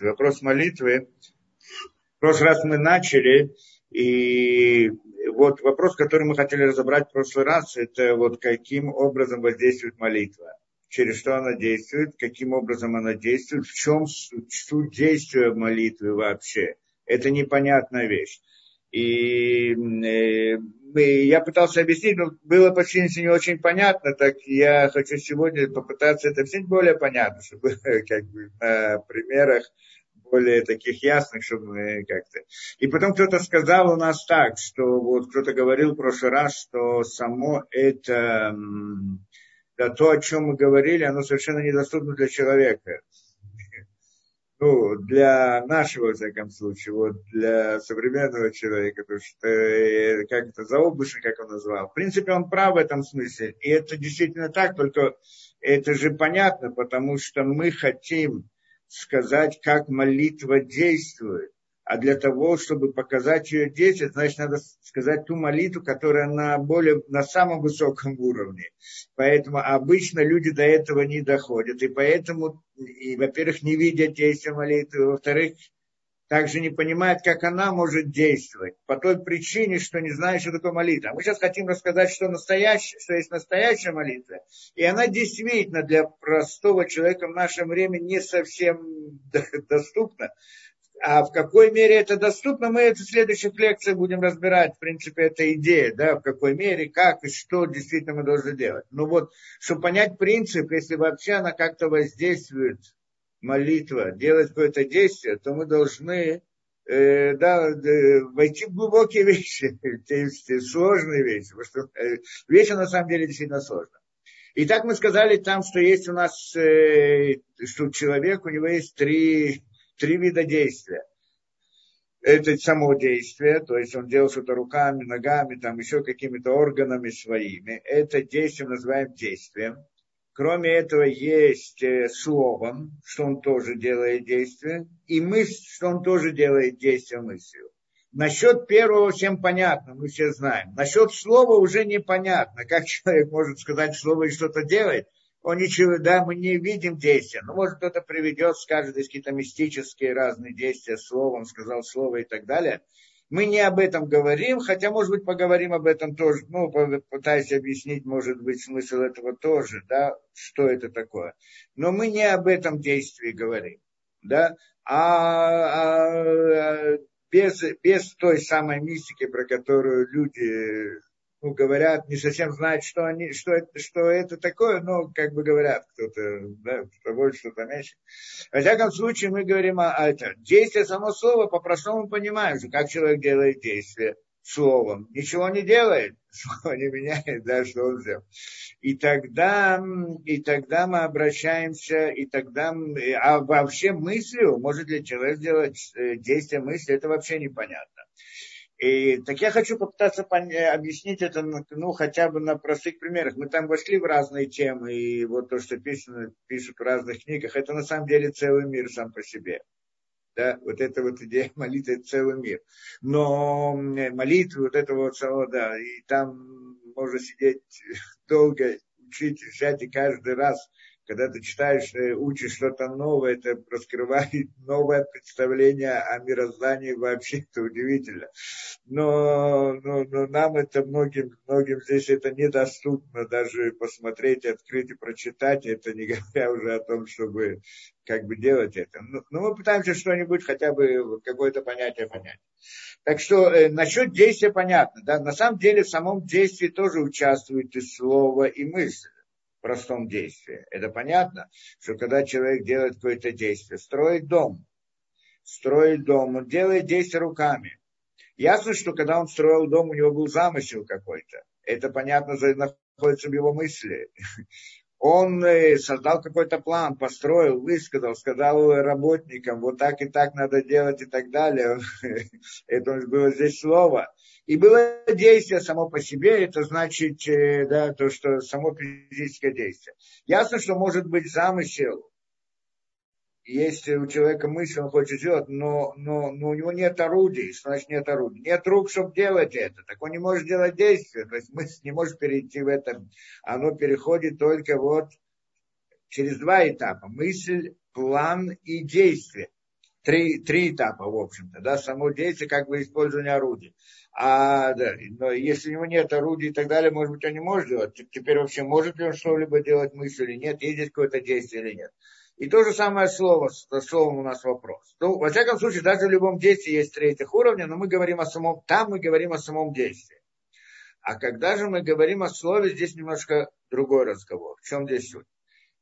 Вопрос молитвы. В прошлый раз мы начали, и вот вопрос, который мы хотели разобрать в прошлый раз, это вот каким образом воздействует молитва. Через что она действует, каким образом она действует, в чем суть действия молитвы вообще. Это непонятная вещь. И э, я пытался объяснить, но было почти не очень понятно, так я хочу сегодня попытаться это объяснить более понятно, чтобы как бы на примерах более таких ясных, чтобы как-то... И потом кто-то сказал у нас так, что вот кто-то говорил в прошлый раз, что само это, да, то, о чем мы говорили, оно совершенно недоступно для человека ну, для нашего, во всяком случае, вот для современного человека, потому что э, как это заоблачно, как он назвал. В принципе, он прав в этом смысле. И это действительно так, только это же понятно, потому что мы хотим сказать, как молитва действует. А для того, чтобы показать ее действие, значит, надо сказать ту молитву, которая на, более, на самом высоком уровне. Поэтому обычно люди до этого не доходят. И поэтому, и, во-первых, не видят действия молитвы, во-вторых, также не понимают, как она может действовать, по той причине, что не знают, что такое молитва. Мы сейчас хотим рассказать, что, настоящее, что есть настоящая молитва, и она действительно для простого человека в нашем времени не совсем доступна. А в какой мере это доступно, мы это в следующих лекциях будем разбирать. В принципе, это идея, да, в какой мере, как и что действительно мы должны делать. Но вот, чтобы понять принцип, если вообще она как-то воздействует, молитва, делать какое-то действие, то мы должны э, да, э, войти в глубокие вещи, сложные вещи, потому что э, вещи на самом деле действительно сложная. Итак, мы сказали там, что есть у нас, э, что человек, у него есть три три вида действия. Это само действие, то есть он делал что-то руками, ногами, там еще какими-то органами своими. Это действие называем действием. Кроме этого, есть э, словом, что он тоже делает действие, и мысль, что он тоже делает действие мыслью. Насчет первого всем понятно, мы все знаем. Насчет слова уже непонятно, как человек может сказать слово и что-то делать он ничего, да, мы не видим действия. Ну, может, кто-то приведет, скажет, есть какие-то мистические разные действия, словом, сказал слово и так далее. Мы не об этом говорим, хотя, может быть, поговорим об этом тоже, ну, пытаясь объяснить, может быть, смысл этого тоже, да, что это такое. Но мы не об этом действии говорим, да, а, а без, без той самой мистики, про которую люди ну, говорят, не совсем знают, что, они, что, это, что это такое, но как бы говорят кто-то, да, кто больше, кто-то меньше. Во всяком случае, мы говорим о, о этом. Действие само слово по-простому понимаем, что как человек делает действие словом. Ничего не делает, слово не меняет, да, что он сделал. И тогда, и тогда мы обращаемся, и тогда, а вообще мыслью, может ли человек сделать э, действие мысли, это вообще непонятно. И, так я хочу попытаться э, объяснить это, ну, хотя бы на простых примерах. Мы там вошли в разные темы, и вот то, что пишут, пишут в разных книгах, это на самом деле целый мир сам по себе. Да, вот это вот идея молитвы, это целый мир. Но молитвы, вот этого вот самого, да, и там можно сидеть долго, учить, взять и каждый раз когда ты читаешь, учишь что-то новое, это раскрывает новое представление о мироздании вообще, это удивительно. Но, но, но нам это многим, многим здесь это недоступно даже посмотреть, открыть и прочитать, это не говоря уже о том, чтобы как бы делать это. Но, но мы пытаемся что-нибудь, хотя бы какое-то понятие понять. Так что э, насчет действия понятно. Да? На самом деле в самом действии тоже участвует и слово, и мысль простом действии. Это понятно, что когда человек делает какое-то действие, строит дом, строит дом, он делает действие руками. Ясно, что когда он строил дом, у него был замысел какой-то. Это понятно, находится в его мысли. Он э, создал какой-то план, построил, высказал, сказал работникам, вот так и так надо делать и так далее. Это было здесь слово. И было действие само по себе, это значит, э, да, то, что само физическое действие. Ясно, что может быть замысел, если у человека мысль, он хочет сделать, но, но, но у него нет орудий, значит нет орудий. Нет рук, чтобы делать это. Так он не может делать действие. То есть мысль не может перейти в это. Оно переходит только вот через два этапа. Мысль, план и действие. Три, три этапа, в общем-то, да, само действие, как бы использование орудий. А да, но если у него нет орудий и так далее, может быть, он не может делать. Теперь вообще может ли он что-либо делать мысль или нет, есть какое-то действие или нет. И то же самое слово, с словом у нас вопрос. Ну, во всяком случае, даже в любом действии есть три этих уровня, но мы говорим о самом, там мы говорим о самом действии. А когда же мы говорим о слове, здесь немножко другой разговор. В чем здесь суть?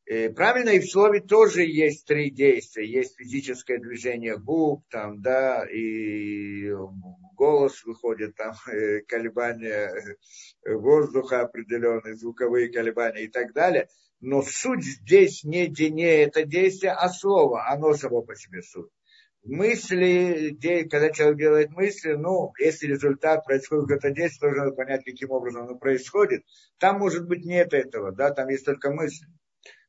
И правильно, и в слове тоже есть три действия. Есть физическое движение губ, там, да, и голос выходит, там, колебания воздуха определенные, звуковые колебания и так далее. Но суть здесь не, не это действие, а слово. Оно само по себе суть мысли, когда человек делает мысли, ну, если результат происходит какое-то действие, тоже надо понять, каким образом оно происходит. Там, может быть, нет этого, да, там есть только мысли.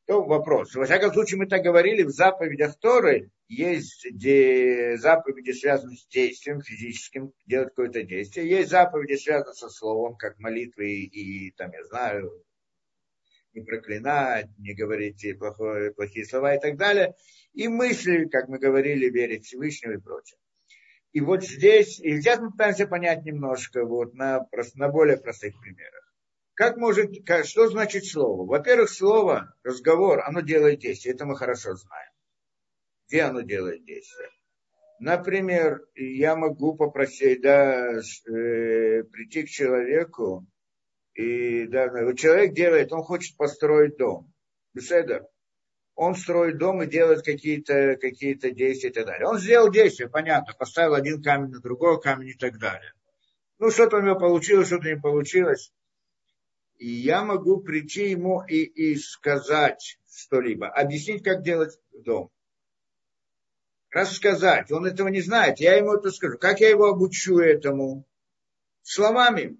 То вопрос. Во всяком случае, мы так говорили, в заповедях Торы есть где заповеди, связанные с действием физическим, делать какое-то действие. Есть заповеди, связанные со словом, как молитвы и, и там, я знаю, не проклинать, не говорить плохое, плохие слова и так далее. И мысли, как мы говорили, верить Всевышнему и прочее. И вот здесь, и сейчас мы пытаемся понять немножко вот на, на более простых примерах. Как может, что значит слово? Во-первых, слово, разговор, оно делает действие, это мы хорошо знаем. Где оно делает действие? Например, я могу попросить, да, э, прийти к человеку и да, человек делает, он хочет построить дом. Беседа. Он строит дом и делает какие-то какие действия и так далее. Он сделал действие, понятно, поставил один камень на другой камень и так далее. Ну, что-то у него получилось, что-то не получилось. И я могу прийти ему и, и сказать что-либо, объяснить, как делать дом. Рассказать. Он этого не знает. Я ему это скажу. Как я его обучу этому? Словами.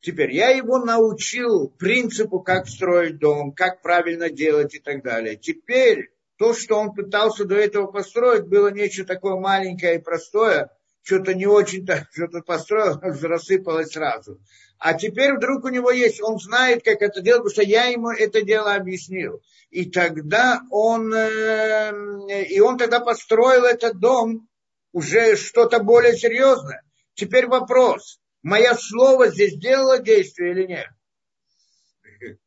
Теперь я его научил принципу, как строить дом, как правильно делать и так далее. Теперь то, что он пытался до этого построить, было нечто такое маленькое и простое, что-то не очень-то, что-то построил, рассыпалось сразу. А теперь вдруг у него есть, он знает, как это делать, потому что я ему это дело объяснил. И тогда он, э, и он тогда построил этот дом уже что-то более серьезное. Теперь вопрос, мое слово здесь сделало действие или нет?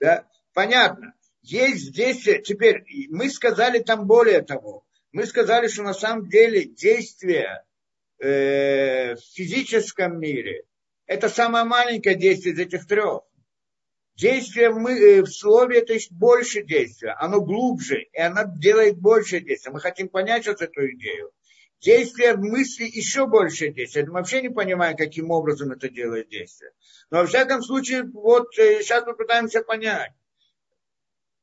Да? Понятно. Есть здесь, теперь мы сказали там более того, мы сказали, что на самом деле действие э, в физическом мире это самое маленькое действие из этих трех. Действие мы, э, в слове это есть больше действия, оно глубже, и оно делает больше действия. Мы хотим понять сейчас эту идею действие мысли еще больше действия. Мы вообще не понимаем, каким образом это делает действие. Но во всяком случае, вот сейчас э, мы пытаемся понять.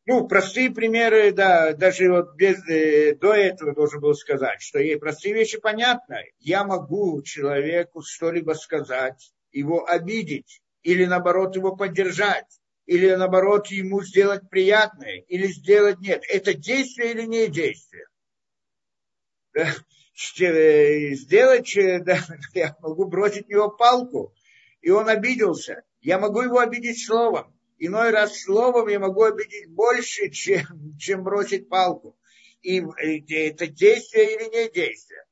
Ну, простые примеры, да, даже вот без, э, до этого должен был сказать, что ей простые вещи понятны. Я могу человеку что-либо сказать, его обидеть, или наоборот его поддержать, или наоборот ему сделать приятное, или сделать нет. Это действие или не действие? Сделать, да, я могу бросить в него палку, и он обиделся. Я могу его обидеть словом. Иной раз словом я могу обидеть больше, чем, чем бросить палку. И это действие или не действие.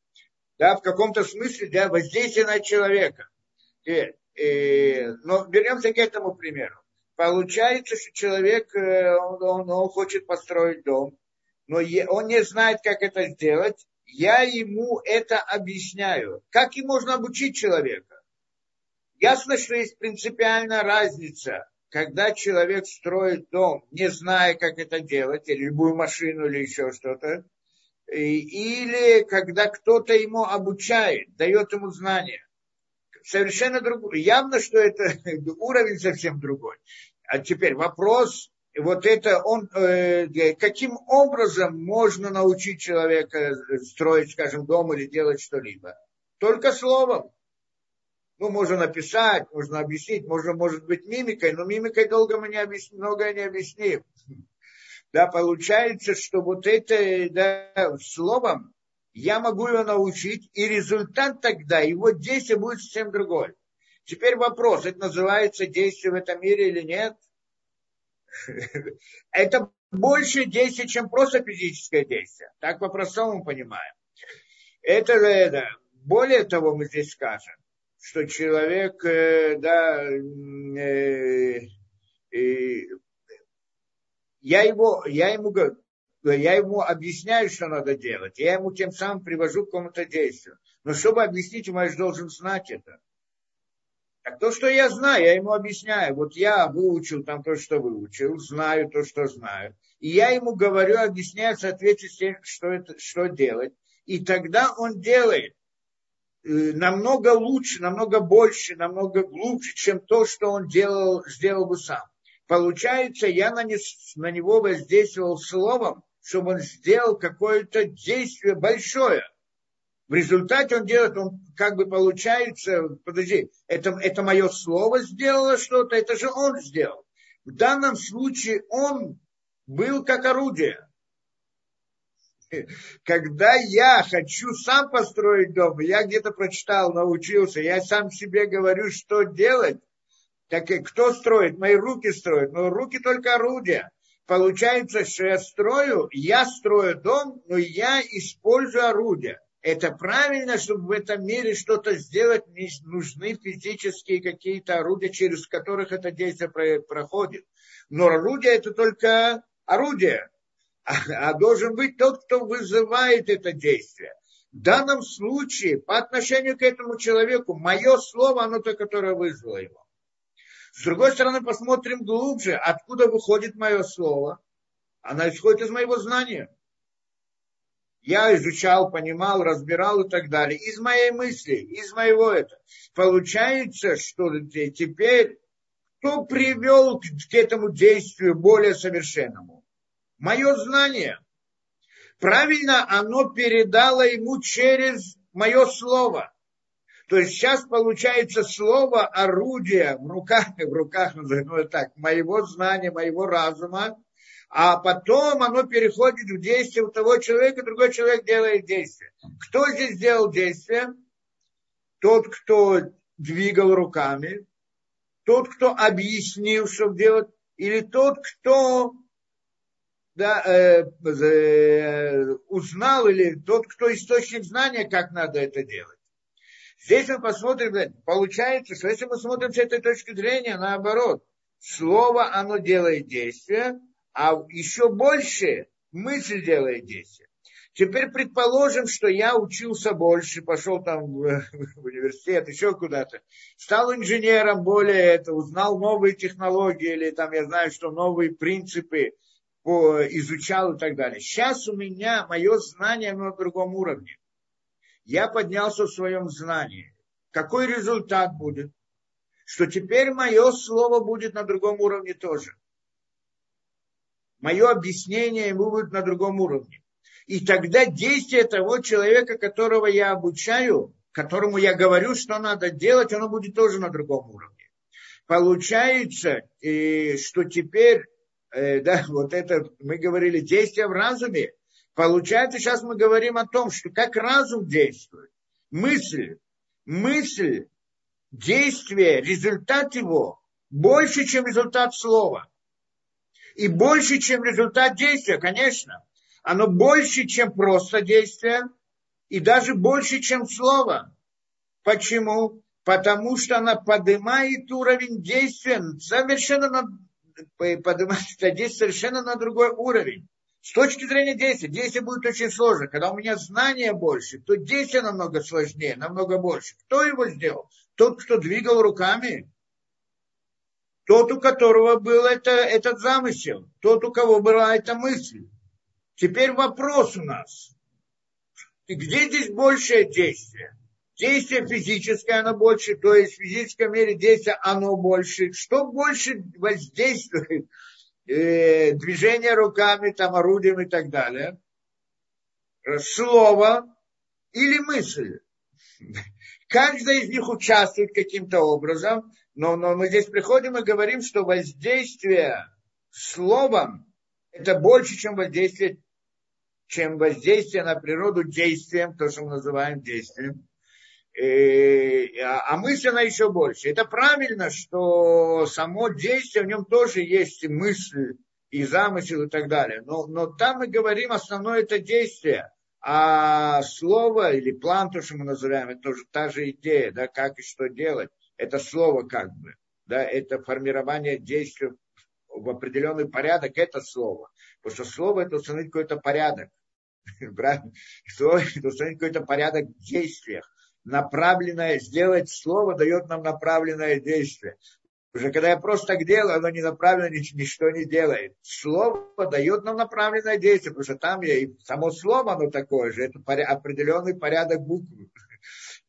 Да, в каком-то смысле да, воздействие на человека. И, э, и, э, но вернемся к этому примеру. Получается, что человек, э, он, он, он хочет построить дом, но он не знает, как это сделать, я ему это объясняю. Как и можно обучить человека? Ясно, что есть принципиальная разница, когда человек строит дом, не зная, как это делать, или любую машину, или еще что-то, или когда кто-то ему обучает, дает ему знания. Совершенно другой. Явно, что это уровень совсем другой. А теперь вопрос, вот это он, э, каким образом можно научить человека строить, скажем, дом или делать что-либо? Только словом. Ну, можно написать, можно объяснить, можно, может быть, мимикой, но мимикой долго мы не объясним, многое не объясним. Да, получается, что вот это да, словом я могу его научить, и результат тогда, его действие будет совсем другой. Теперь вопрос, это называется действие в этом мире или нет? Это больше действия, чем просто физическое действие. Так по-простому понимаем. Это, это, более того, мы здесь скажем, что человек, э, да, э, э, я, его, я, ему, я ему объясняю, что надо делать. Я ему тем самым привожу к какому-то действию. Но чтобы объяснить ему, я же должен знать это. Так то, что я знаю, я ему объясняю. Вот я выучил там то, что выучил, знаю то, что знаю. И я ему говорю, объясняю в соответствии с тем, что, это, что делать. И тогда он делает э, намного лучше, намного больше, намного глубже, чем то, что он делал, сделал бы сам. Получается, я на, не, на него воздействовал словом, чтобы он сделал какое-то действие большое – в результате он делает, он как бы получается, подожди, это, это мое слово сделало что-то, это же он сделал. В данном случае он был как орудие. Когда я хочу сам построить дом, я где-то прочитал, научился, я сам себе говорю, что делать, так и кто строит? Мои руки строят, но руки только орудия. Получается, что я строю, я строю дом, но я использую орудия это правильно, чтобы в этом мире что-то сделать, нужны физические какие-то орудия, через которых это действие проходит. Но орудие это только орудие, а, а должен быть тот, кто вызывает это действие. В данном случае, по отношению к этому человеку, мое слово, оно то, которое вызвало его. С другой стороны, посмотрим глубже, откуда выходит мое слово. Оно исходит из моего знания я изучал, понимал, разбирал и так далее. Из моей мысли, из моего этого. Получается, что теперь кто привел к этому действию более совершенному? Мое знание. Правильно, оно передало ему через мое слово. То есть сейчас получается слово орудие в руках, в руках, ну, так, моего знания, моего разума, а потом оно переходит в действие у того человека, другой человек делает действие. Кто здесь сделал действие? Тот, кто двигал руками, тот, кто объяснил, что делать, или тот, кто да, э, э, узнал, или тот, кто источник знания, как надо это делать. Здесь мы посмотрим, получается, что если мы смотрим с этой точки зрения, наоборот, слово, оно делает действие, а еще больше мысль делает действие. Теперь предположим, что я учился больше, пошел там в, в университет, еще куда-то, стал инженером, более это, узнал новые технологии или там я знаю, что новые принципы по, изучал и так далее. Сейчас у меня мое знание на другом уровне. Я поднялся в своем знании. Какой результат будет? Что теперь мое слово будет на другом уровне тоже мое объяснение ему будет на другом уровне. И тогда действие того человека, которого я обучаю, которому я говорю, что надо делать, оно будет тоже на другом уровне. Получается, э, что теперь, э, да, вот это, мы говорили, действие в разуме, получается, сейчас мы говорим о том, что как разум действует, мысль, мысль, действие, результат его больше, чем результат слова – и больше, чем результат действия, конечно. Оно больше, чем просто действие, и даже больше, чем слово. Почему? Потому что она поднимает уровень действия совершенно на, поднимает действие совершенно на другой уровень. С точки зрения действия, действие будет очень сложно. Когда у меня знания больше, то действие намного сложнее, намного больше. Кто его сделал? Тот, кто двигал руками, тот, у которого был это, этот замысел, тот, у кого была эта мысль. Теперь вопрос у нас. Где здесь большее действие? Действие физическое, оно больше, то есть в физическом мире действие, оно больше. Что больше воздействует? Э, движение руками, там, орудием и так далее. Слово или мысль. Каждая из них участвует каким-то образом, но, но мы здесь приходим и говорим, что воздействие словом это больше, чем воздействие, чем воздействие на природу действием, то, что мы называем действием. И, а, а мысль она еще больше. Это правильно, что само действие, в нем тоже есть мысль и замысел и так далее. Но, но там мы говорим, основное это действие. А слово или план, то, что мы называем, это тоже та же идея, да, как и что делать. Это слово как бы, да, это формирование действия в определенный порядок, это слово. Потому что слово это установить какой-то порядок. Слово это установить какой-то порядок в действиях. Направленное, сделать слово дает нам направленное действие. Уже когда я просто так делаю, оно не направлено, ничто не делает. Слово дает нам направленное действие, потому что там я, и само слово оно такое же, это определенный порядок букв.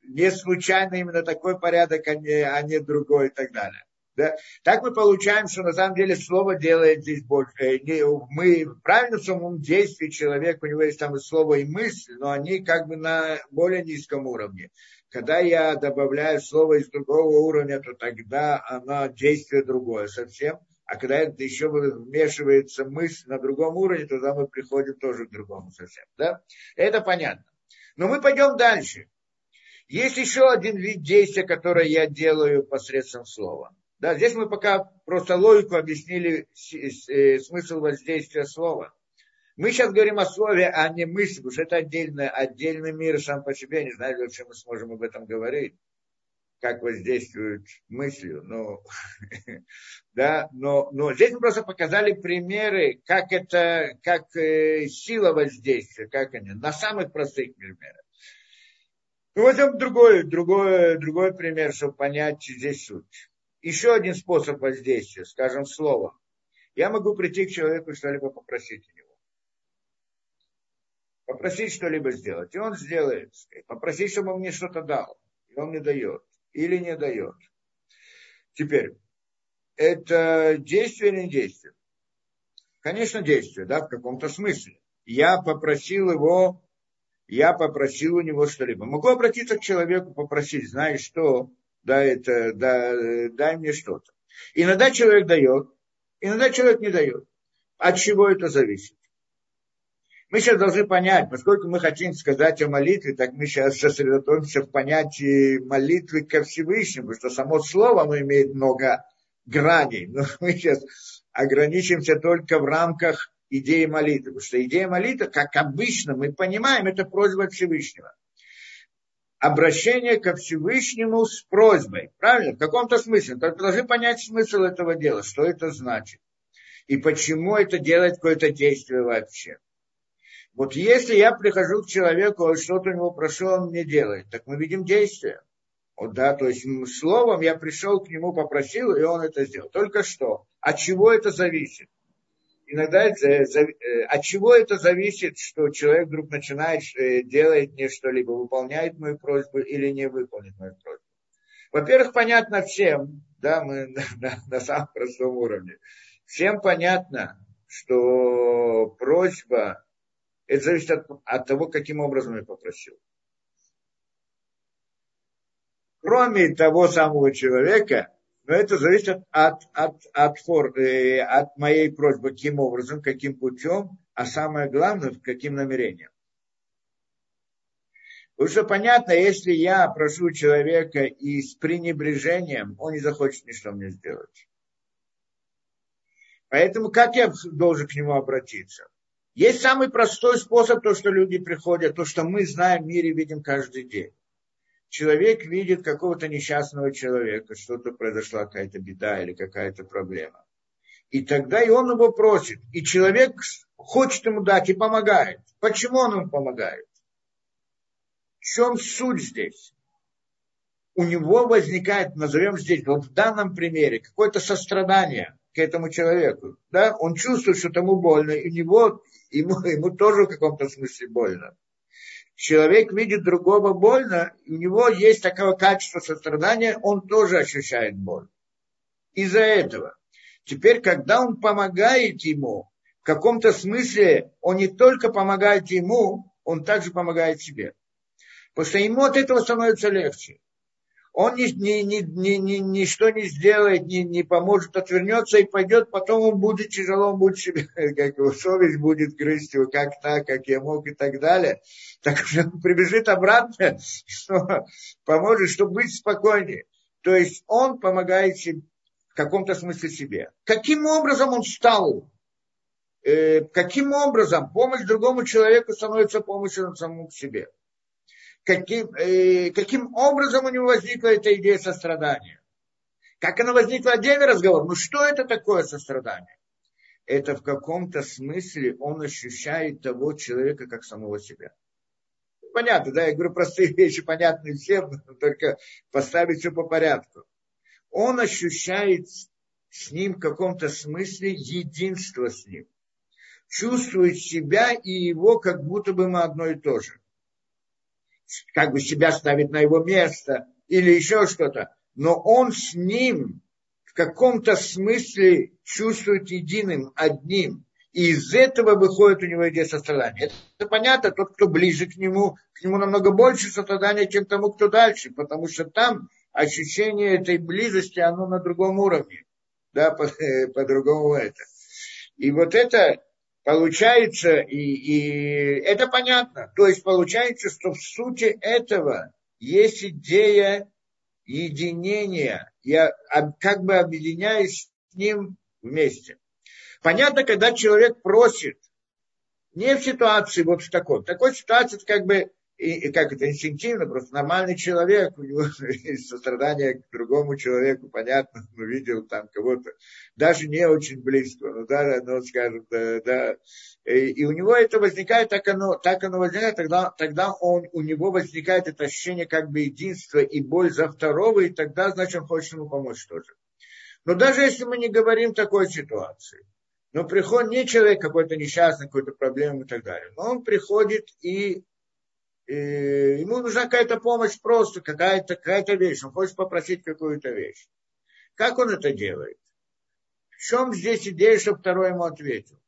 Не случайно именно такой порядок, а не, а не другой и так далее. Да? Так мы получаем, что на самом деле слово делает здесь больше. Э, мы правильно в самом действии человека, у него есть там и слово, и мысль, но они как бы на более низком уровне. Когда я добавляю слово из другого уровня, то тогда оно действие другое совсем. А когда это еще вмешивается мысль на другом уровне, тогда мы приходим тоже к другому совсем. Да? Это понятно. Но мы пойдем дальше. Есть еще один вид действия, который я делаю посредством слова. Да, здесь мы пока просто логику объяснили э, смысл воздействия слова. Мы сейчас говорим о слове, а не мысли, потому что это отдельный, отдельный мир сам по себе. Не знаю, вообще мы сможем об этом говорить, как воздействуют мыслью. Но, да, но, но здесь мы просто показали примеры, как это, как э, сила воздействия, как они, на самых простых примерах. Ну, возьмем другой, другой, другой пример, чтобы понять здесь суть. Еще один способ воздействия, скажем, словом. Я могу прийти к человеку что-либо попросить у него попросить что-либо сделать, и он сделает. Попросить, чтобы он мне что-то дал, и он мне дает, или не дает. Теперь, это действие или не действие? Конечно, действие, да, в каком-то смысле. Я попросил его, я попросил у него что-либо. Могу обратиться к человеку, попросить, знаешь что, дай, это, дай, дай мне что-то. Иногда человек дает, иногда человек не дает. От чего это зависит? Мы сейчас должны понять, поскольку мы хотим сказать о молитве, так мы сейчас сосредоточимся в понятии молитвы ко Всевышнему, что само слово оно имеет много граней. Но мы сейчас ограничимся только в рамках идеи молитвы. Потому что идея молитвы, как обычно мы понимаем, это просьба Всевышнего. Обращение ко Всевышнему с просьбой. Правильно? В каком-то смысле. Только должны понять смысл этого дела, что это значит. И почему это делает какое-то действие вообще. Вот если я прихожу к человеку, а что-то у него прошу, он мне делает, так мы видим действие. Вот, да, то есть словом я пришел к нему, попросил, и он это сделал. Только что. От чего это зависит? Иногда это, э, от чего это зависит, что человек вдруг начинает э, делать мне что-либо, выполняет мою просьбу или не выполнит мою просьбу. Во-первых, понятно всем, да, мы на, на, на самом простом уровне. Всем понятно, что просьба это зависит от, от того, каким образом я попросил. Кроме того самого человека, но это зависит от, от, от, фор, э, от моей просьбы, каким образом, каким путем, а самое главное, каким намерением. Что понятно, если я прошу человека и с пренебрежением, он не захочет ничего мне сделать. Поэтому как я должен к нему обратиться? Есть самый простой способ, то, что люди приходят, то, что мы знаем в мире, видим каждый день. Человек видит какого-то несчастного человека, что-то произошла какая-то беда или какая-то проблема. И тогда и он его просит. И человек хочет ему дать и помогает. Почему он ему помогает? В чем суть здесь? У него возникает, назовем здесь, вот в данном примере, какое-то сострадание к этому человеку. Да? Он чувствует, что тому больно, и у него ему, ему тоже в каком-то смысле больно. Человек видит другого больно, у него есть такое качество сострадания, он тоже ощущает боль. Из-за этого. Теперь, когда он помогает ему, в каком-то смысле он не только помогает ему, он также помогает себе. Потому что ему от этого становится легче. Он ни, ни, ни, ни, ни, ничто не сделает, не, не поможет, отвернется и пойдет, потом он будет тяжело, он будет себе, как его совесть будет грызть его, как так, как я мог и так далее. Так что он прибежит обратно, что поможет, чтобы быть спокойнее. То есть он помогает себе, в каком-то смысле себе. Каким образом он стал э, каким образом помощь другому человеку становится помощью самому себе каким, э, каким образом у него возникла эта идея сострадания. Как она возникла, отдельный разговор. Ну что это такое сострадание? Это в каком-то смысле он ощущает того человека как самого себя. Понятно, да, я говорю простые вещи, понятные всем, но только поставить все по порядку. Он ощущает с ним в каком-то смысле единство с ним. Чувствует себя и его, как будто бы мы одно и то же как бы себя ставит на его место или еще что-то. Но он с ним в каком-то смысле чувствует единым, одним. И из этого выходит у него идея сострадания. Это понятно, тот, кто ближе к нему, к нему намного больше сострадания, чем тому, кто дальше, потому что там ощущение этой близости, оно на другом уровне. Да, по-другому по это. И вот это Получается, и, и это понятно. То есть получается, что в сути этого есть идея единения. Я как бы объединяюсь с ним вместе. Понятно, когда человек просит, не в ситуации вот в такой. В такой ситуации как бы и, и как это инстинктивно, просто нормальный человек, у него есть сострадание к другому человеку, понятно, он увидел там кого-то, даже не очень близко, но даже, ну, скажем, да, да, и, и у него это возникает, так оно, так оно возникает, тогда, тогда он, у него возникает это ощущение как бы единства и боль за второго, и тогда, значит, он хочет ему помочь тоже. Но даже если мы не говорим такой ситуации, но приходит не человек какой-то несчастный, какой-то проблемы и так далее, но он приходит и и ему нужна какая-то помощь просто, какая-то какая вещь, он хочет попросить какую-то вещь. Как он это делает? В чем здесь идея, чтобы второй ему ответил?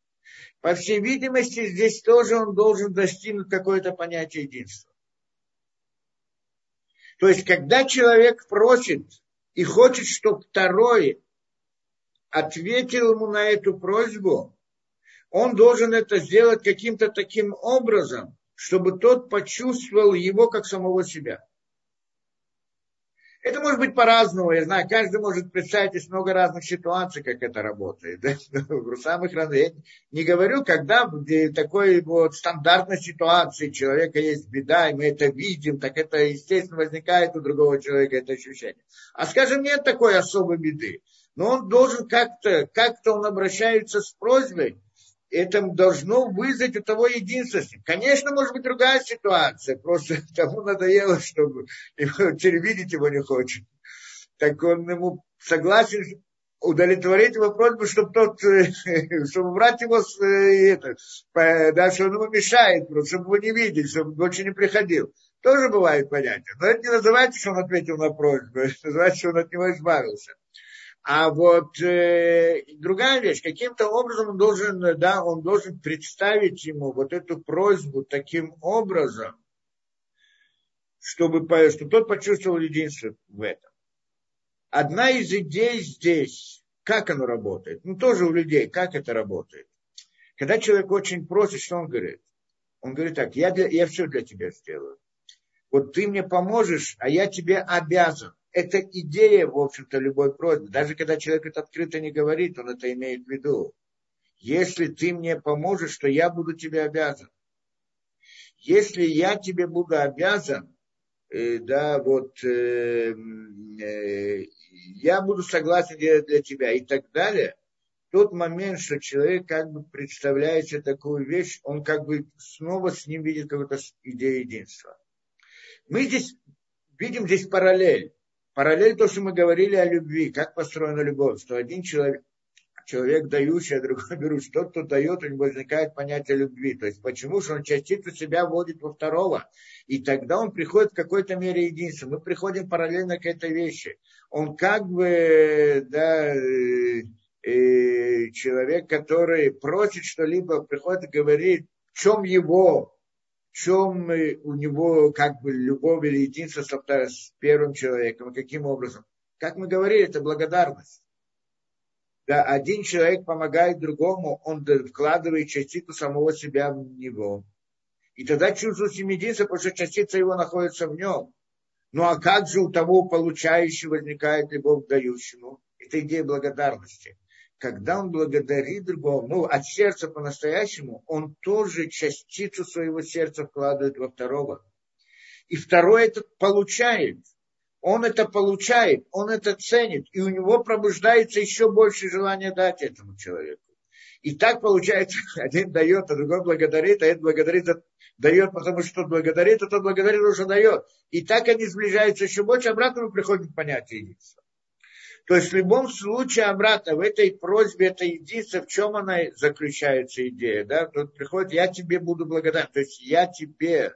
По всей видимости, здесь тоже он должен достигнуть какое-то понятие единства. То есть, когда человек просит и хочет, чтобы второй ответил ему на эту просьбу, он должен это сделать каким-то таким образом, чтобы тот почувствовал его как самого себя. Это может быть по-разному, я знаю, каждый может представить из много разных ситуаций, как это работает. В самых разных, я не говорю, когда в такой вот стандартной ситуации человека есть беда, и мы это видим, так это, естественно, возникает у другого человека это ощущение. А скажем, нет такой особой беды. Но он должен как-то, как-то он обращается с просьбой, это должно вызвать у того единство. Конечно, может быть другая ситуация, просто тому надоело, чтобы телевидеть его не хочет. Так он ему согласен удовлетворить его просьбу, чтобы тот, чтобы брать его с, э, это, да, что он ему мешает, чтобы его не видеть, чтобы больше не приходил. Тоже бывает понятие. Но это не называется, что он ответил на просьбу, это называется, что он от него избавился. А вот э, другая вещь, каким-то образом он должен, да, он должен представить ему вот эту просьбу таким образом, чтобы, чтобы тот почувствовал единство в этом. Одна из идей здесь, как оно работает, ну тоже у людей, как это работает. Когда человек очень просит, что он говорит? Он говорит так, я, для, я все для тебя сделаю. Вот ты мне поможешь, а я тебе обязан это идея, в общем-то, любой просьбы. Даже когда человек это открыто не говорит, он это имеет в виду. Если ты мне поможешь, то я буду тебе обязан. Если я тебе буду обязан, э, да, вот, э, э, я буду согласен делать для тебя и так далее, тот момент, что человек как бы представляет себе такую вещь, он как бы снова с ним видит какую-то идею единства. Мы здесь видим здесь параллель. Параллель то, что мы говорили о любви, как построена любовь, что один человек, человек дающий, а другой берущий. Тот, кто дает, у него возникает понятие любви. То есть почему? Что он частицу себя вводит во второго. И тогда он приходит в какой-то мере единства. Мы приходим параллельно к этой вещи. Он как бы, да, э, э, человек, который просит что-либо, приходит и говорит, в чем его чем у него как бы любовь или единство с первым человеком, каким образом. Как мы говорили, это благодарность. Да, один человек помогает другому, он вкладывает частицу самого себя в него. И тогда чувствует единство, потому что частица его находится в нем. Ну а как же у того получающего возникает любовь к дающему? Это идея благодарности. Когда он благодарит другого, ну, от сердца по-настоящему, он тоже частицу своего сердца вкладывает во второго. И второй это получает. Он это получает, он это ценит, и у него пробуждается еще больше желания дать этому человеку. И так получается, один дает, а другой благодарит, а этот благодарит, дает, потому что тот благодарит, а тот благодарит, уже дает. И так они сближаются еще больше, обратно мы приходим к понятию единства. То есть в любом случае обратно в этой просьбе, это единство, в чем она заключается идея, да, тут приходит, я тебе буду благодарен, то есть я тебе,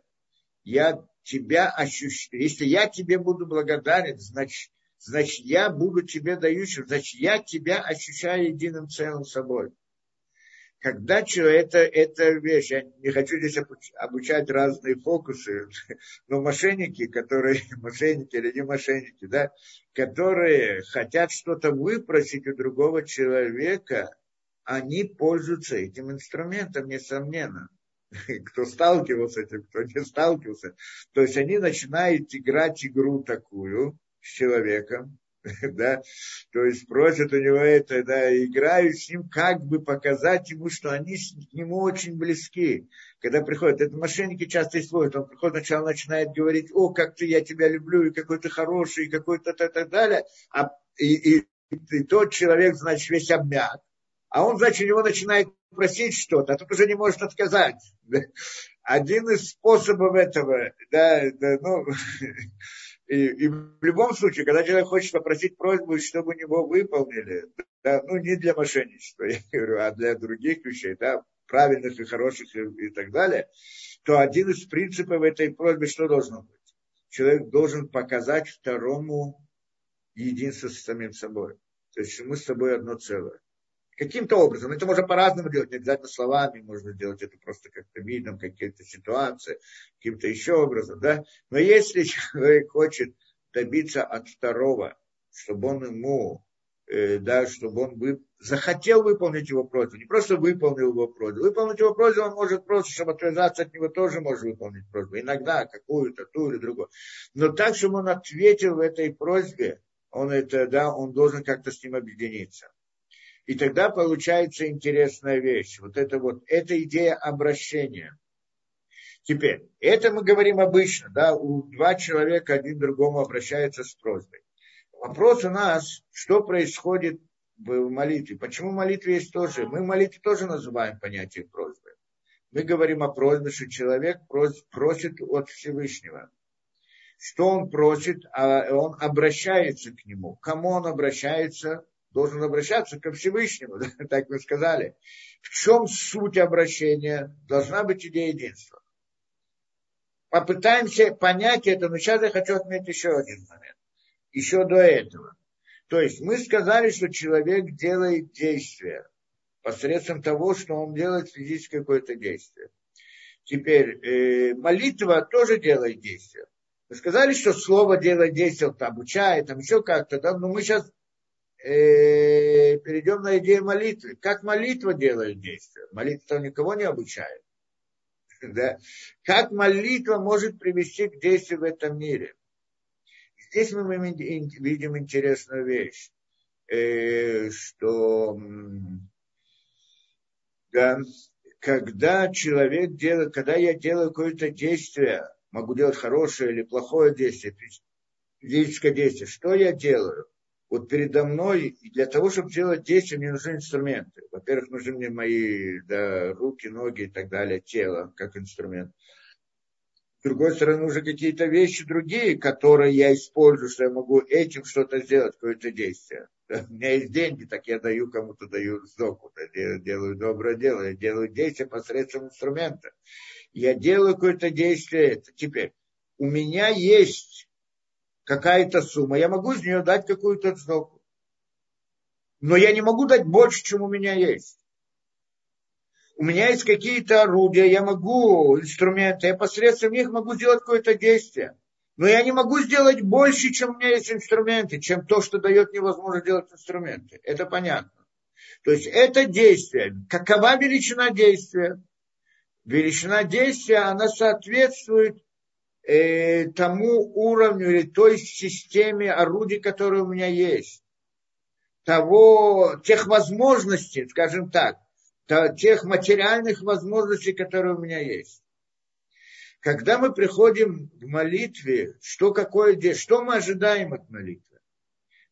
я тебя ощущаю, если я тебе буду благодарен, значит, значит я буду тебе дающим, значит я тебя ощущаю единым целым собой когда человек, это, это вещь, я не хочу здесь обучать разные фокусы, но мошенники, которые, мошенники или не мошенники, да, которые хотят что-то выпросить у другого человека, они пользуются этим инструментом, несомненно. Кто сталкивался с этим, кто не сталкивался. То есть они начинают играть игру такую с человеком, да, то есть просят у него это, да, играют с ним, как бы показать ему, что они к нему очень близки. Когда приходят, это мошенники часто используют, он приходит, сначала начинает говорить, о, как ты, я тебя люблю, и какой ты хороший, и какой то и так далее, а, и, и, и тот человек, значит, весь обмяк, а он, значит, у него начинает просить что-то, а тут уже не может отказать. Один из способов этого, да, да ну, И, и в любом случае, когда человек хочет попросить просьбу, чтобы него выполнили, да, ну не для мошенничества, я говорю, а для других вещей, да, правильных и хороших и, и так далее, то один из принципов этой просьбы что должно быть? Человек должен показать второму единство с самим собой. То есть мы с тобой одно целое. Каким-то образом. Это можно по-разному делать, не обязательно словами, можно делать это просто как-то видом, какие-то ситуации, каким-то еще образом, да. Но если человек хочет добиться от второго, чтобы он ему, э, да, чтобы он бы захотел выполнить его просьбу, не просто выполнил его просьбу. Выполнить его просьбу он может просто, чтобы отвязаться от него, тоже может выполнить просьбу. Иногда какую-то, ту или другую. Но так, чтобы он ответил в этой просьбе, он это, да, он должен как-то с ним объединиться. И тогда получается интересная вещь. Вот это вот, эта идея обращения. Теперь, это мы говорим обычно, да, у два человека один другому обращается с просьбой. Вопрос у нас, что происходит в молитве. Почему молитве есть тоже? Мы молитве тоже называем понятие просьбы. Мы говорим о просьбе, что человек просит от Всевышнего. Что он просит, а он обращается к нему. Кому он обращается? Должен обращаться ко Всевышнему, так вы сказали. В чем суть обращения? Должна быть идея единства. Попытаемся понять это, но сейчас я хочу отметить еще один момент. Еще до этого. То есть мы сказали, что человек делает действие посредством того, что он делает физическое какое-то действие. Теперь э, молитва тоже делает действие. Мы сказали, что слово делает действие, вот, обучает, там еще как-то, да, но мы сейчас э, перейдем на идею молитвы. Как молитва делает действие? Молитва никого не обучает. Да? Как молитва может привести к действию в этом мире? Здесь мы видим интересную вещь, э, что да, когда человек делает, когда я делаю какое-то действие, могу делать хорошее или плохое действие, физическое действие, что я делаю? Вот передо мной, и для того, чтобы делать действия, мне нужны инструменты. Во-первых, нужны мне мои да, руки, ноги и так далее, тело как инструмент. С другой стороны, уже какие-то вещи другие, которые я использую, что я могу этим что-то сделать, какое-то действие. У меня есть деньги, так я даю кому-то, даю сдоку, я делаю доброе дело, я делаю действие посредством инструмента. Я делаю какое-то действие. Теперь у меня есть какая-то сумма, я могу из нее дать какую-то сдоку. Но я не могу дать больше, чем у меня есть. у меня есть какие-то орудия, я могу, инструменты, я посредством них могу сделать какое-то действие. Но я не могу сделать больше, чем у меня есть инструменты, чем то, что дает мне делать инструменты. Это понятно. То есть это действие. Какова величина действия? Величина действия, она соответствует э, тому уровню или той системе орудий, которые у меня есть. Того, тех возможностей, скажем так, тех материальных возможностей, которые у меня есть. Когда мы приходим к молитве, что, какое, что мы ожидаем от молитвы?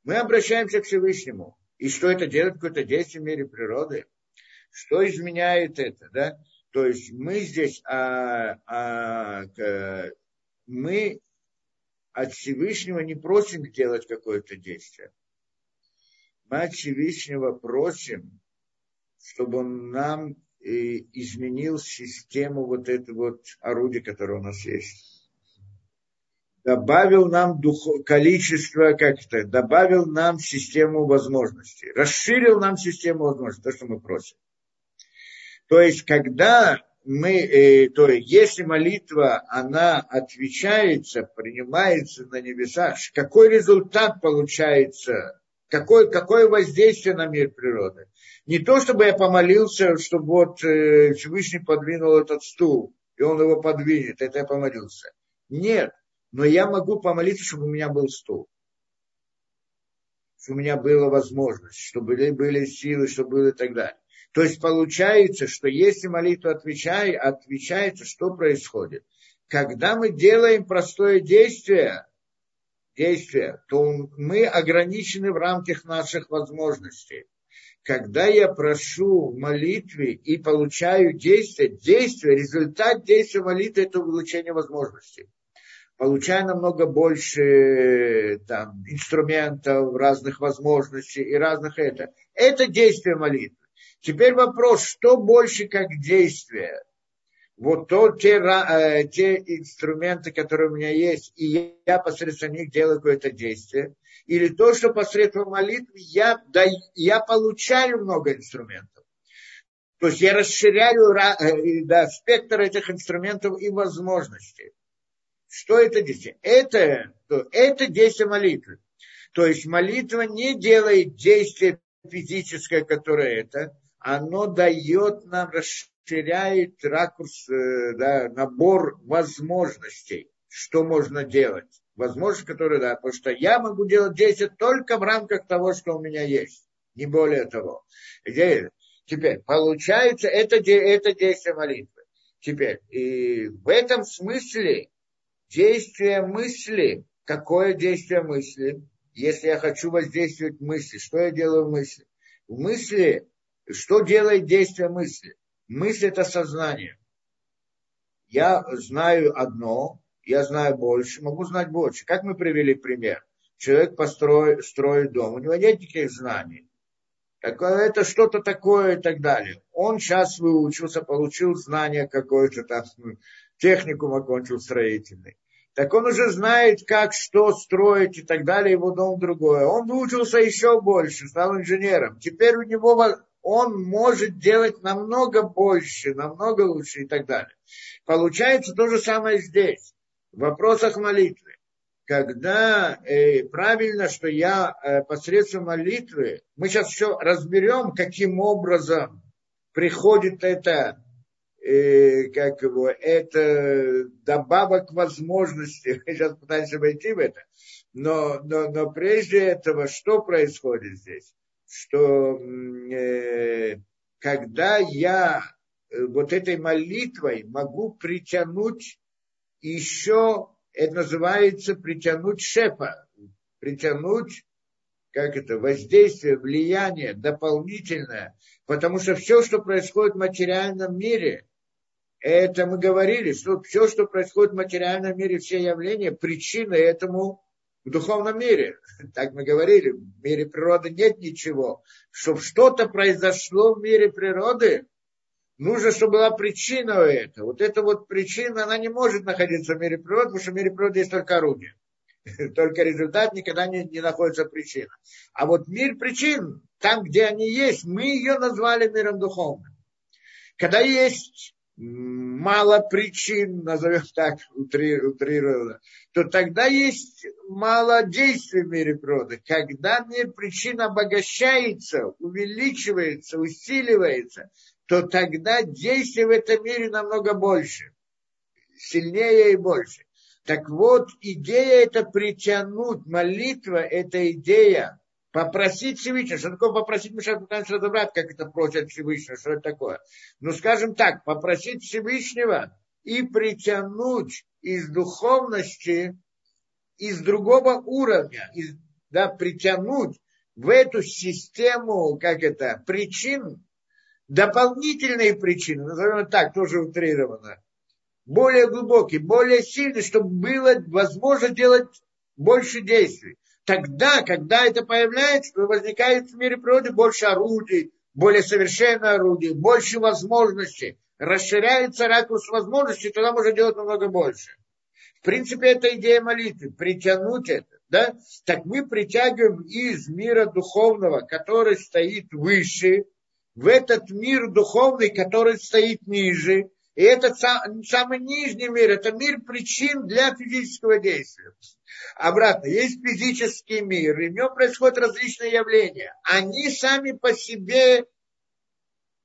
Мы обращаемся к Всевышнему. И что это делает какое-то действие в мире природы? Что изменяет это? Да? То есть мы здесь, а, а, мы от Всевышнего не просим делать какое-то действие. Мы от Всевышнего просим, чтобы он нам изменил систему вот это вот орудия, которое у нас есть. Добавил нам духов, количество, как это, добавил нам систему возможностей, расширил нам систему возможностей, то, что мы просим. То есть, когда мы, э, то есть, если молитва, она отвечается, принимается на небесах, какой результат получается, какое, какое воздействие на мир природы? Не то, чтобы я помолился, чтобы вот э, Всевышний подвинул этот стул, и он его подвинет, это я помолился. Нет, но я могу помолиться, чтобы у меня был стул. Чтобы у меня была возможность, чтобы были, силы, чтобы было и так далее. То есть получается, что если молитва отвечает, отвечается, что происходит? Когда мы делаем простое действие, действие, то мы ограничены в рамках наших возможностей когда я прошу в молитве и получаю действие, действие, результат действия молитвы – это увеличение возможностей. Получаю намного больше там, инструментов, разных возможностей и разных это. Это действие молитвы. Теперь вопрос, что больше как действие? Вот то, те, э, те инструменты, которые у меня есть, и я посредством них делаю какое-то действие – или то, что посредством молитвы я, да, я получаю много инструментов. То есть я расширяю э, да, спектр этих инструментов и возможностей. Что это действие? Это, это действие молитвы. То есть молитва не делает действие физическое, которое это, оно дает нам, расширяет ракурс, э, да, набор возможностей, что можно делать? Возможность, которую, да, потому что я могу делать действия только в рамках того, что у меня есть, не более того. Теперь, получается, это, это действие молитвы. Теперь, и в этом смысле действие мысли, какое действие мысли, если я хочу воздействовать мысли, что я делаю в мысли? В мысли, что делает действие мысли? Мысль – это сознание. Я знаю одно, я знаю больше, могу знать больше. Как мы привели пример? Человек построит, строит дом, у него нет никаких знаний. Так, это что-то такое и так далее. Он сейчас выучился, получил знания какое-то там, техникум окончил строительный. Так он уже знает, как что строить и так далее, его дом другое. Он выучился еще больше, стал инженером. Теперь у него он может делать намного больше, намного лучше и так далее. Получается то же самое здесь в вопросах молитвы. Когда э, правильно, что я э, посредством молитвы, мы сейчас еще разберем, каким образом приходит это, э, как его, это добавок возможности. Сейчас пытаемся войти в это. Но, но, но прежде этого, что происходит здесь? Что э, когда я э, вот этой молитвой могу притянуть еще это называется притянуть шефа, притянуть, как это, воздействие, влияние дополнительное, потому что все, что происходит в материальном мире, это мы говорили, что все, что происходит в материальном мире, все явления, причина этому в духовном мире. Так мы говорили, в мире природы нет ничего. Чтобы что-то произошло в мире природы, нужно, чтобы была причина у этого. Вот эта вот причина, она не может находиться в мире природы, потому что в мире природы есть только орудие. Только результат никогда не, не находится причина. А вот мир причин, там, где они есть, мы ее назвали миром духовным. Когда есть мало причин, назовем так, утрированно, то тогда есть мало действий в мире природы. Когда мир причин обогащается, увеличивается, усиливается, то тогда действий в этом мире намного больше, сильнее и больше. Так вот, идея это притянуть, молитва это идея Попросить Всевышнего. Что такое попросить? Мы сейчас пытаемся разобрать, как это просят Всевышнего, что это такое. Ну, скажем так, попросить Всевышнего и притянуть из духовности, из другого уровня, из, да, притянуть в эту систему, как это, причин, дополнительные причины, назовем так, тоже утрированно, более глубокие, более сильные, чтобы было возможно делать больше действий тогда, когда это появляется, то возникает в мире природы больше орудий, более совершенное орудие, больше возможностей. Расширяется ракурс возможностей, тогда можно делать намного больше. В принципе, это идея молитвы, притянуть это. Да? Так мы притягиваем из мира духовного, который стоит выше, в этот мир духовный, который стоит ниже. И этот сам, самый нижний мир, это мир причин для физического действия. Обратно, есть физический мир, и в нем происходят различные явления. Они сами по себе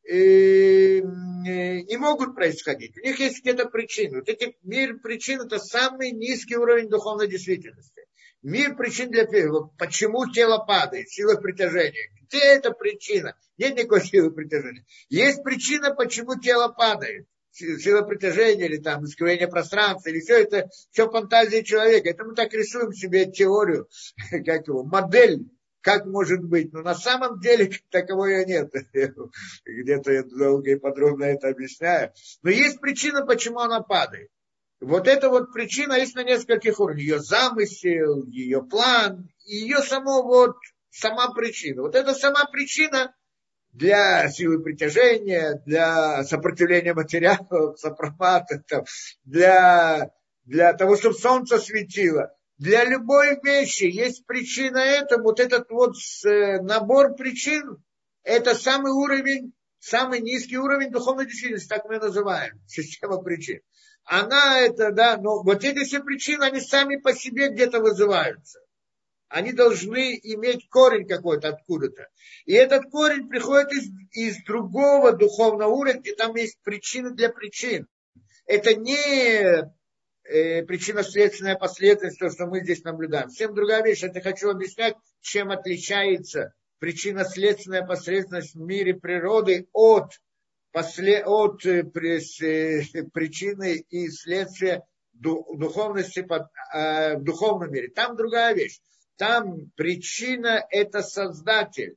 э, не могут происходить. У них есть какие-то причины. Вот эти мир причин это самый низкий уровень духовной действительности. Мир причин для первого. Почему тело падает? Сила притяжения. Где эта причина? Нет никакой силы притяжения. Есть причина, почему тело падает сила притяжения или там искривление пространства, или все это, все фантазия человека. Это мы так рисуем себе теорию, как его, модель, как может быть. Но на самом деле таковой ее нет. Где-то я долго и подробно это объясняю. Но есть причина, почему она падает. Вот эта вот причина есть на нескольких уровнях. Ее замысел, ее план, ее само вот, сама причина. Вот эта сама причина – для силы притяжения, для сопротивления материалов, сопромата, для, для того, чтобы солнце светило. Для любой вещи есть причина этому. Вот этот вот э, набор причин, это самый уровень, самый низкий уровень духовной действительности, так мы называем, система причин. Она это, да, но вот эти все причины, они сами по себе где-то вызываются они должны иметь корень какой-то откуда-то. И этот корень приходит из, из другого духовного уровня, и там есть причины для причин. Это не э, причинно-следственная последовательность, то, что мы здесь наблюдаем. Всем другая вещь. Я хочу объяснять, чем отличается причинно-следственная последовательность в мире природы от, после, от э, э, причины и следствия духовности э, в духовном мире. Там другая вещь. Там причина – это создатель,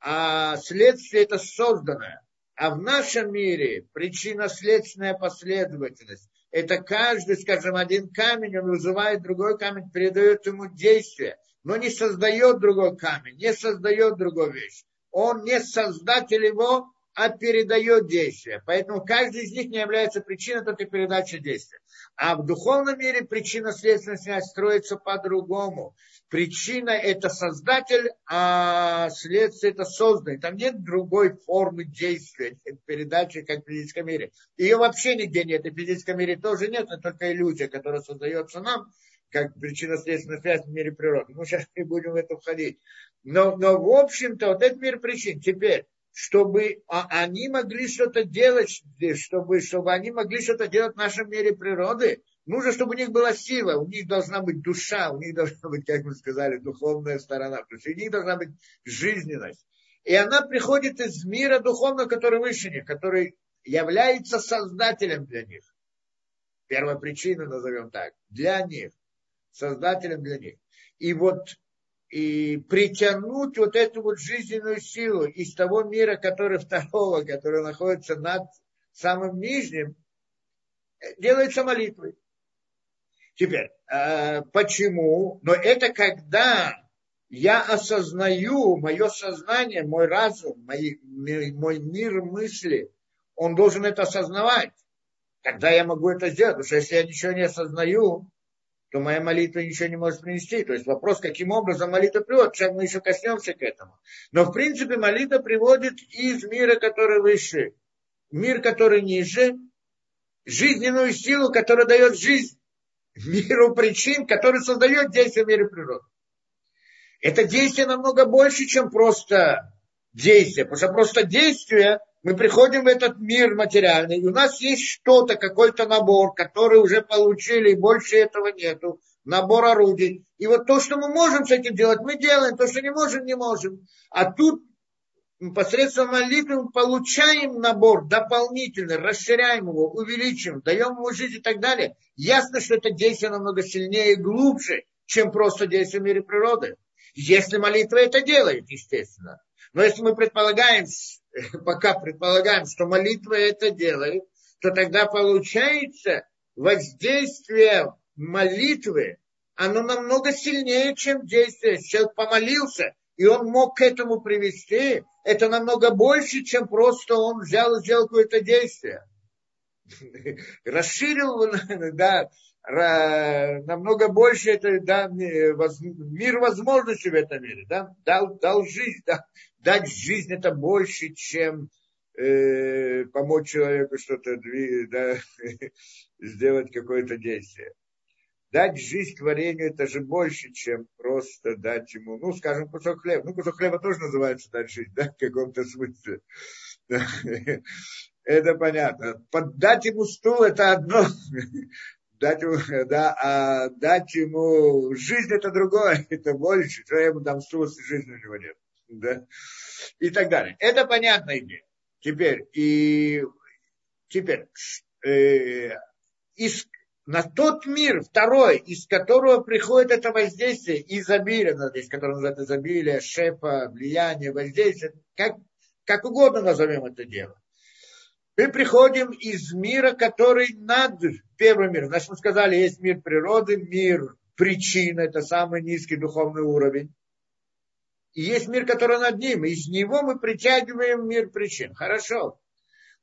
а следствие – это созданное. А в нашем мире причинно-следственная последовательность – это каждый, скажем, один камень, он вызывает другой камень, передает ему действие, но не создает другой камень, не создает другую вещь. Он не создатель его, а передает действие. Поэтому каждый из них не является причиной только передачи действия. А в духовном мире причинно-следственная связь строится по-другому. Причина – это создатель, а следствие – это созданный. Там нет другой формы действия, передачи, как в физическом мире. Ее вообще нигде нет, и в физическом мире тоже нет, это только иллюзия, которая создается нам, как причинно-следственная связь в мире природы. Мы сейчас не будем в это входить. Но, но в общем-то, вот этот мир причин. Теперь, чтобы а, они могли что-то делать, чтобы, чтобы они могли что-то делать в нашем мире природы, нужно, чтобы у них была сила, у них должна быть душа, у них должна быть, как мы сказали, духовная сторона, то есть у них должна быть жизненность. И она приходит из мира духовного, который выше них, который является создателем для них. Первая причина, назовем так, для них, создателем для них. И вот и притянуть вот эту вот жизненную силу из того мира, который второго, который находится над самым нижним, делается молитвой. Теперь, э, почему? Но это когда я осознаю, мое сознание, мой разум, мой, мой мир мысли, он должен это осознавать. Тогда я могу это сделать. Потому что если я ничего не осознаю, то моя молитва ничего не может принести. То есть вопрос, каким образом молитва приводит, сейчас мы еще коснемся к этому. Но в принципе молитва приводит из мира, который выше. мир, который ниже, жизненную силу, которая дает жизнь миру причин, который создает действие в мире природы. Это действие намного больше, чем просто действие. Потому что просто действие, мы приходим в этот мир материальный, и у нас есть что-то, какой-то набор, который уже получили, и больше этого нету. Набор орудий. И вот то, что мы можем с этим делать, мы делаем. То, что не можем, не можем. А тут посредством молитвы мы получаем набор дополнительный, расширяем его, увеличиваем, даем ему жизнь и так далее. Ясно, что это действие намного сильнее и глубже, чем просто действие в мире природы. Если молитва это делает, естественно. Но если мы предполагаем, пока предполагаем, что молитва это делает, то тогда получается воздействие молитвы, оно намного сильнее, чем действие. Человек помолился, и он мог к этому привести, это намного больше, чем просто он взял и сделал какое-то действие. Расширил, да, намного больше это да, мир возможностей в этом мире. Да? Дал, дал жизнь, да? дать жизнь это больше, чем э, помочь человеку что-то да, сделать какое-то действие. Дать жизнь творению это же больше, чем просто дать ему, ну, скажем, кусок хлеба. Ну, кусок хлеба тоже называется дать жизнь, да, в каком-то смысле. Это понятно. Дать ему стул это одно, дать ему, да, а дать ему жизнь это другое, это больше, что я ему дам стул, если жизни у него нет. Да? И так далее. Это понятная идея. Теперь, и теперь, э, из, на тот мир, второй, из которого приходит это воздействие, изобилие, здесь, которое называется изобилие, шепа, влияние, воздействие, как, как угодно назовем это дело. Мы приходим из мира, который над первым миром. Значит, мы сказали, есть мир природы, мир причин, это самый низкий духовный уровень. И есть мир, который над ним. Из него мы притягиваем мир причин. Хорошо.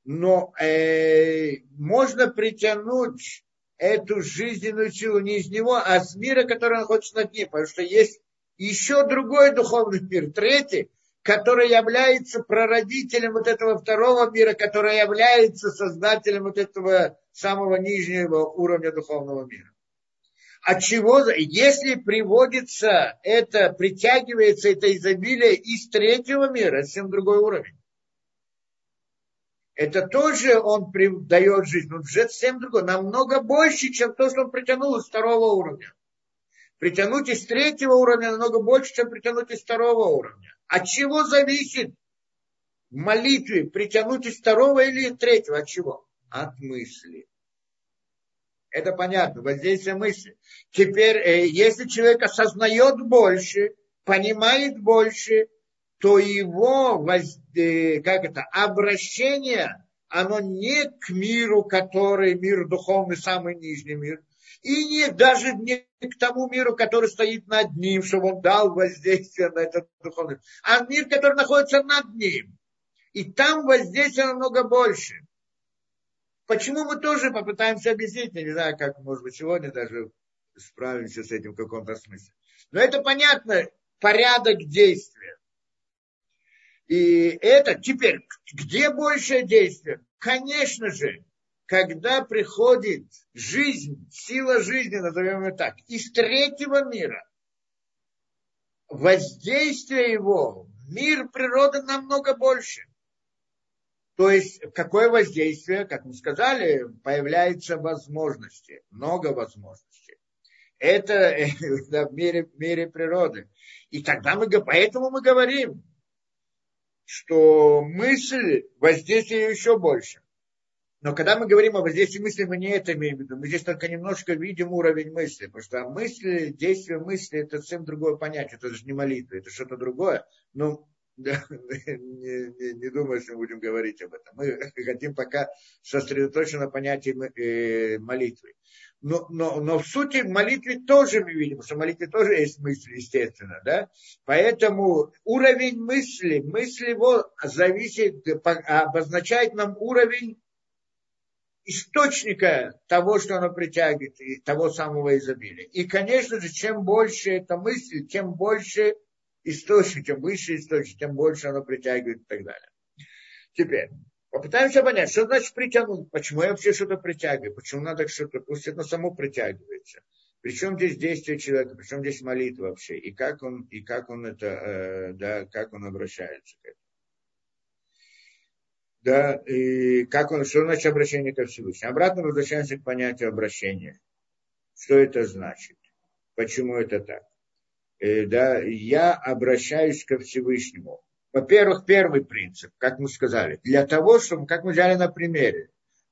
Но э, можно притянуть эту жизненную силу не из него, а с мира, который находится над ним. Потому что есть еще другой духовный мир, третий, который является прародителем вот этого второго мира, который является создателем вот этого самого нижнего уровня духовного мира. От чего, если приводится это, притягивается это изобилие из третьего мира, совсем другой уровень это тоже он дает жизнь, но уже совсем другой, намного больше, чем то, что он притянул из второго уровня. Притянуть из третьего уровня намного больше, чем притянуть из второго уровня. От чего зависит в молитве притянуть из второго или из третьего? От чего? От мысли. Это понятно, воздействие мысли. Теперь, э, если человек осознает больше, понимает больше, то его. Э, как это, обращение, оно не к миру, который мир духовный, самый нижний мир, и не даже не к тому миру, который стоит над ним, чтобы он дал воздействие на этот духовный, а мир, который находится над ним. И там воздействие намного больше. Почему мы тоже попытаемся объяснить, не знаю, как, может быть, сегодня даже справимся с этим в каком-то смысле. Но это понятно, порядок действия. И это теперь, где большее действие? Конечно же, когда приходит жизнь, сила жизни, назовем ее так, из третьего мира, воздействие его, мир природы намного больше. То есть, какое воздействие, как мы сказали, появляются возможности, много возможностей. Это в мире, мире природы. И тогда мы, поэтому мы говорим, что мысль воздействие еще больше. Но когда мы говорим о воздействии мысли, мы не это имеем в виду. Мы здесь только немножко видим уровень мысли. Потому что мысли, действие мысли – это совсем другое понятие. Это же не молитва, это что-то другое. Да, не, не, не думаю, что мы будем говорить об этом. Мы хотим пока сосредоточиться на понятии молитвы. Но, но, но в сути в молитве тоже мы видим, что в молитве тоже есть мысли, естественно. Да? Поэтому уровень мысли, мысли его зависит, обозначает нам уровень источника того, что оно притягивает, и того самого изобилия. И, конечно же, чем больше эта мысль, тем больше источник, чем выше источник, тем больше оно притягивает и так далее. Теперь, Попытаемся понять, что значит притянуть, почему я вообще что-то притягиваю, почему надо что-то, пусть это само притягивается. Причем здесь действие человека, причем здесь молитва вообще, и как он, и как он это, э, да, как он обращается к этому. Да, и как он, что значит обращение ко Всевышнему. Обратно возвращаемся к понятию обращения. Что это значит? Почему это так? Э, да, я обращаюсь ко Всевышнему. Во-первых, первый принцип, как мы сказали, для того, чтобы, как мы взяли на примере,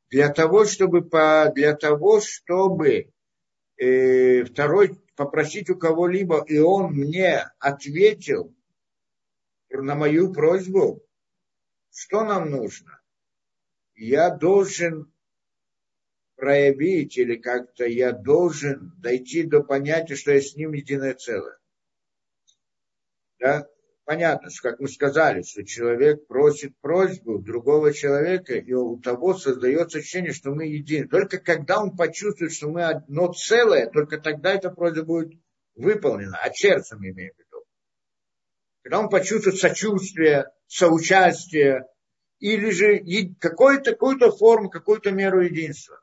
для того, чтобы, по, для того, чтобы э, второй попросить у кого-либо, и он мне ответил на мою просьбу, что нам нужно? Я должен проявить или как-то я должен дойти до понятия, что я с ним единое целое. Да? Понятно, что, как мы сказали, что человек просит просьбу другого человека, и у того создается ощущение, что мы едины. Только когда он почувствует, что мы одно целое, только тогда эта просьба будет выполнена, от сердца мы имеем. Когда он почувствует сочувствие, соучастие, или же какую-то какую форму, какую-то меру единства.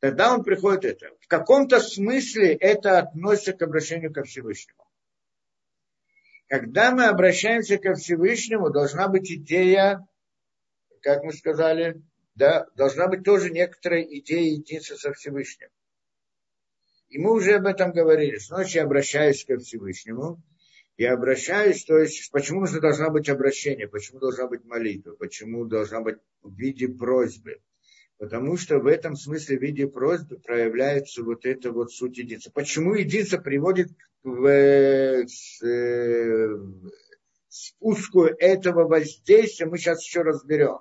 Тогда он приходит это. В каком-то смысле это относится к обращению ко Всевышнему. Когда мы обращаемся ко Всевышнему, должна быть идея, как мы сказали, да, должна быть тоже некоторая идея единства со Всевышним. И мы уже об этом говорили. Значит, я обращаюсь ко Всевышнему. Я обращаюсь, то есть, почему нужно должна быть обращение, почему должна быть молитва, почему должна быть в виде просьбы. Потому что в этом смысле в виде просьбы проявляется вот эта вот суть единства. Почему единство приводит в э, спуску этого воздействия, мы сейчас еще разберем.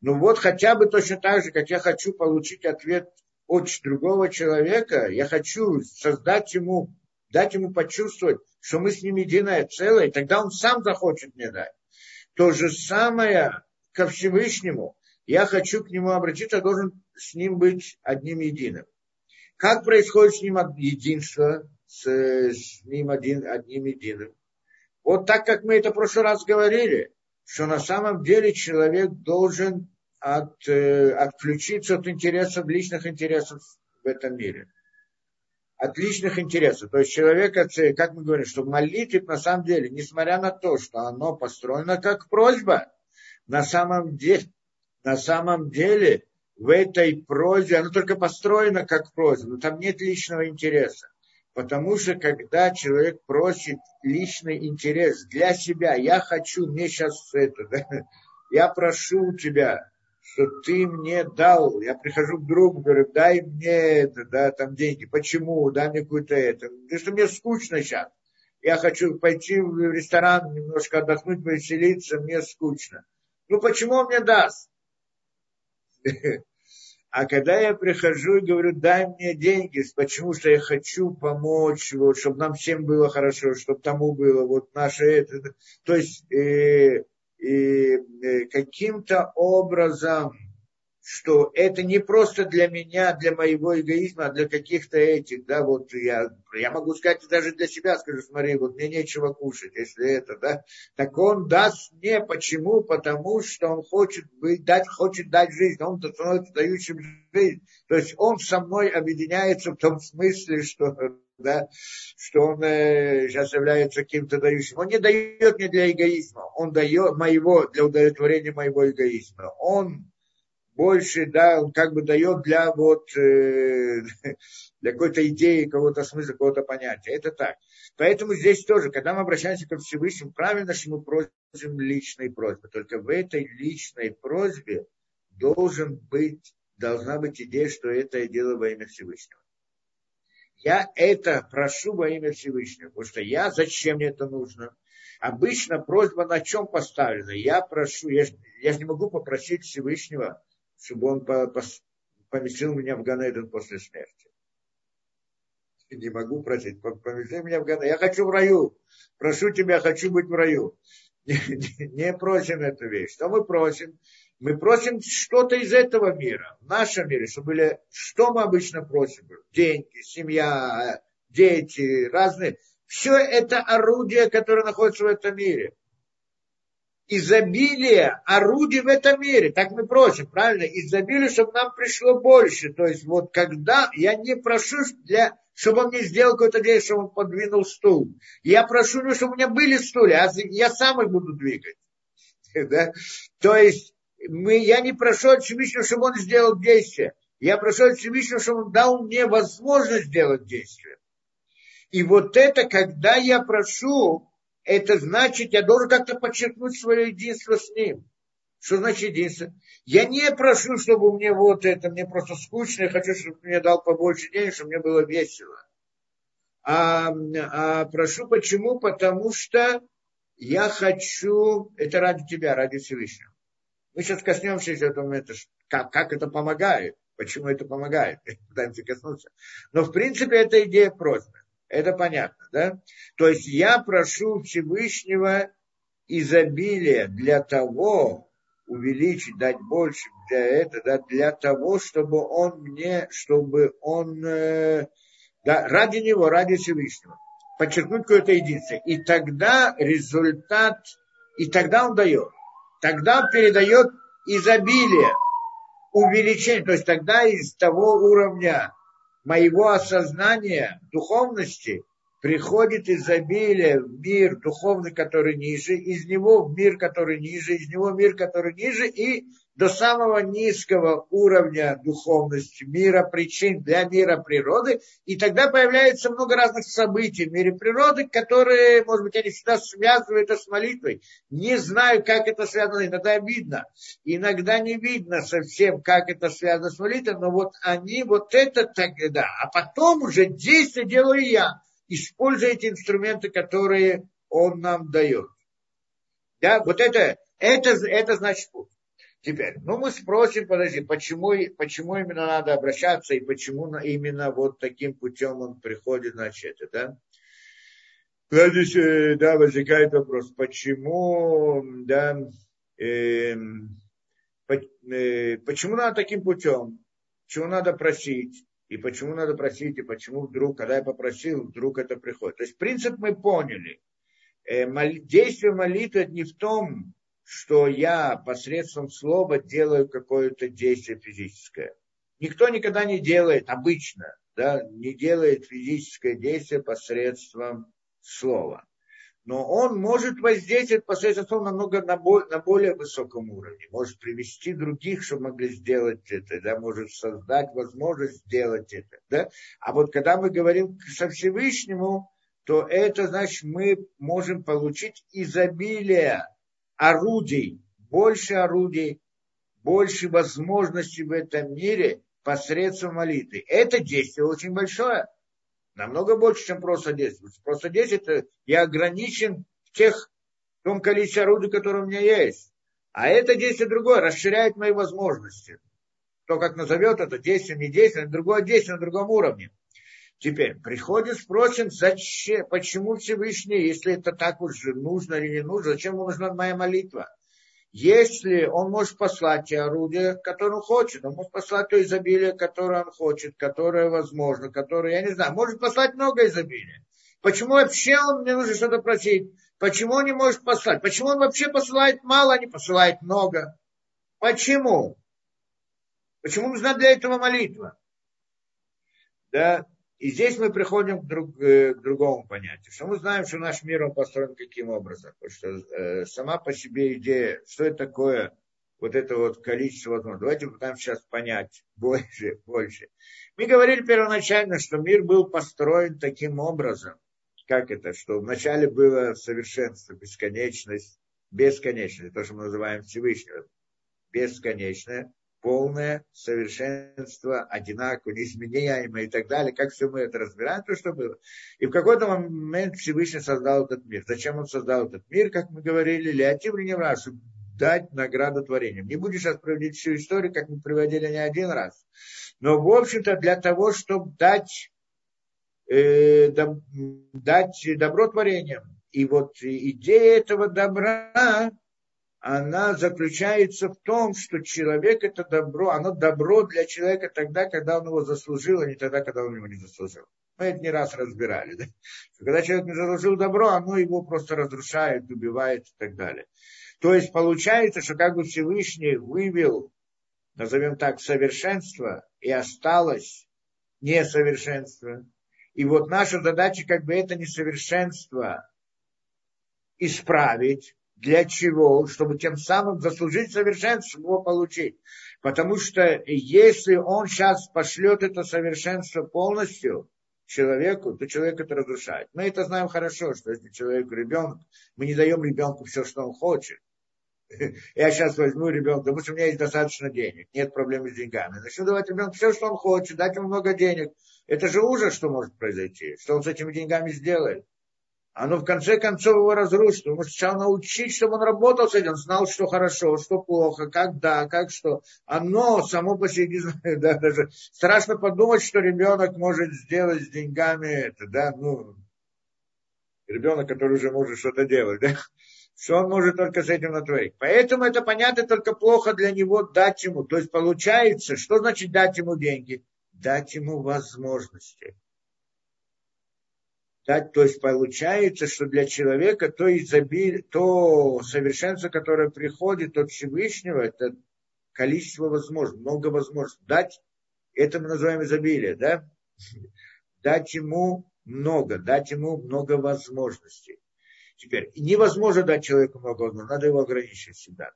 Ну вот хотя бы точно так же, как я хочу получить ответ от другого человека, я хочу создать ему, дать ему почувствовать, что мы с ним единое целое, тогда он сам захочет мне дать. То же самое ко Всевышнему я хочу к нему обратиться, должен с ним быть одним единым. Как происходит с ним единство, с, с ним один, одним единым? Вот так, как мы это в прошлый раз говорили, что на самом деле человек должен от, э, отключиться от интересов, личных интересов в этом мире. От личных интересов. То есть человек, как мы говорим, что молитва на самом деле, несмотря на то, что оно построено как просьба, на самом деле, на самом деле в этой просьбе, она только построена как просьба, но там нет личного интереса. Потому что когда человек просит личный интерес для себя, я хочу, мне сейчас это, да, я прошу тебя, что ты мне дал, я прихожу к другу, говорю, дай мне это, да, там деньги. Почему? Дай мне какую-то это. Потому что мне скучно сейчас. Я хочу пойти в ресторан, немножко отдохнуть, повеселиться, мне скучно. Ну, почему он мне даст? А когда я прихожу и говорю, дай мне деньги, почему что я хочу помочь, вот, чтобы нам всем было хорошо, чтобы тому было вот наше это. То есть э, э, каким-то образом что это не просто для меня, для моего эгоизма, а для каких-то этих, да, вот я, я могу сказать даже для себя, скажу, смотри, вот мне нечего кушать, если это, да, так он даст мне, почему? Потому что он хочет быть, дать, хочет дать жизнь, он становится дающим жизнь, то есть он со мной объединяется в том смысле, что да, что он э, сейчас является каким-то дающим. Он не дает мне для эгоизма, он дает моего, для удовлетворения моего эгоизма. Он больше, да, он как бы дает для вот, э, для какой-то идеи, какого-то смысла, какого-то понятия. Это так. Поэтому здесь тоже, когда мы обращаемся к Всевышнему, правильно, что мы просим личной просьбы. Только в этой личной просьбе должен быть, должна быть идея, что это я делаю во имя Всевышнего. Я это прошу во имя Всевышнего, потому что я, зачем мне это нужно? Обычно просьба на чем поставлена? Я прошу, я, я же не могу попросить Всевышнего, чтобы он поместил меня в Ганеден после смерти. Не могу просить, помести меня в Ганеден. Я хочу в раю. Прошу тебя, хочу быть в раю. Не, не, не просим эту вещь. Что мы просим? Мы просим что-то из этого мира, в нашем мире, чтобы были, что мы обычно просим? Деньги, семья, дети, разные. Все это орудия, которые находятся в этом мире. изобилие орудий в этом мире. Так мы просим, правильно? Изобилие, чтобы нам пришло больше. То есть вот когда я не прошу, для, чтобы он мне сделал какое-то дело, чтобы он подвинул стул. Я прошу, ну, чтобы у меня были стулья, а я сам их буду двигать. То есть мы, я не прошу от Всевышнего, чтобы он сделал действие. Я прошу от Всевышнего, чтобы он дал мне возможность сделать действие. И вот это, когда я прошу, это значит, я должен как-то подчеркнуть свое единство с ним. Что значит единство? Я не прошу, чтобы мне вот это, мне просто скучно, я хочу, чтобы мне дал побольше денег, чтобы мне было весело. А, а прошу почему? Потому что я хочу, это ради тебя, ради Всевышнего. Мы сейчас коснемся этого момента, как, как это помогает, почему это помогает, пытаемся коснуться. Но в принципе это идея просьбы. Это понятно, да? То есть я прошу Всевышнего изобилия для того, увеличить, дать больше для этого, да, для того, чтобы он мне, чтобы он, э, да, ради него, ради Всевышнего, подчеркнуть какое-то единство. И тогда результат, и тогда он дает. Тогда передает изобилие, увеличение. То есть тогда из того уровня моего осознания духовности приходит изобилие в мир духовный, который ниже, из него в мир, который ниже, из него в мир, который ниже, и до самого низкого уровня духовности, мира причин для мира природы. И тогда появляется много разных событий в мире природы, которые, может быть, они всегда связывают это с молитвой. Не знаю, как это связано, иногда видно. Иногда не видно совсем, как это связано с молитвой, но вот они, вот это тогда. А потом уже действие делаю я используя эти инструменты, которые он нам дает. Да, вот это, это, это значит путь. Теперь, ну мы спросим, подожди, почему, почему именно надо обращаться и почему именно вот таким путем он приходит, значит, да? Здесь, да, возникает вопрос, почему, да, э, э, почему надо таким путем? Чего надо просить? и почему надо просить, и почему вдруг, когда я попросил, вдруг это приходит. То есть принцип мы поняли. Э, действие молитвы не в том, что я посредством слова делаю какое-то действие физическое. Никто никогда не делает обычно, да, не делает физическое действие посредством слова но он может воздействовать посредством намного на, на более высоком уровне, может привести других, чтобы могли сделать это, да, может создать возможность сделать это. Да? А вот когда мы говорим со Всевышнему, то это значит, мы можем получить изобилие орудий, больше орудий, больше возможностей в этом мире посредством молитвы. Это действие очень большое. Намного больше, чем просто 10. Просто 10 это я ограничен в тех, в том количестве орудий, которые у меня есть. А это действие другое, расширяет мои возможности. Кто как назовет это, действие, не действие, другое действие на другом уровне. Теперь приходит, спросим, зачем, почему Всевышний, если это так уж нужно или не нужно, зачем ему нужна моя молитва? Если он может послать те орудия, которые он хочет, он может послать то изобилие, которое он хочет, которое возможно, которое, я не знаю, может послать много изобилия. Почему вообще он мне нужно что-то просить? Почему он не может послать? Почему он вообще посылает мало, а не посылает много? Почему? Почему нужна для этого молитва? Да, и здесь мы приходим к, друг, э, к другому понятию, что мы знаем, что наш мир он построен каким образом. Потому что э, сама по себе идея, что это такое, вот это вот количество возможностей. Давайте попытаемся сейчас понять больше, больше. Мы говорили первоначально, что мир был построен таким образом, как это, что вначале было совершенство, бесконечность, бесконечность, то, что мы называем Всевышнего, бесконечное, полное совершенство, одинаково, неизменяемое и так далее, как все мы это разбираем, то, что было. И в какой-то момент Всевышний создал этот мир. Зачем он создал этот мир, как мы говорили, Леотим не раз, дать награду творениям. Не буду сейчас проводить всю историю, как мы приводили не один раз. Но, в общем-то, для того, чтобы дать, э, дать добро творениям. И вот идея этого добра, она заключается в том, что человек это добро, оно добро для человека тогда, когда он его заслужил, а не тогда, когда он его не заслужил. Мы это не раз разбирали. Да? Когда человек не заслужил добро, оно его просто разрушает, убивает и так далее. То есть получается, что как бы Всевышний вывел, назовем так, совершенство, и осталось несовершенство. И вот наша задача как бы это несовершенство исправить. Для чего? Чтобы тем самым заслужить совершенство, его получить. Потому что если он сейчас пошлет это совершенство полностью, человеку, то человек это разрушает. Мы это знаем хорошо, что если человек ребенок, мы не даем ребенку все, что он хочет. Я сейчас возьму ребенка, потому что у меня есть достаточно денег, нет проблем с деньгами. Начну давать ребенку все, что он хочет, дать ему много денег. Это же ужас, что может произойти. Что он с этими деньгами сделает? Оно в конце концов его разрушит. Ему сначала научить, чтобы он работал с этим, знал, что хорошо, что плохо, как да, как что. Оно само по себе, не знаю, да, даже страшно подумать, что ребенок может сделать с деньгами это, да, ну, ребенок, который уже может что-то делать, да, что он может только с этим натворить. Поэтому это понятно, только плохо для него дать ему. То есть получается, что значит дать ему деньги? Дать ему возможности дать, то есть получается, что для человека то изобилие, то совершенство, которое приходит от Всевышнего, это количество возможностей, много возможностей. Дать, это мы называем изобилие, да? Дать ему много, дать ему много возможностей. Теперь, невозможно дать человеку много возможностей, надо его ограничить всегда.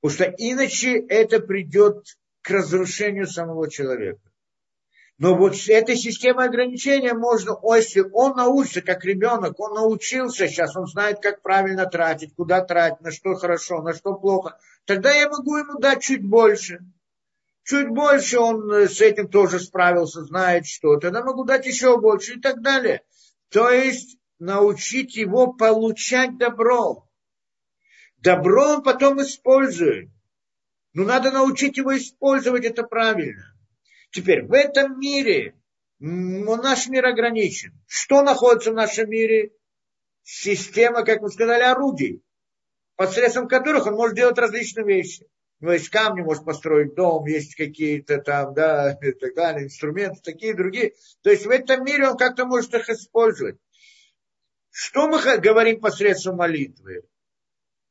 Потому что иначе это придет к разрушению самого человека. Но вот этой системой ограничения можно, если он научится, как ребенок, он научился сейчас, он знает, как правильно тратить, куда тратить, на что хорошо, на что плохо, тогда я могу ему дать чуть больше. Чуть больше он э, с этим тоже справился, знает что, тогда могу дать еще больше и так далее. То есть научить его получать добро. Добро он потом использует. Но надо научить его использовать это правильно. Теперь, в этом мире, наш мир ограничен. Что находится в нашем мире? Система, как мы сказали, орудий, посредством которых он может делать различные вещи. Ну, есть камни, может построить дом, есть какие-то там, да, и так далее, инструменты, такие другие. То есть в этом мире он как-то может их использовать. Что мы говорим посредством молитвы?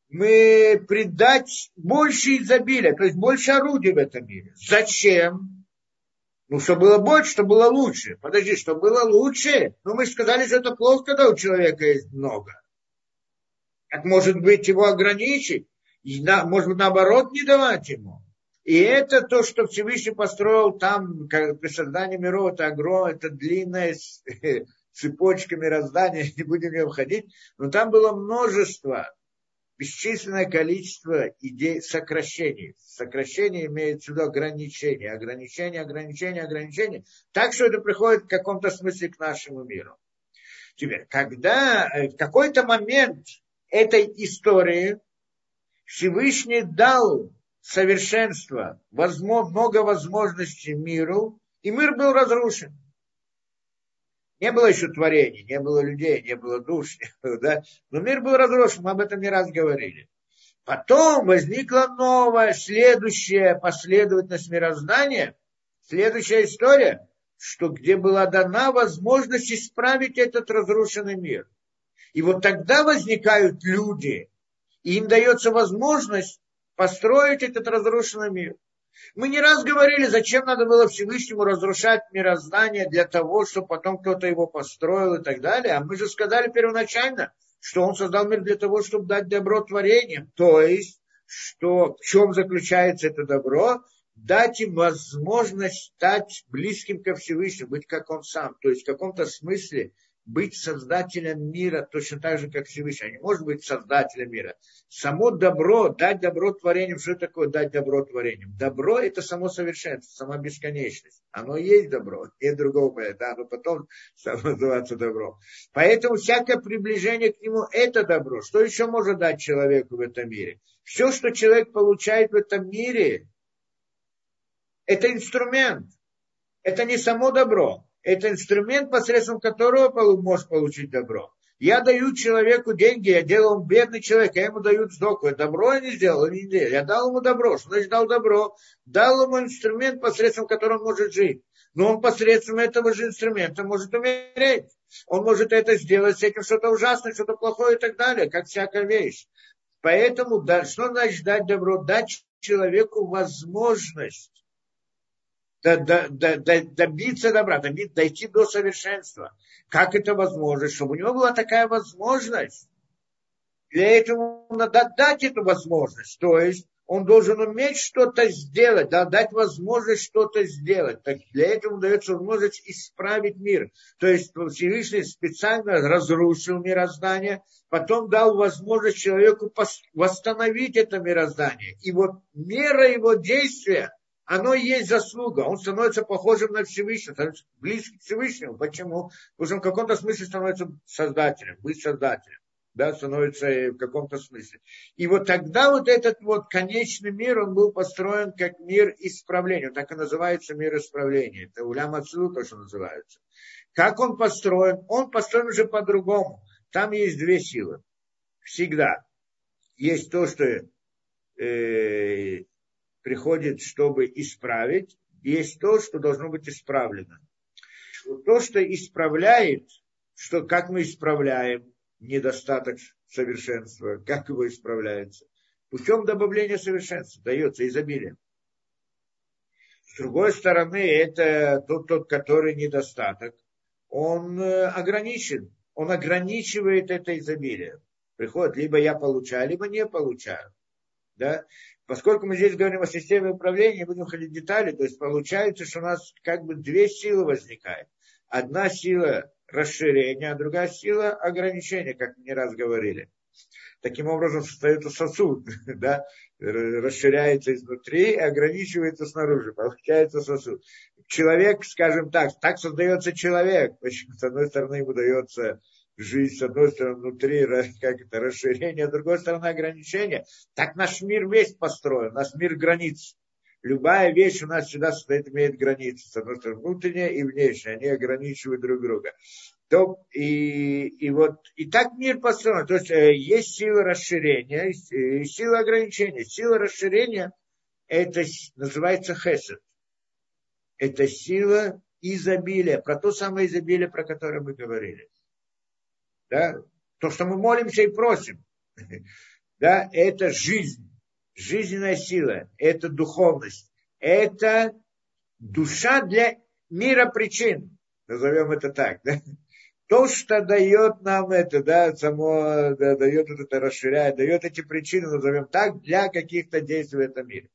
Мы придать больше изобилия, то есть больше орудий в этом мире. Зачем? Ну, что было больше, что было лучше. Подожди, что было лучше? Ну, мы же сказали, что это плохо, когда у человека есть много. Как может быть его ограничить? И, на, может быть, наоборот, не давать ему. И это то, что Всевышний построил там, как при создании миров, это огромное, это длинная цепочка мироздания, не будем в нее входить, но там было множество бесчисленное количество идей сокращений. Сокращение имеет в виду ограничения, ограничения, ограничения, ограничения. Так что это приходит в каком-то смысле к нашему миру. Теперь, когда э, в какой-то момент этой истории Всевышний дал совершенство, много возможностей миру, и мир был разрушен. Не было еще творений, не было людей, не было душ, да? но мир был разрушен, мы об этом не раз говорили. Потом возникла новая, следующая последовательность мироздания, следующая история, что где была дана возможность исправить этот разрушенный мир. И вот тогда возникают люди, и им дается возможность построить этот разрушенный мир. Мы не раз говорили, зачем надо было Всевышнему разрушать мироздание для того, чтобы потом кто-то его построил и так далее. А мы же сказали первоначально, что он создал мир для того, чтобы дать добро творениям. То есть, что, в чем заключается это добро? Дать им возможность стать близким ко Всевышнему, быть как он сам. То есть в каком-то смысле быть создателем мира точно так же, как Всевышний. Не может быть создателем мира. Само добро, дать добро творениям, что такое дать добро творениям? Добро – это само совершенство, сама бесконечность. Оно есть добро, нет другого, да, но потом само называется добро. Поэтому всякое приближение к нему – это добро. Что еще может дать человеку в этом мире? Все, что человек получает в этом мире, это инструмент. Это не само добро это инструмент, посредством которого можешь получить добро. Я даю человеку деньги, я делал он бедный человек, я ему даю сдоку. Я добро я не сделал, не сделал. Я дал ему добро. Что значит дал добро? Дал ему инструмент, посредством которого он может жить. Но он посредством этого же инструмента может умереть. Он может это сделать с этим что-то ужасное, что-то плохое и так далее, как всякая вещь. Поэтому, да, что значит дать добро? Дать человеку возможность добиться добра, дойти до совершенства. Как это возможно? Чтобы у него была такая возможность. Для этого надо дать эту возможность. То есть он должен уметь что-то сделать, да, дать возможность что-то сделать. Так для этого дается возможность исправить мир. То есть Всевышний специально разрушил мироздание, потом дал возможность человеку восстановить это мироздание. И вот мера его действия – оно и есть заслуга. Он становится похожим на Всевышнего, становится близким к Всевышнему. Почему? Потому что он в каком-то смысле становится создателем, быть создателем. Да, становится в каком-то смысле. И вот тогда вот этот вот конечный мир, он был построен как мир исправления. Так и называется мир исправления. Это улям отсюда то, что называется. Как он построен? Он построен уже по-другому. Там есть две силы. Всегда. Есть то, что э, приходит, чтобы исправить, есть то, что должно быть исправлено. То, что исправляет, что, как мы исправляем недостаток совершенства, как его исправляется, путем добавления совершенства дается изобилие. С другой стороны, это тот, тот, который недостаток, он э, ограничен, он ограничивает это изобилие. Приходит, либо я получаю, либо не получаю. Да? Поскольку мы здесь говорим о системе управления, будем ходить в детали, то есть получается, что у нас как бы две силы возникают. Одна сила расширения, а другая сила ограничения, как мы не раз говорили. Таким образом создается сосуд, да, расширяется изнутри и ограничивается снаружи, получается сосуд. Человек, скажем так, так создается человек. С одной стороны, ему дается жизнь, с одной стороны, внутри как это, расширение, с другой стороны, ограничение. Так наш мир весь построен, наш мир границ. Любая вещь у нас всегда состоит, имеет границы, с одной стороны, внутренняя и внешняя, они ограничивают друг друга. То, и, и вот и так мир построен. То есть э, есть сила расширения, есть, э, сила ограничения. Сила расширения это называется хесед. Это сила изобилия, про то самое изобилие, про которое мы говорили. Да? То, что мы молимся и просим, да, это жизнь, жизненная сила, это духовность, это душа для мира причин, назовем это так. Да? То, что дает нам это, да, само да, дает это, расширяет, дает эти причины, назовем так, для каких-то действий в этом мире.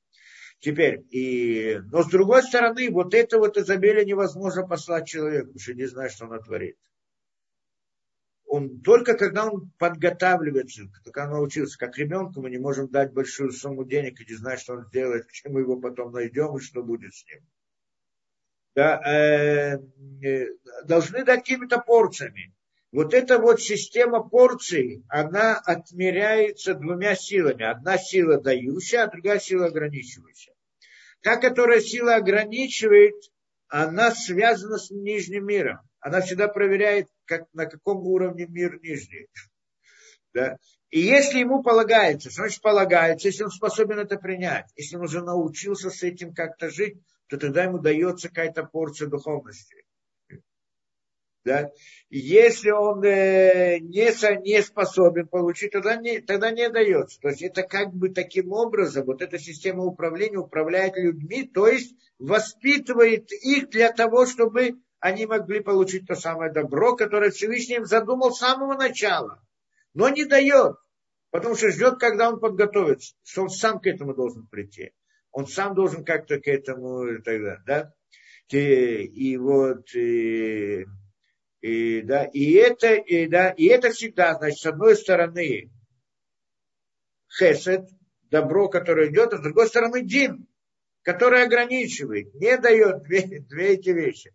Теперь, и, но с другой стороны, вот это вот изобилие невозможно послать человеку, потому что не знает, что он творит он только когда он подготавливается, когда он научился, как ребенку, мы не можем дать большую сумму денег и не знать, что он сделает, к чему его потом найдем и что будет с ним. Да, э, э, должны дать какими-то порциями. Вот эта вот система порций, она отмеряется двумя силами. Одна сила дающая, а другая сила ограничивающая. Та, которая сила ограничивает, она связана с нижним миром. Она всегда проверяет, как, на каком уровне мир нижний. Да? И если ему полагается, что значит полагается, если он способен это принять, если он уже научился с этим как-то жить, то тогда ему дается какая-то порция духовности. Да? Если он э, не, не способен получить, тогда не, тогда не дается. То есть это как бы таким образом, вот эта система управления управляет людьми, то есть воспитывает их для того, чтобы они могли получить то самое добро, которое Всевышний им задумал с самого начала, но не дает, потому что ждет, когда он подготовится, что он сам к этому должен прийти. Он сам должен как-то к этому и так далее, да? И, и вот, и, и, да, и это, и, да, и это всегда, значит, с одной стороны, хесед, добро, которое идет, а с другой стороны, дин, который ограничивает, не дает две, две эти вещи.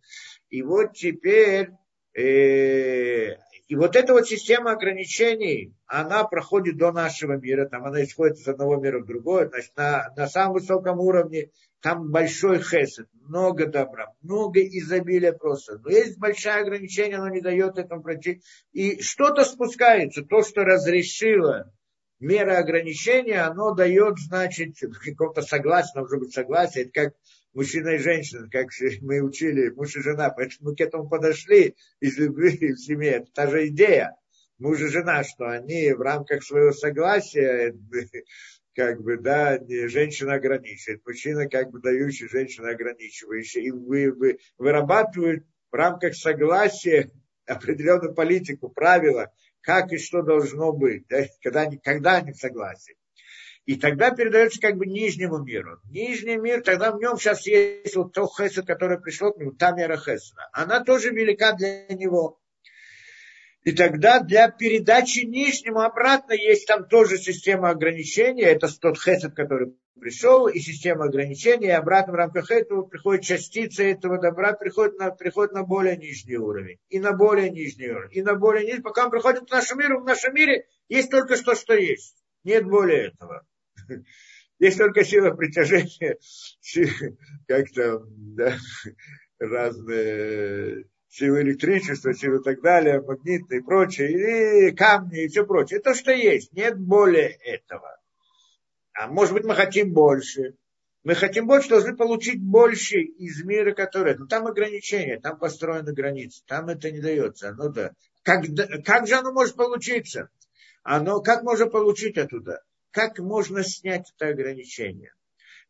И вот теперь, э, и вот эта вот система ограничений, она проходит до нашего мира, там она исходит из одного мира в другой, значит, на, на самом высоком уровне там большой хесед, много добра, много изобилия просто. Но есть большое ограничение, оно не дает этому пройти. И что-то спускается, то, что разрешило мера ограничения, оно дает, значит, какого-то согласия, должно быть согласие, это как мужчина и женщина, как мы учили, муж и жена, поэтому мы к этому подошли из любви в семье, это та же идея. муж и жена, что они в рамках своего согласия, как бы, да, женщина ограничивает, мужчина как бы дающий, женщина ограничивающая. И вы, вы, вырабатывают в рамках согласия определенную политику, правила, как и что должно быть, да, когда, когда они в согласии. И тогда передается как бы нижнему миру. Нижний мир, тогда в нем сейчас есть вот то хесед, которое пришло к нему, та мера хеседа. Она тоже велика для него. И тогда для передачи нижнему обратно есть там тоже система ограничений. Это тот хесед, который пришел, и система ограничений. И обратно в рамках этого приходит частица этого добра, приходит на, приходит на более нижний уровень. И на более нижний уровень. И на более нижний. Пока он приходит к нашему миру, в нашем мире есть только что, что есть. Нет более этого. Есть только сила притяжения, как-то да, разные силы электричества, силы и так далее, магнитные и прочее, и камни и все прочее. Это то, что есть, нет более этого. А может быть мы хотим больше. Мы хотим больше, должны получить больше из мира, который... Но там ограничения, там построены границы, там это не дается. Оно да. Как, как же оно может получиться? Оно, как можно получить оттуда? Как можно снять это ограничение?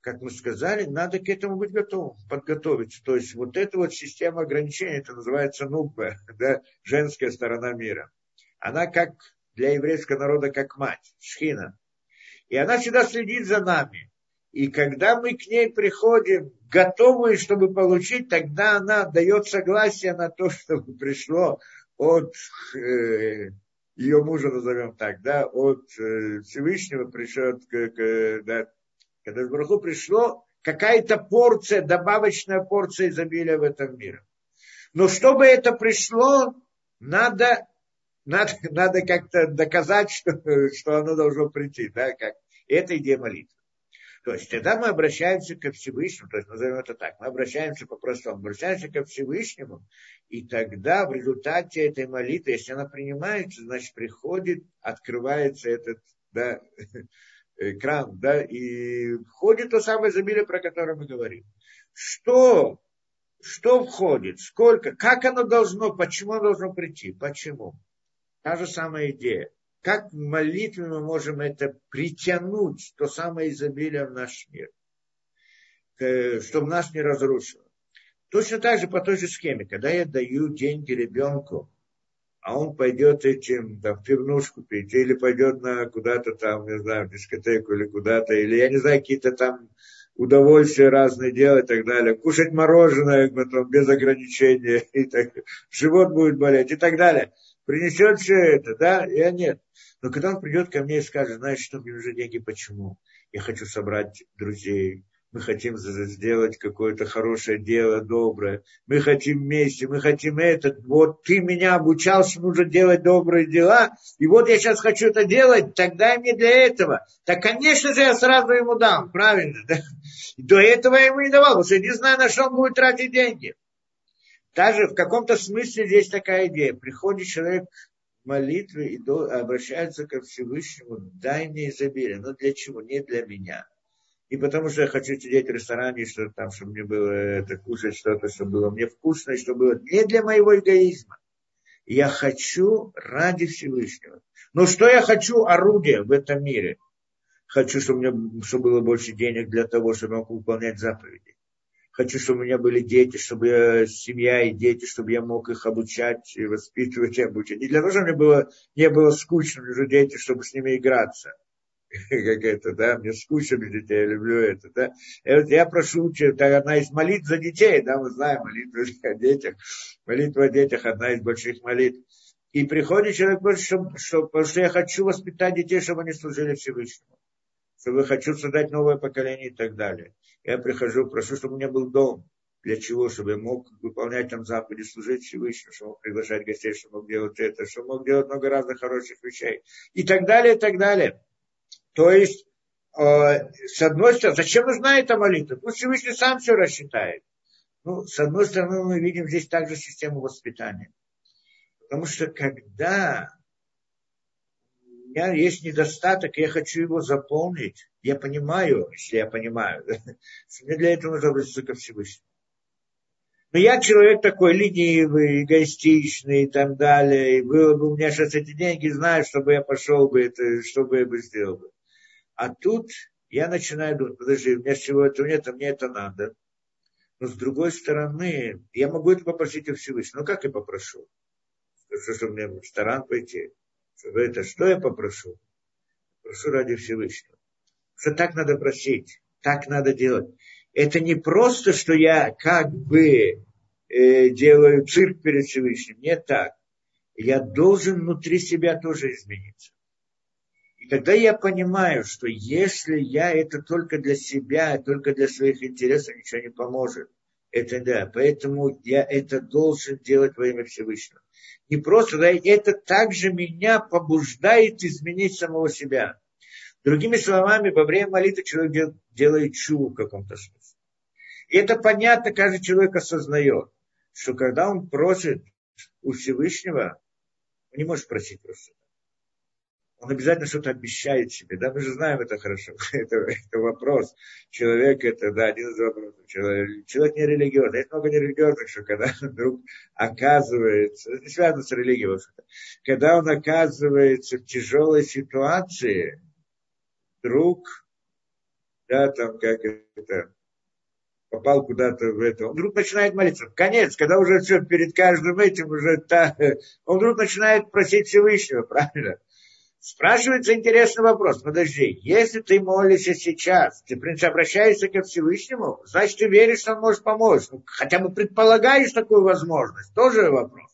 Как мы сказали, надо к этому быть готовым, подготовиться. То есть вот эта вот система ограничений, это называется нубба, да, женская сторона мира. Она как для еврейского народа как мать, шхина. И она всегда следит за нами. И когда мы к ней приходим, готовые, чтобы получить, тогда она дает согласие на то, чтобы пришло от э, ее мужа, назовем так, да, от э, Всевышнего к, да, когда Бараху пришло какая-то порция, добавочная порция изобилия в этом мире. Но чтобы это пришло, надо, надо, надо как-то доказать, что, что оно должно прийти. Да, как. Это идея молитвы. То есть, тогда мы обращаемся ко Всевышнему, то есть, назовем это так, мы обращаемся по-простому, обращаемся ко Всевышнему, и тогда в результате этой молитвы, если она принимается, значит, приходит, открывается этот да, экран, да, и входит то самое изобилие, про которое мы говорим. Что, что входит, сколько, как оно должно, почему оно должно прийти, почему? Та же самая идея как в молитве мы можем это притянуть, то самое изобилие в наш мир, чтобы нас не разрушило. Точно так же по той же схеме, когда я даю деньги ребенку, а он пойдет этим, там, в пивнушку пить, или пойдет на куда-то там, не знаю, в дискотеку или куда-то, или, я не знаю, какие-то там удовольствия разные делать и так далее, кушать мороженое потом без ограничения, и так, живот будет болеть и так далее принесет все это, да, я нет. Но когда он придет ко мне и скажет, знаешь, что мне нужны деньги, почему? Я хочу собрать друзей, мы хотим сделать какое-то хорошее дело, доброе, мы хотим вместе, мы хотим это, вот ты меня обучал, что нужно делать добрые дела, и вот я сейчас хочу это делать, тогда мне для этого. Так, конечно же, я сразу ему дам, правильно, да? До этого я ему не давал, потому что я не знаю, на что он будет тратить деньги. Даже в каком-то смысле здесь такая идея. Приходит человек в молитве и обращается ко Всевышнему, дай мне изобилие. Но для чего? Не для меня. И потому что я хочу сидеть в ресторане, что там, чтобы мне было это, кушать что-то, чтобы было мне вкусно, чтобы было не для моего эгоизма. Я хочу ради Всевышнего. Но что я хочу орудие в этом мире? Хочу, чтобы, мне, чтобы было больше денег для того, чтобы я мог выполнять заповеди хочу, чтобы у меня были дети, чтобы я, семья и дети, чтобы я мог их обучать и воспитывать и обучать. Не для того, чтобы мне было, не было скучно, мне дети, чтобы с ними играться. Как это, да, мне скучно без детей, я люблю это, да. Вот я прошу, это одна из молитв за детей, да, мы знаем молитву о детях. Молитва о детях одна из больших молитв. И приходит человек, чтобы, чтобы, потому что я хочу воспитать детей, чтобы они служили Всевышнему чтобы хочу создать новое поколение и так далее. Я прихожу, прошу, чтобы у меня был дом. Для чего? Чтобы я мог выполнять там заповеди, служить Всевышнему, чтобы мог приглашать гостей, чтобы мог делать это, чтобы мог делать много разных хороших вещей. И так далее, и так далее. То есть, э, с одной стороны, зачем нужна эта молитва? Пусть Всевышний сам все рассчитает. Ну, с одной стороны, мы видим здесь также систему воспитания. Потому что когда меня есть недостаток, я хочу его заполнить. Я понимаю, если я понимаю, мне для этого нужно обратиться ко Всевышнему. Но я человек такой ленивый, эгоистичный и так далее. И было бы у меня сейчас эти деньги, знаю, чтобы я пошел бы, это, что бы я бы сделал бы. А тут я начинаю думать, подожди, у меня всего этого нет, а мне это надо. Но с другой стороны, я могу это попросить у Всевышнего. Ну как я попрошу? Что, что мне в ресторан пойти? Что, это, что я попрошу? Прошу ради Всевышнего. Что так надо просить, так надо делать. Это не просто, что я как бы э, делаю цирк перед Всевышним. Не так. Я должен внутри себя тоже измениться. И тогда я понимаю, что если я это только для себя, только для своих интересов, ничего не поможет. Это да. Поэтому я это должен делать во имя Всевышнего. Не просто, да, это также меня побуждает изменить самого себя. Другими словами, во время молитвы человек делает чу в каком-то смысле. И это понятно, каждый человек осознает, что когда он просит у Всевышнего, он не может просить просто он обязательно что-то обещает себе. Да, мы же знаем это хорошо. это, это вопрос. Человек это, да, один из вопросов. Человек, человек не религиозный. Есть много нерелигиозных, что когда вдруг оказывается, не связано с религией, когда он оказывается в тяжелой ситуации, вдруг, да, там, как это, попал куда-то в это, он вдруг начинает молиться. Конец, когда уже все перед каждым этим уже, та, он вдруг начинает просить Всевышнего, правильно? Спрашивается интересный вопрос. Подожди, если ты молишься сейчас, ты, в принципе, обращаешься ко Всевышнему, значит, ты веришь, что он может помочь. Ну, хотя бы предполагаешь такую возможность. Тоже вопрос.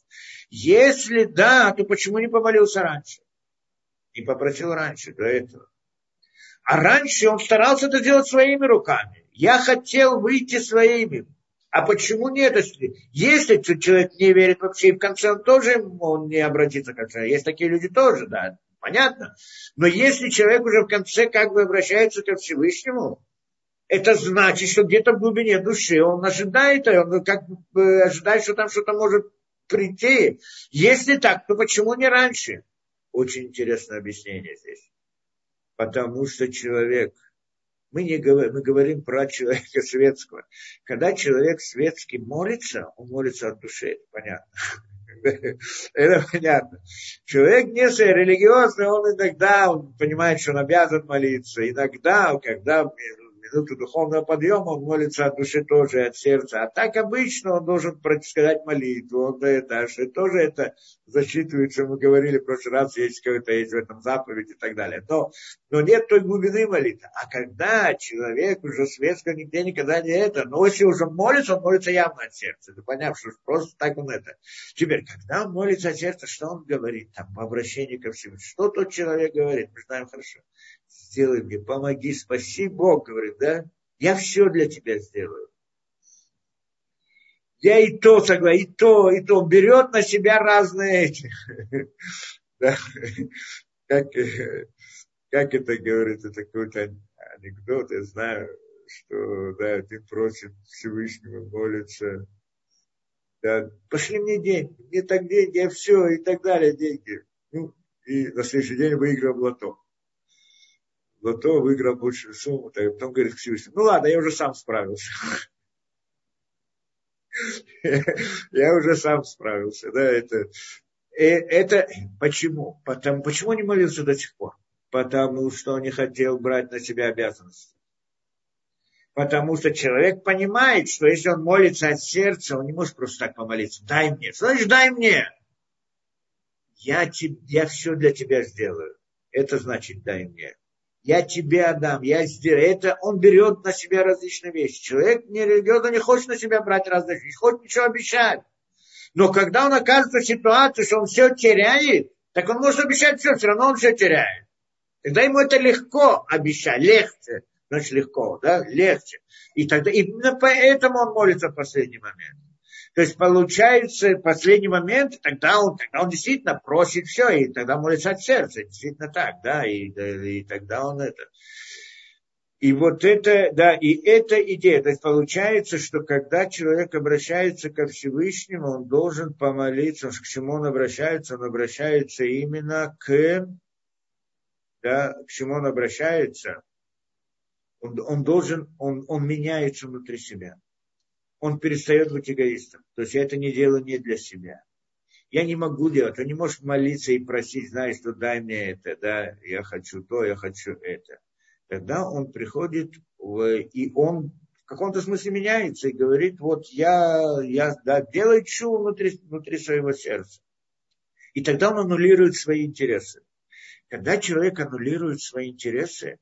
Если да, то почему не помолился раньше? Не попросил раньше, до этого. А раньше он старался это делать своими руками. Я хотел выйти своими. А почему нет? Если, если человек не верит вообще, и в конце он тоже он не обратится к. Есть такие люди тоже, да. Понятно? Но если человек уже в конце как бы обращается ко Всевышнему, это значит, что где-то в глубине души он ожидает, он как бы ожидает, что там что-то может прийти. Если так, то почему не раньше? Очень интересное объяснение здесь. Потому что человек, мы, не говорим, мы говорим про человека светского. Когда человек светский молится, он молится от души, понятно. Это понятно. Человек не религиозный, он иногда он понимает, что он обязан молиться. Иногда, когда минуту духовного подъема, он молится от души тоже, от сердца. А так обычно он должен сказать молитву, он это, что тоже это засчитывается, мы говорили в прошлый раз, есть какой-то есть в этом заповедь и так далее. Но, но нет той глубины молитвы. А когда человек уже светско нигде никогда не это, но если уже молится, он молится явно от сердца. Ты поняв, что просто так он это. Теперь, когда он молится от сердца, что он говорит? Там, по обращению ко всему. Что тот человек говорит? Мы знаем хорошо сделай мне, помоги, спаси Бог, говорит, да? Я все для тебя сделаю. Я и то согласен, и то, и то. Берет на себя разные эти. Как, как это говорит, это какой-то анекдот, я знаю, что да, один просит Всевышнего, молится, да, пошли мне деньги, мне так деньги, я все, и так далее, деньги. Ну, и на следующий день выиграл лото лото выиграл большую сумму, так, потом говорит к ну ладно, я уже сам справился. Я уже сам справился, да, это, э, это почему? Потому, почему не молился до сих пор? Потому что он не хотел брать на себя обязанности. Потому что человек понимает, что если он молится от сердца, он не может просто так помолиться. Дай мне. Значит дай мне? Я, тебе, я все для тебя сделаю. Это значит дай мне я тебе отдам, я сделаю. Это он берет на себя различные вещи. Человек не религиозно не хочет на себя брать различные вещи, хочет ничего обещать. Но когда он оказывается в ситуации, что он все теряет, так он может обещать все, все равно он все теряет. Тогда ему это легко обещать, легче, значит легко, да, легче. И тогда именно поэтому он молится в последний момент. То есть получается последний момент, тогда он, тогда он действительно просит все, и тогда молится от сердца, действительно так, да, и, и тогда он это. И вот это, да, и эта идея, то есть получается, что когда человек обращается ко Всевышнему, он должен помолиться, к чему он обращается, он обращается именно к, да, к чему он обращается, он, он должен, он, он меняется внутри себя он перестает быть эгоистом. То есть я это не делаю не для себя. Я не могу делать. Он не может молиться и просить, знаешь, что дай мне это, да, я хочу то, я хочу это. Тогда он приходит, в, и он в каком-то смысле меняется и говорит, вот я, я да, делаю чу внутри, внутри своего сердца. И тогда он аннулирует свои интересы. Когда человек аннулирует свои интересы,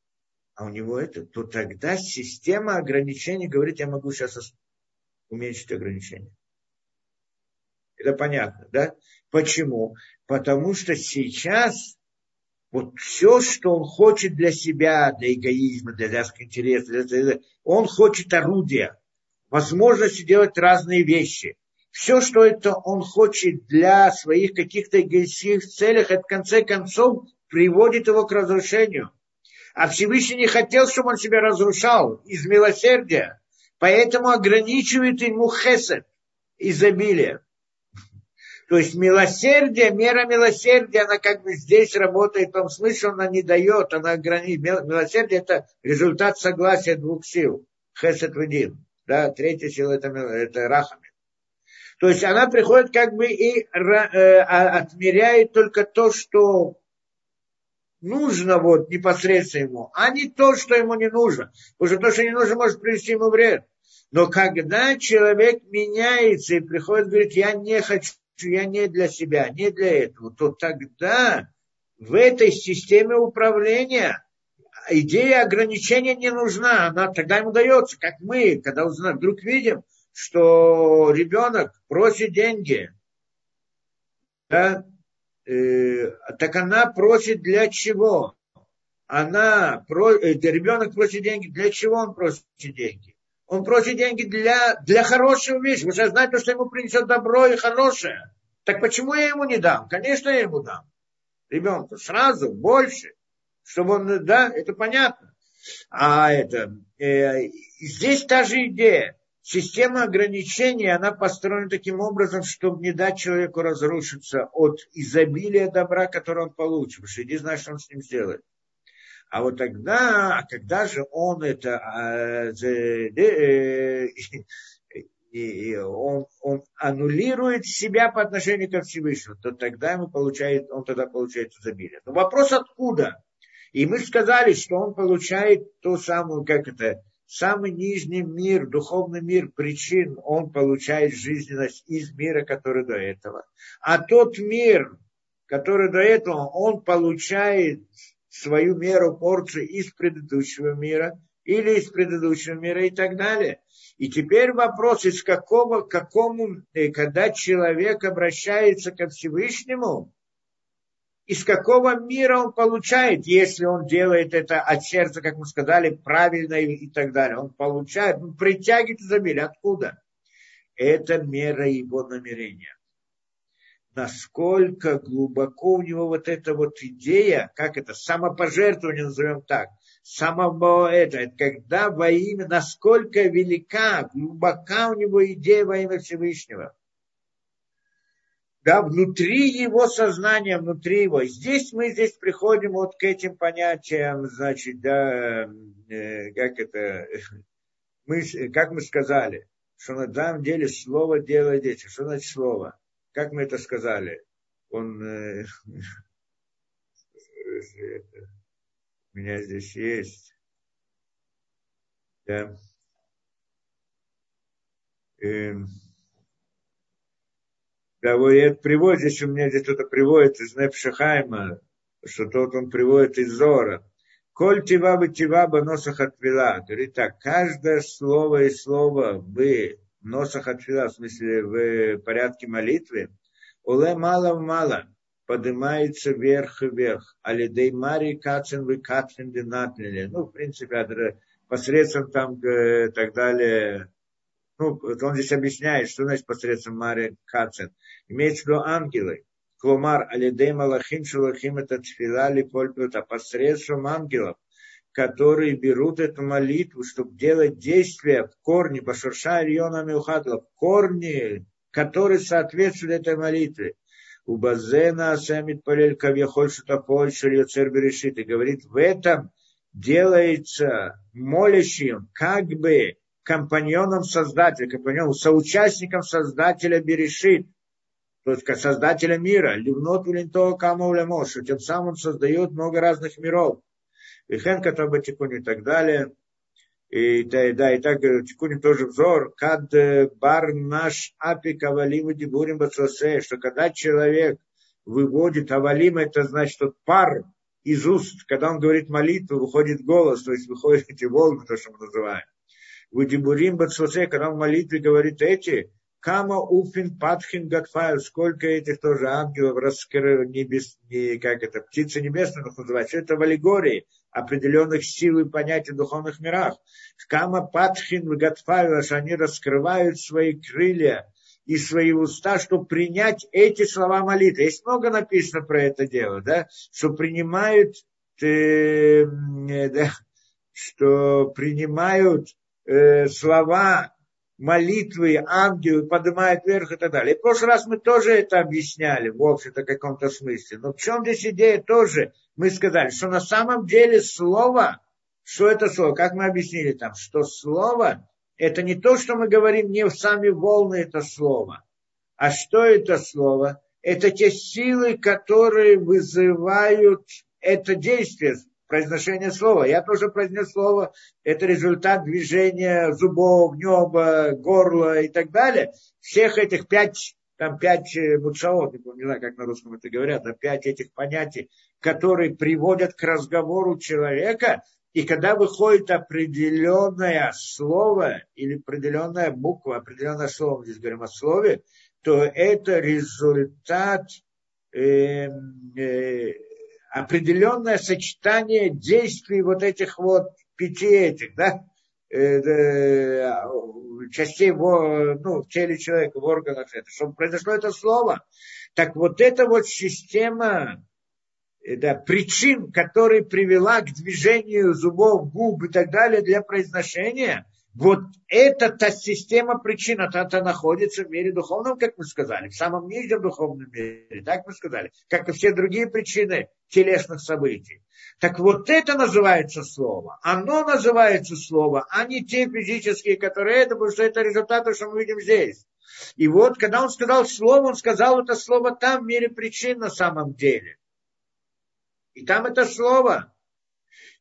а у него это, то тогда система ограничений говорит, я могу сейчас уменьшить ограничения. Это понятно, да? Почему? Потому что сейчас вот все, что он хочет для себя, для эгоизма, для лязга интереса, для, для, он хочет орудия, возможности делать разные вещи. Все, что это он хочет для своих каких-то эгоистических целях, это в конце концов приводит его к разрушению. А Всевышний не хотел, чтобы он себя разрушал из милосердия. Поэтому ограничивает ему хесед, изобилие. То есть милосердие, мера милосердия, она как бы здесь работает в том смысле, она не дает, она ограничивает. Милосердие это результат согласия двух сил. Хесед в Да, третья сила это, это рахами. То есть она приходит как бы и э, а, отмеряет только то, что нужно вот непосредственно ему, а не то, что ему не нужно. Потому что то, что не нужно, может принести ему вред. Но когда человек меняется и приходит, говорит, я не хочу, я не для себя, не для этого, то тогда в этой системе управления идея ограничения не нужна, она тогда ему дается, как мы, когда вдруг видим, что ребенок просит деньги, да, э, так она просит для чего? Она, про, э, ребенок просит деньги, для чего он просит деньги? Он просит деньги для, для хорошего вещи, потому что знает, что ему принесет добро и хорошее. Так почему я ему не дам? Конечно, я ему дам. Ребенку сразу, больше, чтобы он, да, это понятно. А это, э, здесь та же идея система ограничений, она построена таким образом, чтобы не дать человеку разрушиться от изобилия добра, которое он получит, потому что не знает, что он с ним сделает. А вот тогда, а когда же он это, а, э, он, он аннулирует себя по отношению ко Всевышнему, то тогда ему получает, он тогда получает изобилие. Но вопрос откуда? И мы сказали, что он получает ту самую, как это, самый нижний мир, духовный мир причин, он получает жизненность из мира, который до этого. А тот мир, который до этого, он получает свою меру порцию из предыдущего мира или из предыдущего мира и так далее. И теперь вопрос, из какого, какому, э, когда человек обращается ко Всевышнему, из какого мира он получает, если он делает это от сердца, как мы сказали, правильно и так далее. Он получает, он притягивает изобилие. Откуда? Это мера его намерения. Насколько глубоко у него вот эта вот идея, как это, самопожертвование, назовем так, самого это, это когда во имя, насколько велика, глубока у него идея во имя Всевышнего да, внутри его сознания, внутри его. Здесь мы здесь приходим вот к этим понятиям, значит, да, э, как это, мы, как мы сказали, что на самом деле слово делает дети. Что значит слово? Как мы это сказали? Он, э, у меня здесь есть, да, э, это приводит, здесь у меня здесь кто-то приводит из Непшахайма, что тот он приводит из Зора. Коль тива бы тива бы носах отвела. Говорит так, каждое слово и слово в носах отвела, в смысле в порядке молитвы, уле мало мало, поднимается вверх и вверх. Алидей мари кацин вы кацин динатнили. Ну, в принципе, посредством там э, так далее ну, он здесь объясняет, что значит посредством Мари Кацин. Имеется в виду ангелы. Кломар, алидей малахим шалахим это тфилали польпюта. Посредством ангелов, которые берут эту молитву, чтобы делать действия в корне, башурша Риона Милхатла, в корне, которые соответствуют этой молитве. У Базена Асамит Палель Кавьяхоль Шутаполь Шильоцер Берешит. И говорит, в этом делается молящим, как бы компаньоном Создателя, компаньоном, соучастником Создателя Берешит, то есть как Создателя мира, Ливнот Улинто Кама Улямош, тем самым он создает много разных миров. Вихен Катаба Тикун и так далее. И, да, да, и так Тикуни тоже взор, кад бар наш апи кавалиму дебурим бацосе, что когда человек выводит авалим, это значит, что пар из уст, когда он говорит молитву, выходит голос, то есть выходят эти волны, то, что мы называем. В Дебурим когда он в молитве говорит эти, Кама Уфин Патхин Гатфайл, сколько этих тоже ангелов раскрыл небес, не, как это, птицы небесных называют, все это в аллегории определенных сил и понятий в духовных мирах. Кама Патхин Гатфайл, они раскрывают свои крылья и свои уста, чтобы принять эти слова молитвы. Есть много написано про это дело, да, что принимают, э, э, да, что принимают э, слова молитвы, ангелы поднимают вверх и так далее. И в прошлый раз мы тоже это объясняли, в общем-то, каком-то смысле. Но в чем здесь идея тоже? Мы сказали, что на самом деле слово, что это слово, как мы объяснили там, что слово это не то, что мы говорим, не в сами волны это слово. А что это слово? Это те силы, которые вызывают это действие, произношение слова. Я тоже произнес слово, это результат движения зубов, неба, горла и так далее. Всех этих пять, там пять э, мудшаот, не знаю, как на русском это говорят, а пять этих понятий, которые приводят к разговору человека, и когда выходит определенное слово или определенная буква, определенное слово, здесь говорим о слове, то это результат э, э, определенное сочетание действий вот этих вот пяти этих, да, э, частей в, ну, в теле человека, в органах, это, чтобы произошло это слово. Так вот эта вот система Э, да, причин, которые привела к движению зубов, губ и так далее для произношения, вот эта та система причин, это, это находится в мире духовном, как мы сказали, в самом нижнем духовном мире, так мы сказали, как и все другие причины телесных событий. Так вот это называется слово. Оно называется слово, а не те физические, которые это, потому что это результат, что мы видим здесь. И вот, когда он сказал слово, он сказал это слово там, в мире причин на самом деле. И там это слово.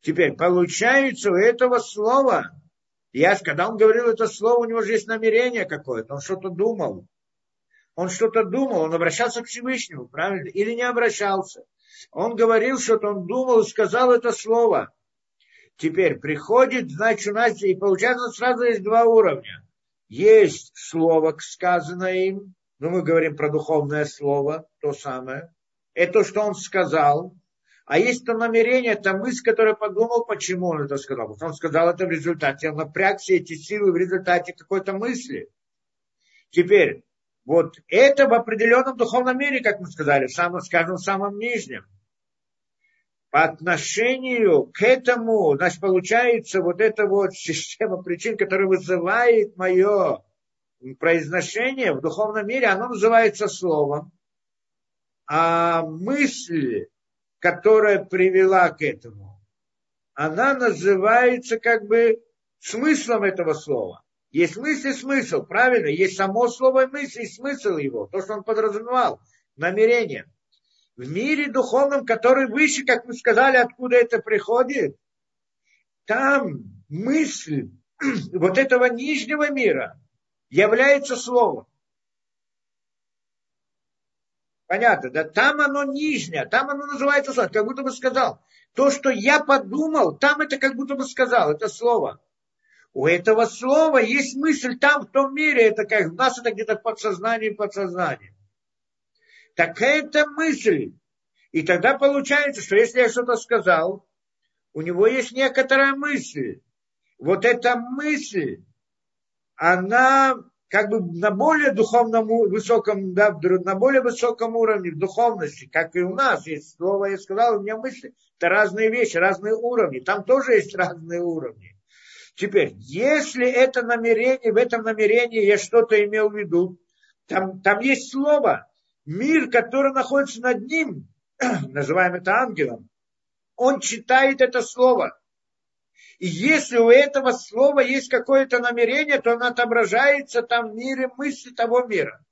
Теперь, получается, у этого слова, я, когда он говорил это слово, у него же есть намерение какое-то, он что-то думал. Он что-то думал, он обращался к Всевышнему, правильно? Или не обращался. Он говорил что-то, он думал и сказал это слово. Теперь приходит, значит, у нас, и получается, сразу есть два уровня. Есть слово, сказанное им, но мы говорим про духовное слово, то самое. Это, что он сказал, а есть то намерение, это мысль, которая подумал, почему он это сказал. Он сказал это в результате, он напряг все эти силы в результате какой-то мысли. Теперь, вот это в определенном духовном мире, как мы сказали, в самом, скажем, в самом нижнем. По отношению к этому, значит, получается вот эта вот система причин, которая вызывает мое произношение в духовном мире, оно называется словом. А мысль, которая привела к этому, она называется как бы смыслом этого слова. Есть мысль и смысл, правильно? Есть само слово мысль и смысл его, то, что он подразумевал, намерение. В мире духовном, который выше, как мы сказали, откуда это приходит, там мысль вот этого нижнего мира является словом. Понятно, да? Там оно нижнее, там оно называется слово, как будто бы сказал. То, что я подумал, там это как будто бы сказал, это слово. У этого слова есть мысль там, в том мире, это как у нас это где-то в подсознании, подсознании. Так это мысль. И тогда получается, что если я что-то сказал, у него есть некоторая мысль. Вот эта мысль, она как бы на более духовном высоком, да, на более высоком уровне в духовности, как и у нас. Есть слово, я сказал, у меня мысли, это разные вещи, разные уровни. Там тоже есть разные уровни. Теперь, если это намерение, в этом намерении я что-то имел в виду, там, там есть слово, мир, который находится над ним, называем это ангелом, он читает это слово. И если у этого слова есть какое-то намерение, то оно отображается там в мире мысли того мира.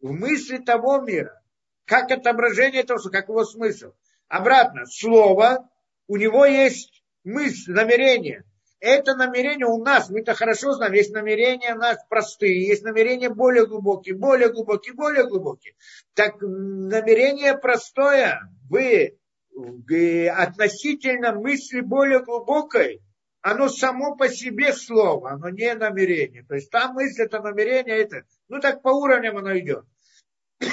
В мысли того мира. Как отображение этого, как его смысл. Обратно, слово, у него есть мысль, намерение. Это намерение у нас, мы это хорошо знаем, есть намерения у нас простые, есть намерения более глубокие, более глубокие, более глубокие. Так намерение простое, вы относительно мысли более глубокой, оно само по себе слово, оно не намерение. То есть там мысль, это намерение, это, ну так по уровням оно идет.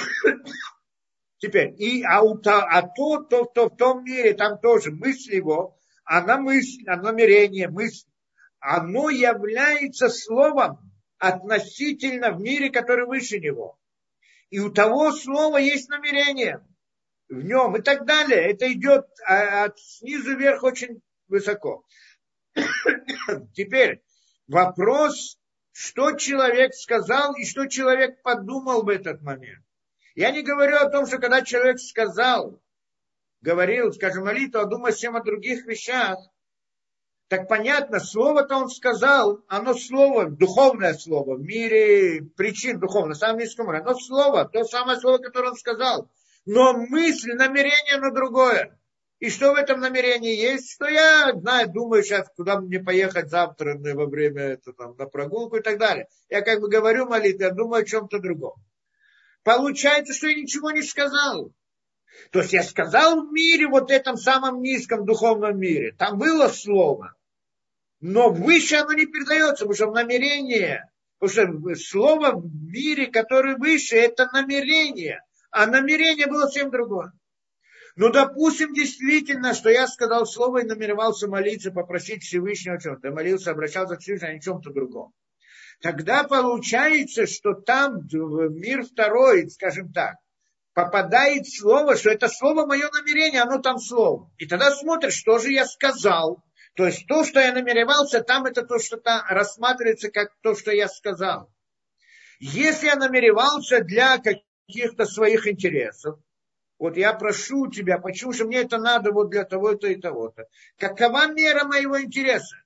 Теперь, и, а, у, а то, то, то в том мире, там тоже мысль его, она мысль, оно намерение, мысль, оно является словом относительно в мире, который выше него. И у того слова есть намерение в нем и так далее. Это идет а, от снизу вверх очень высоко. Теперь вопрос, что человек сказал и что человек подумал в этот момент. Я не говорю о том, что когда человек сказал, говорил, скажем, молитву, а думая всем о других вещах, так понятно, слово-то он сказал, оно слово, духовное слово, в мире причин духовных, самом низком уровне, оно слово, то самое слово, которое он сказал. Но мысль, намерение на другое. И что в этом намерении есть? Что я знаю, думаю сейчас, куда мне поехать завтра во время это, там, на прогулку и так далее. Я как бы говорю молитву, я думаю о чем-то другом. Получается, что я ничего не сказал. То есть я сказал в мире, вот этом самом низком духовном мире, там было слово, но выше оно не передается, потому что намерение, потому что слово в мире, которое выше, это намерение, а намерение было всем другое. Ну, допустим, действительно, что я сказал слово и намеревался молиться, попросить Всевышнего чем-то. Молился, обращался к Всевышнему о чем-то другом. Тогда получается, что там в мир второй, скажем так, попадает слово, что это слово мое намерение, оно там слово. И тогда смотришь, что же я сказал. То есть то, что я намеревался, там это то, что там рассматривается как то, что я сказал. Если я намеревался для каких-то своих интересов, вот я прошу тебя, почему же мне это надо вот для того-то и того-то. Какова мера моего интереса?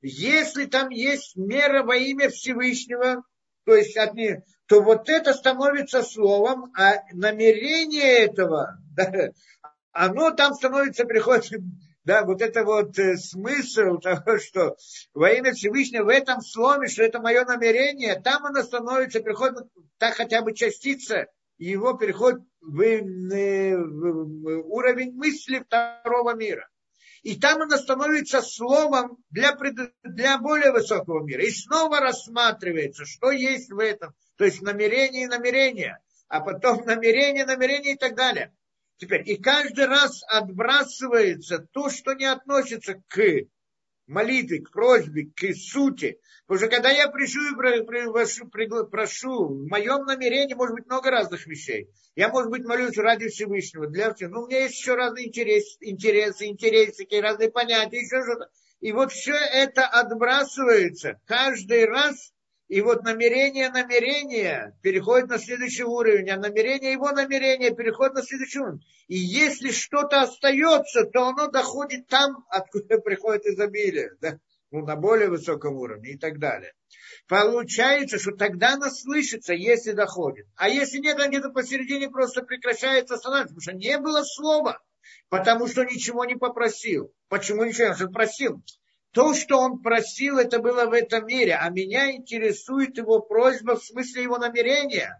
Если там есть мера во имя Всевышнего, то есть одни, то вот это становится словом, а намерение этого, да, оно там становится, приходит, да, вот это вот э, смысл того, что во имя Всевышнего в этом слове, что это мое намерение, там оно становится, приходит, так хотя бы частица, его переходит в, в уровень мысли второго мира. И там оно становится словом для, для более высокого мира. И снова рассматривается, что есть в этом то есть намерение и намерение, а потом намерение, намерение и так далее. Теперь, и каждый раз отбрасывается то, что не относится к молитве, к просьбе, к сути. Потому что когда я пришу и прошу, прошу, в моем намерении может быть много разных вещей. Я, может быть, молюсь ради Всевышнего, для всего. Но у меня есть еще разные интересы, интересы, интересы, разные понятия, еще что-то. И вот все это отбрасывается каждый раз и вот намерение намерение переходит на следующий уровень, а намерение его намерение переходит на следующий уровень. И если что-то остается, то оно доходит там, откуда приходит изобилие, да? ну, на более высоком уровне и так далее. Получается, что тогда оно слышится, если доходит. А если нет, оно где-то посередине просто прекращается останавливаться, потому что не было слова, потому что ничего не попросил. Почему ничего не попросил? То, что он просил, это было в этом мире, а меня интересует его просьба в смысле его намерения.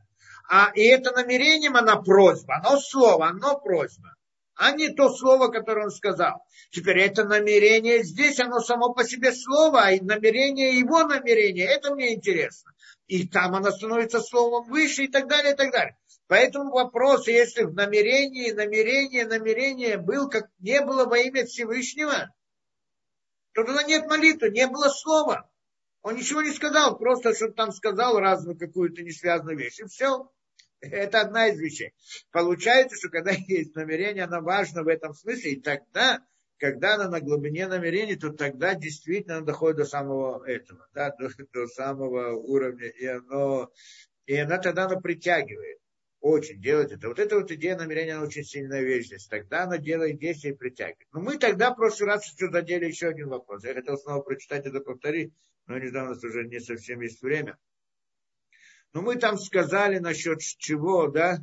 А и это намерением она просьба, оно слово, оно просьба, а не то слово, которое он сказал. Теперь это намерение здесь, оно само по себе слово, а намерение его намерение, это мне интересно. И там оно становится словом выше и так далее, и так далее. Поэтому вопрос, если в намерении, намерение, намерение был, как не было во имя Всевышнего, то тогда нет молитвы, не было слова. Он ничего не сказал, просто что там сказал разную какую-то несвязанную вещь. И все. Это одна из вещей. Получается, что когда есть намерение, оно важно в этом смысле. И тогда, когда оно на глубине намерений, то тогда действительно оно доходит до самого этого, да, до, до самого уровня. И оно, и оно тогда оно притягивает. Очень делать это. Вот эта вот идея намерения, она очень сильная вещь здесь. Тогда она делает действие и притягивает. Но мы тогда в прошлый раз еще задели еще один вопрос. Я хотел снова прочитать это, повторить, но не знаю, у нас уже не совсем есть время. Но мы там сказали насчет чего, да?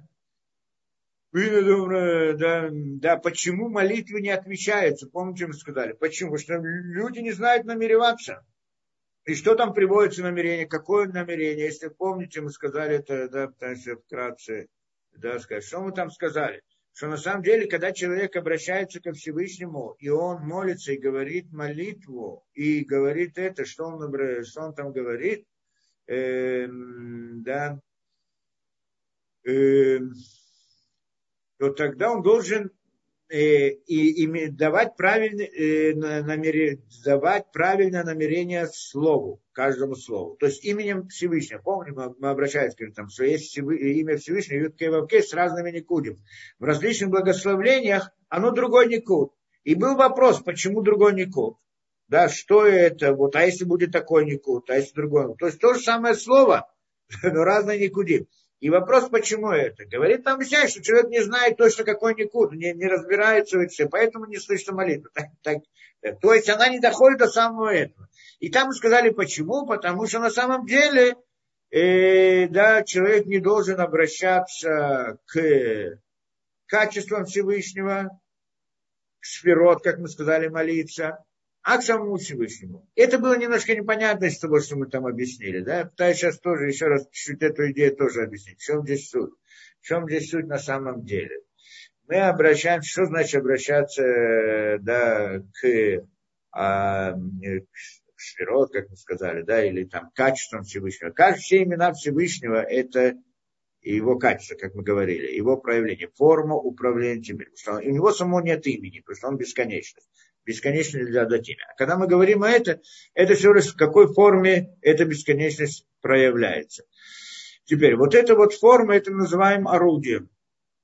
Да, да, почему молитвы не отвечаются? Помните, мы сказали? Почему? Потому что люди не знают намереваться. И что там приводится намерение? Какое намерение? Если помните, мы сказали это, да, пытаемся вкратце да, сказать. Что мы там сказали? Что на самом деле, когда человек обращается ко Всевышнему, и он молится и говорит молитву, и говорит это, что он, что он там говорит, э, да, э, то тогда он должен Э, и, и давать, правильное, э, намерение, давать правильное намерение слову, каждому слову. То есть именем Всевышнего. Помним, мы, мы обращаемся, говорим, там, что есть имя Всевышнего, Ютке Вавке с разными никудим. В различных благословлениях оно другой никуд. И был вопрос, почему другой никуд? Да, что это? Вот, а если будет такой никуд, а если другой? То есть то же самое слово, но разные никудим. И вопрос, почему это? Говорит там Мисяй, что человек не знает точно, какой никуд, не, не разбирается в все, поэтому не слышит молитву. Так, так, то есть она не доходит до самого этого. И там сказали, почему? Потому что на самом деле э, да, человек не должен обращаться к качествам Всевышнего, к сферот, как мы сказали, молиться, а к самому Всевышнему. Это было немножко непонятно из того, что мы там объяснили. Да? Я пытаюсь сейчас тоже еще раз чуть-чуть эту идею тоже объяснить. В чем здесь суть? В чем здесь суть на самом деле? Мы обращаемся, что значит обращаться да, к, а, к сферот, как мы сказали, да, или там качеством Всевышнего. Каждые все имена Всевышнего – это его качество, как мы говорили, его проявление, форма управления теперь. Потому что у него самого нет имени, потому что он бесконечность бесконечность для датина. А когда мы говорим о этом, это все лишь в какой форме эта бесконечность проявляется. Теперь, вот эта вот форма, это мы называем орудием.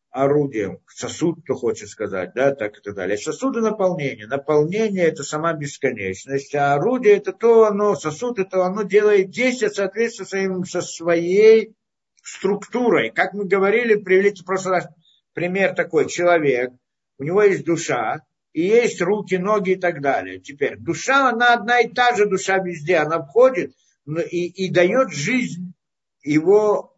Орудием, сосуд, кто хочет сказать, да, так и так далее. Сосуды наполнения. Наполнение это сама бесконечность, а орудие это то, оно, сосуд это оно делает действие соответственно своим, со своей структурой. Как мы говорили, привели в раз пример такой, человек, у него есть душа, и есть руки, ноги и так далее. Теперь, душа, она одна и та же душа везде, она входит и, и дает жизнь его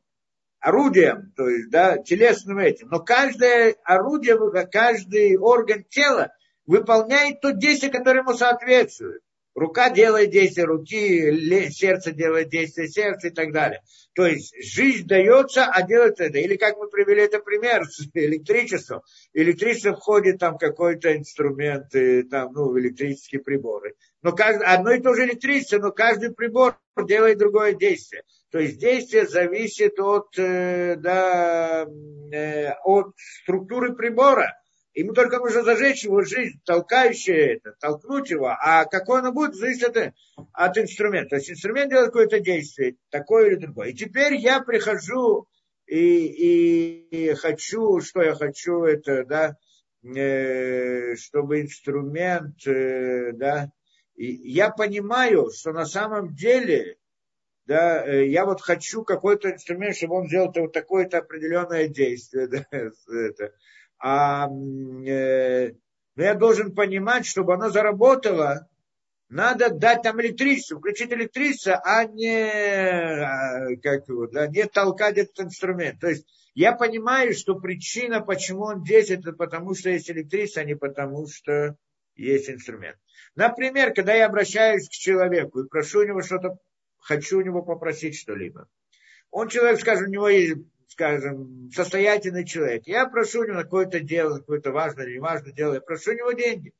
орудием, то есть, да, телесным этим. Но каждое орудие, каждый орган тела выполняет то действие, которое ему соответствует. Рука делает действие руки, сердце делает действие сердца и так далее. То есть жизнь дается, а делается это. Или как мы привели это пример с электричеством. Электричество входит там какой-то инструмент, там, ну, электрические приборы. Но каждый, одно и то же электричество, но каждый прибор делает другое действие. То есть действие зависит от, э, да, э, от структуры прибора. Ему только нужно зажечь его жизнь, толкающая это, толкнуть его. А какой оно будет, зависит от, от инструмента. То есть инструмент делает какое-то действие, такое или другое. И теперь я прихожу и, и, и хочу, что я хочу, это, да, э, чтобы инструмент, э, да, и я понимаю, что на самом деле, да, э, я вот хочу какой-то инструмент, чтобы он сделал вот такое-то определенное действие, да, это, а, э, но я должен понимать, чтобы оно заработало, надо дать там электричество, включить электричество, а не, а, как его, да, не толкать этот инструмент. То есть я понимаю, что причина, почему он здесь, это потому что есть электричество, а не потому что есть инструмент. Например, когда я обращаюсь к человеку и прошу у него что-то, хочу у него попросить что-либо. Он человек, скажем, у него есть скажем, состоятельный человек. Я прошу у него какое-то дело, какое-то важное или неважное дело, я прошу у него деньги.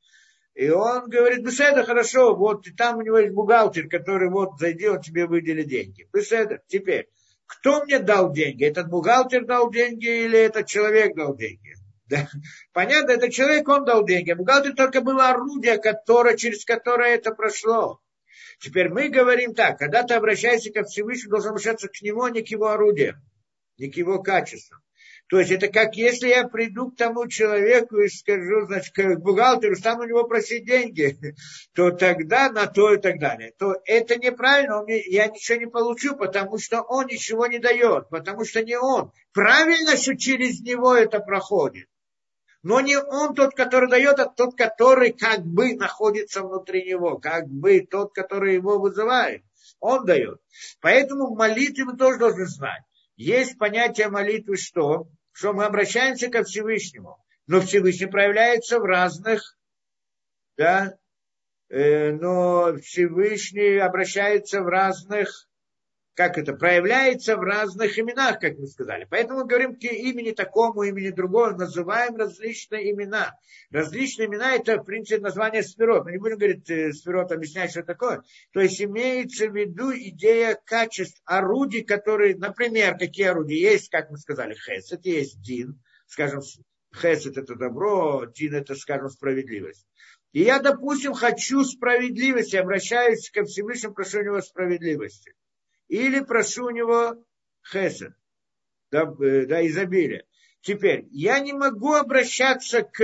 И он говорит, Беседа, хорошо, вот и там у него есть бухгалтер, который вот зайди, он тебе выделит деньги. Беседа, теперь, кто мне дал деньги? Этот бухгалтер дал деньги или этот человек дал деньги? Да? Понятно, этот человек, он дал деньги. А бухгалтер только было орудие, которое, через которое это прошло. Теперь мы говорим так, когда ты обращаешься ко Всевышнему, должен обращаться к нему, а не к его орудиям не к его качествам. То есть это как если я приду к тому человеку и скажу, значит, к бухгалтеру, стану у него просить деньги, то тогда на то и так далее. То это неправильно, мне, я ничего не получу, потому что он ничего не дает, потому что не он. Правильно, что через него это проходит. Но не он тот, который дает, а тот, который как бы находится внутри него, как бы тот, который его вызывает. Он дает. Поэтому в молитве мы тоже должны знать. Есть понятие молитвы что? Что мы обращаемся ко Всевышнему. Но Всевышний проявляется в разных, да, э, но Всевышний обращается в разных как это, проявляется в разных именах, как мы сказали. Поэтому мы говорим к имени такому, имени другому, называем различные имена. Различные имена – это, в принципе, название сферот. Мы не будем говорить э, сферот, объяснять, что такое. То есть имеется в виду идея качеств орудий, которые, например, какие орудия есть, как мы сказали, хесед, есть дин, скажем, хесед – это добро, дин – это, скажем, справедливость. И я, допустим, хочу справедливости, обращаюсь ко Всевышнему, прошу у него справедливости или прошу у него хесед, да, э, да, изобилие. Теперь, я не могу обращаться к,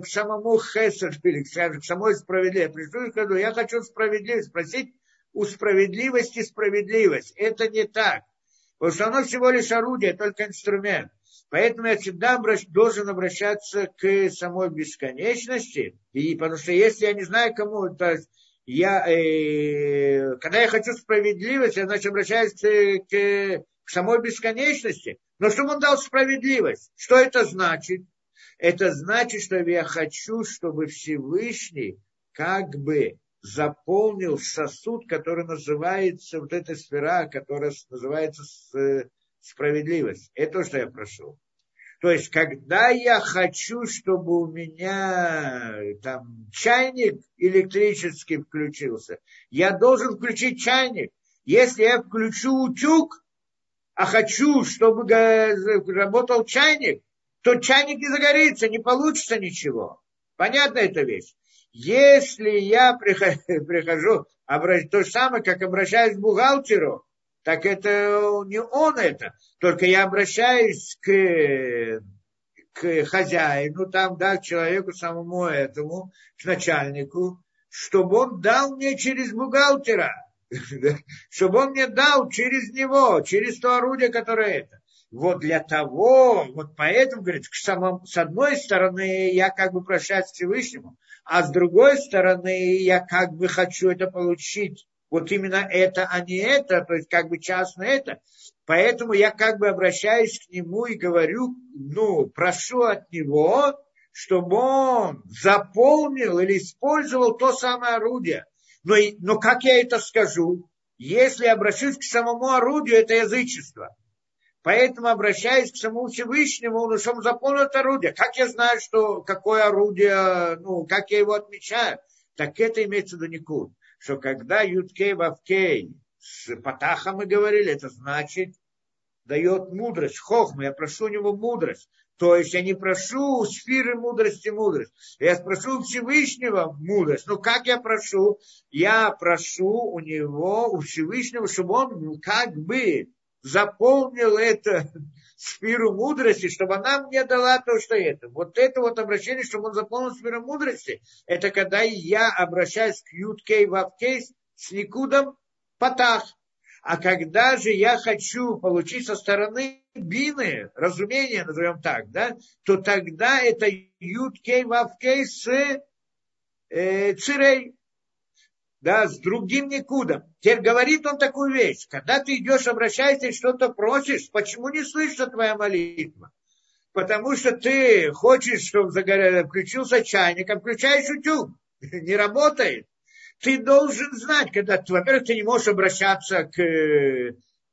к самому хесед или к, к самой справедливости. Пришлю и скажу, я хочу справедливость, спросить у справедливости справедливость. Это не так. Потому что оно всего лишь орудие, только инструмент. Поэтому я всегда обращ, должен обращаться к самой бесконечности. И, потому что если я не знаю, кому, то есть я, э, когда я хочу справедливость, я, значит, обращаюсь к, к, самой бесконечности. Но чтобы он дал справедливость, что это значит? Это значит, что я хочу, чтобы Всевышний как бы заполнил сосуд, который называется, вот эта сфера, которая называется справедливость. Это то, что я прошу. То есть, когда я хочу, чтобы у меня там чайник электрический включился, я должен включить чайник. Если я включу утюг, а хочу, чтобы работал чайник, то чайник не загорится, не получится ничего. Понятна эта вещь? Если я прихожу, то же самое, как обращаюсь к бухгалтеру, так это не он это. Только я обращаюсь к, к хозяину, там, да, к человеку самому этому, к начальнику, чтобы он дал мне через бухгалтера, чтобы он мне дал через него, через то орудие, которое это. Вот для того, вот поэтому, говорит, к самому, с одной стороны, я как бы прощаюсь Всевышнему, а с другой стороны, я как бы хочу это получить вот именно это, а не это, то есть как бы частно это. Поэтому я как бы обращаюсь к нему и говорю, ну, прошу от него, чтобы он заполнил или использовал то самое орудие. Но, но как я это скажу? Если обращусь к самому орудию, это язычество. Поэтому обращаюсь к самому Всевышнему, ну, чтобы он заполнил это орудие. Как я знаю, что какое орудие, ну, как я его отмечаю? Так это имеется в виду никуда что когда Юткей Вавкей с Патахом мы говорили, это значит, дает мудрость, хохма, я прошу у него мудрость. То есть я не прошу сферы мудрости мудрость. Я прошу Всевышнего мудрость. Ну как я прошу? Я прошу у него, у Всевышнего, чтобы он как бы заполнил это сферу мудрости, чтобы она мне дала то, что это. Вот это вот обращение, чтобы он заполнил сферу мудрости, это когда я обращаюсь к Юткей Вавкей с Никудом Патах. А когда же я хочу получить со стороны бины, разумение, назовем так, да, то тогда это Юткей Вавкей с э, Цирей да, с другим никуда. Теперь говорит он такую вещь. Когда ты идешь, обращаешься и что-то просишь, почему не слышится твоя молитва? Потому что ты хочешь, чтобы включился чайник, а включаешь утюг. Не работает. Ты должен знать, когда, во-первых, ты не можешь обращаться к,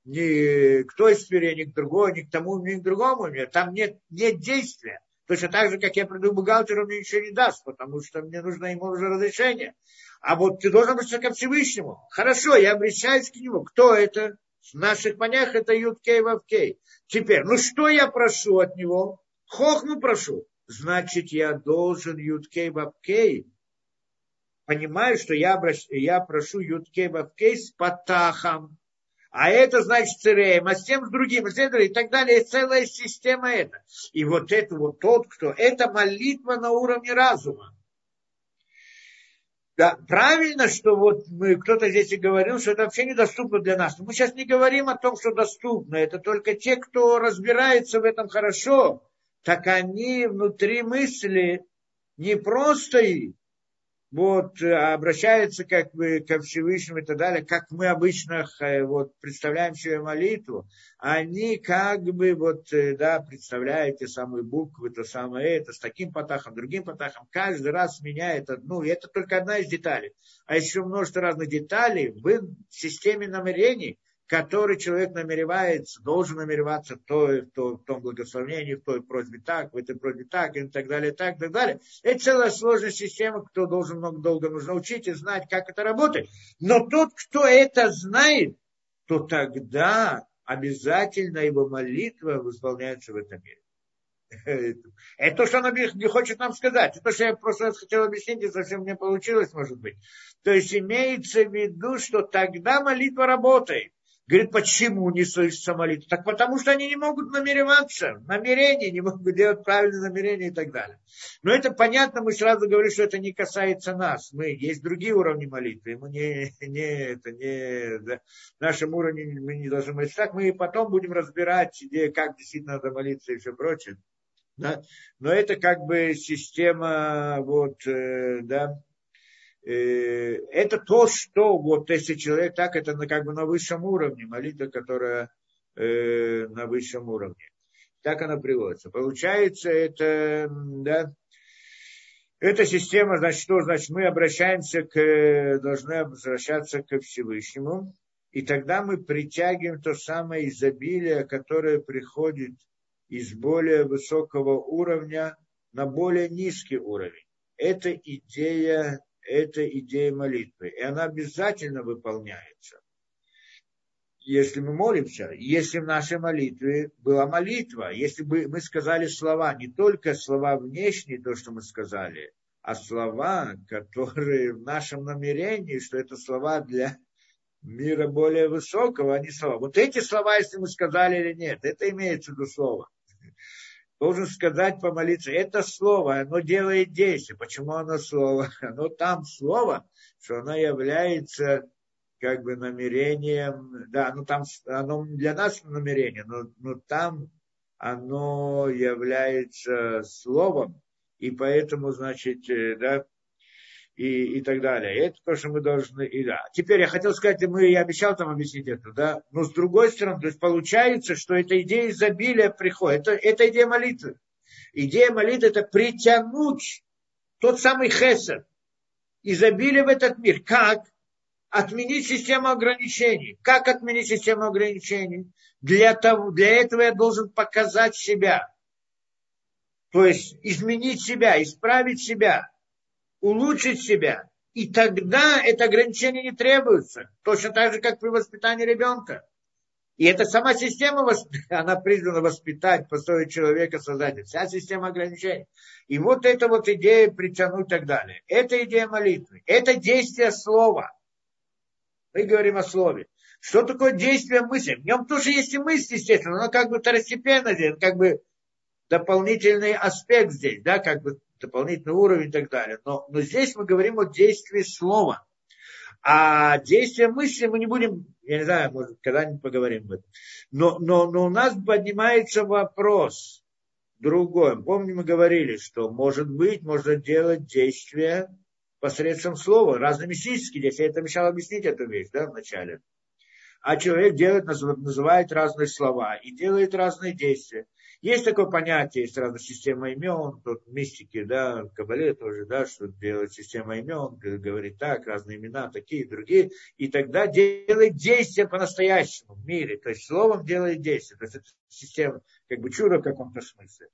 ни к той сфере, ни к другой, ни к тому, ни к другому. Там нет, нет действия. Точно так же, как я приду к бухгалтеру, мне ничего не даст, потому что мне нужно ему уже разрешение. А вот ты должен обращаться ко Всевышнему. Хорошо, я обращаюсь к нему. Кто это? В наших понятиях это Юткей Вавкей. Теперь, ну что я прошу от него? Хохму прошу. Значит, я должен Юткей Вавкей. Понимаю, что я, обращ... я прошу Юткей Вавкей с Патахом. а это значит цереем, а с тем с другим, и так далее, и целая система это. И вот это вот тот, кто, это молитва на уровне разума. Да, правильно, что вот мы, кто-то здесь и говорил, что это вообще недоступно для нас. Но мы сейчас не говорим о том, что доступно. Это только те, кто разбирается в этом хорошо, так они внутри мысли не просто вот, э, обращаются как бы ко Всевышнему и так далее, как мы обычно э, вот, представляем себе молитву, они как бы вот, э, да, представляют те самые буквы, то самое это, с таким потахом, другим потахом, каждый раз меняет одну, и это только одна из деталей. А еще множество разных деталей в системе намерений, который человек намеревается, должен намереваться в, той, в, той, в том благословении, в той просьбе так, в этой просьбе так, и так далее, так, так далее. Это целая сложная система, кто должен много долго нужно учить и знать, как это работает. Но тот, кто это знает, то тогда обязательно его молитва исполняется в этом мире. Это то, что она не хочет нам сказать. Это то, что я просто хотел объяснить, и совсем не получилось, может быть. То есть имеется в виду, что тогда молитва работает. Говорит, почему не слышится молитва? Так потому что они не могут намереваться, намерения, не могут делать правильные намерения и так далее. Но это понятно, мы сразу говорим, что это не касается нас. Мы, есть другие уровни молитвы, мы не, не, это не, да, нашем уровне мы не должны молиться так, мы потом будем разбирать, где, как действительно надо молиться и все прочее. Да? Но это как бы система, вот, э, да, это то, что вот если человек так, это как бы на высшем уровне, молитва, которая э, на высшем уровне. Так она приводится. Получается, это, да, эта система, значит, что? Значит, мы обращаемся к, должны обращаться к Всевышнему, и тогда мы притягиваем то самое изобилие, которое приходит из более высокого уровня на более низкий уровень. Это идея это идея молитвы. И она обязательно выполняется. Если мы молимся, если в нашей молитве была молитва, если бы мы сказали слова, не только слова внешние, то, что мы сказали, а слова, которые в нашем намерении, что это слова для мира более высокого, а не слова. Вот эти слова, если мы сказали или нет, это имеется в виду слово должен сказать, помолиться. Это слово, оно делает действие. Почему оно слово? Оно там слово, что оно является как бы намерением, да, ну там оно для нас намерение, но, но там оно является словом, и поэтому, значит, э, да, и, и так далее. И это то, что мы должны... И, да. Теперь я хотел сказать, мы, я обещал там объяснить это, да, но с другой стороны, то есть получается, что эта идея изобилия приходит, это, это идея молитвы. Идея молитвы – это притянуть тот самый хесед, изобилие в этот мир. Как? Отменить систему ограничений. Как отменить систему ограничений? Для, того, для этого я должен показать себя. То есть изменить себя, исправить себя улучшить себя. И тогда это ограничение не требуется. Точно так же, как при воспитании ребенка. И эта сама система, она призвана воспитать, построить человека, создать. Вся система ограничений. И вот эта вот идея притянуть и так далее. Это идея молитвы. Это действие слова. Мы говорим о слове. Что такое действие мысли? В нем тоже есть и мысль, естественно, но как бы второстепенно здесь, как бы дополнительный аспект здесь, да, как бы дополнительный уровень и так далее. Но, но здесь мы говорим о действии слова. А действие мысли мы не будем, я не знаю, может, когда-нибудь поговорим об этом. Но, но, но у нас поднимается вопрос другой. Помню, мы говорили, что, может быть, можно делать действия посредством слова, разные мистические. Я это мешал объяснить эту вещь, да, вначале. А человек делает, называет разные слова и делает разные действия. Есть такое понятие, есть разная система имен, тут мистики, да, в Кабале тоже, да, что делает система имен, говорит так, разные имена, такие, другие, и тогда делает действия по-настоящему в мире, то есть словом делает действия, то есть это система, как бы чудо в каком-то смысле.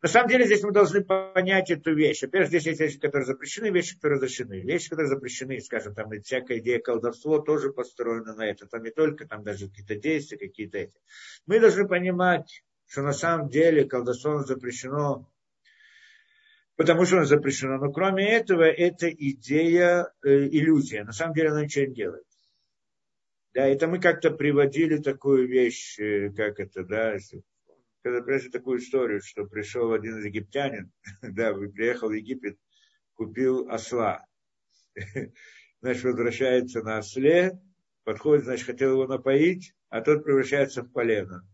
На самом деле здесь мы должны понять эту вещь. Во-первых, здесь есть вещи, которые запрещены, вещи, которые разрешены. Вещи, которые запрещены, скажем, там и всякая идея колдовства тоже построена на это. Там не только там даже какие-то действия, какие-то эти. Мы должны понимать, что на самом деле колдовство запрещено, потому что оно запрещено. Но кроме этого, это идея, э, иллюзия. На самом деле она ничего не делает. Да, это мы как-то приводили такую вещь, э, как это, да, когда прежде такую историю, что пришел один египтянин, да, приехал в Египет, купил осла. Значит, возвращается на осле, подходит, значит, хотел его напоить, а тот превращается в полено.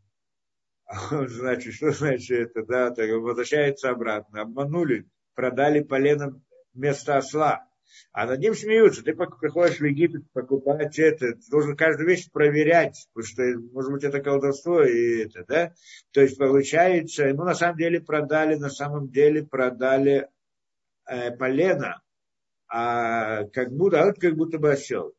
Значит, что значит это, да, так возвращается обратно. Обманули, продали полено вместо осла. А над ним смеются. Ты приходишь в Египет покупать это, ты должен каждую вещь проверять, потому что, может быть, это колдовство и это, да? То есть, получается, ему на самом деле продали, на самом деле продали э, полено, а как будто, а вот как будто бы осел.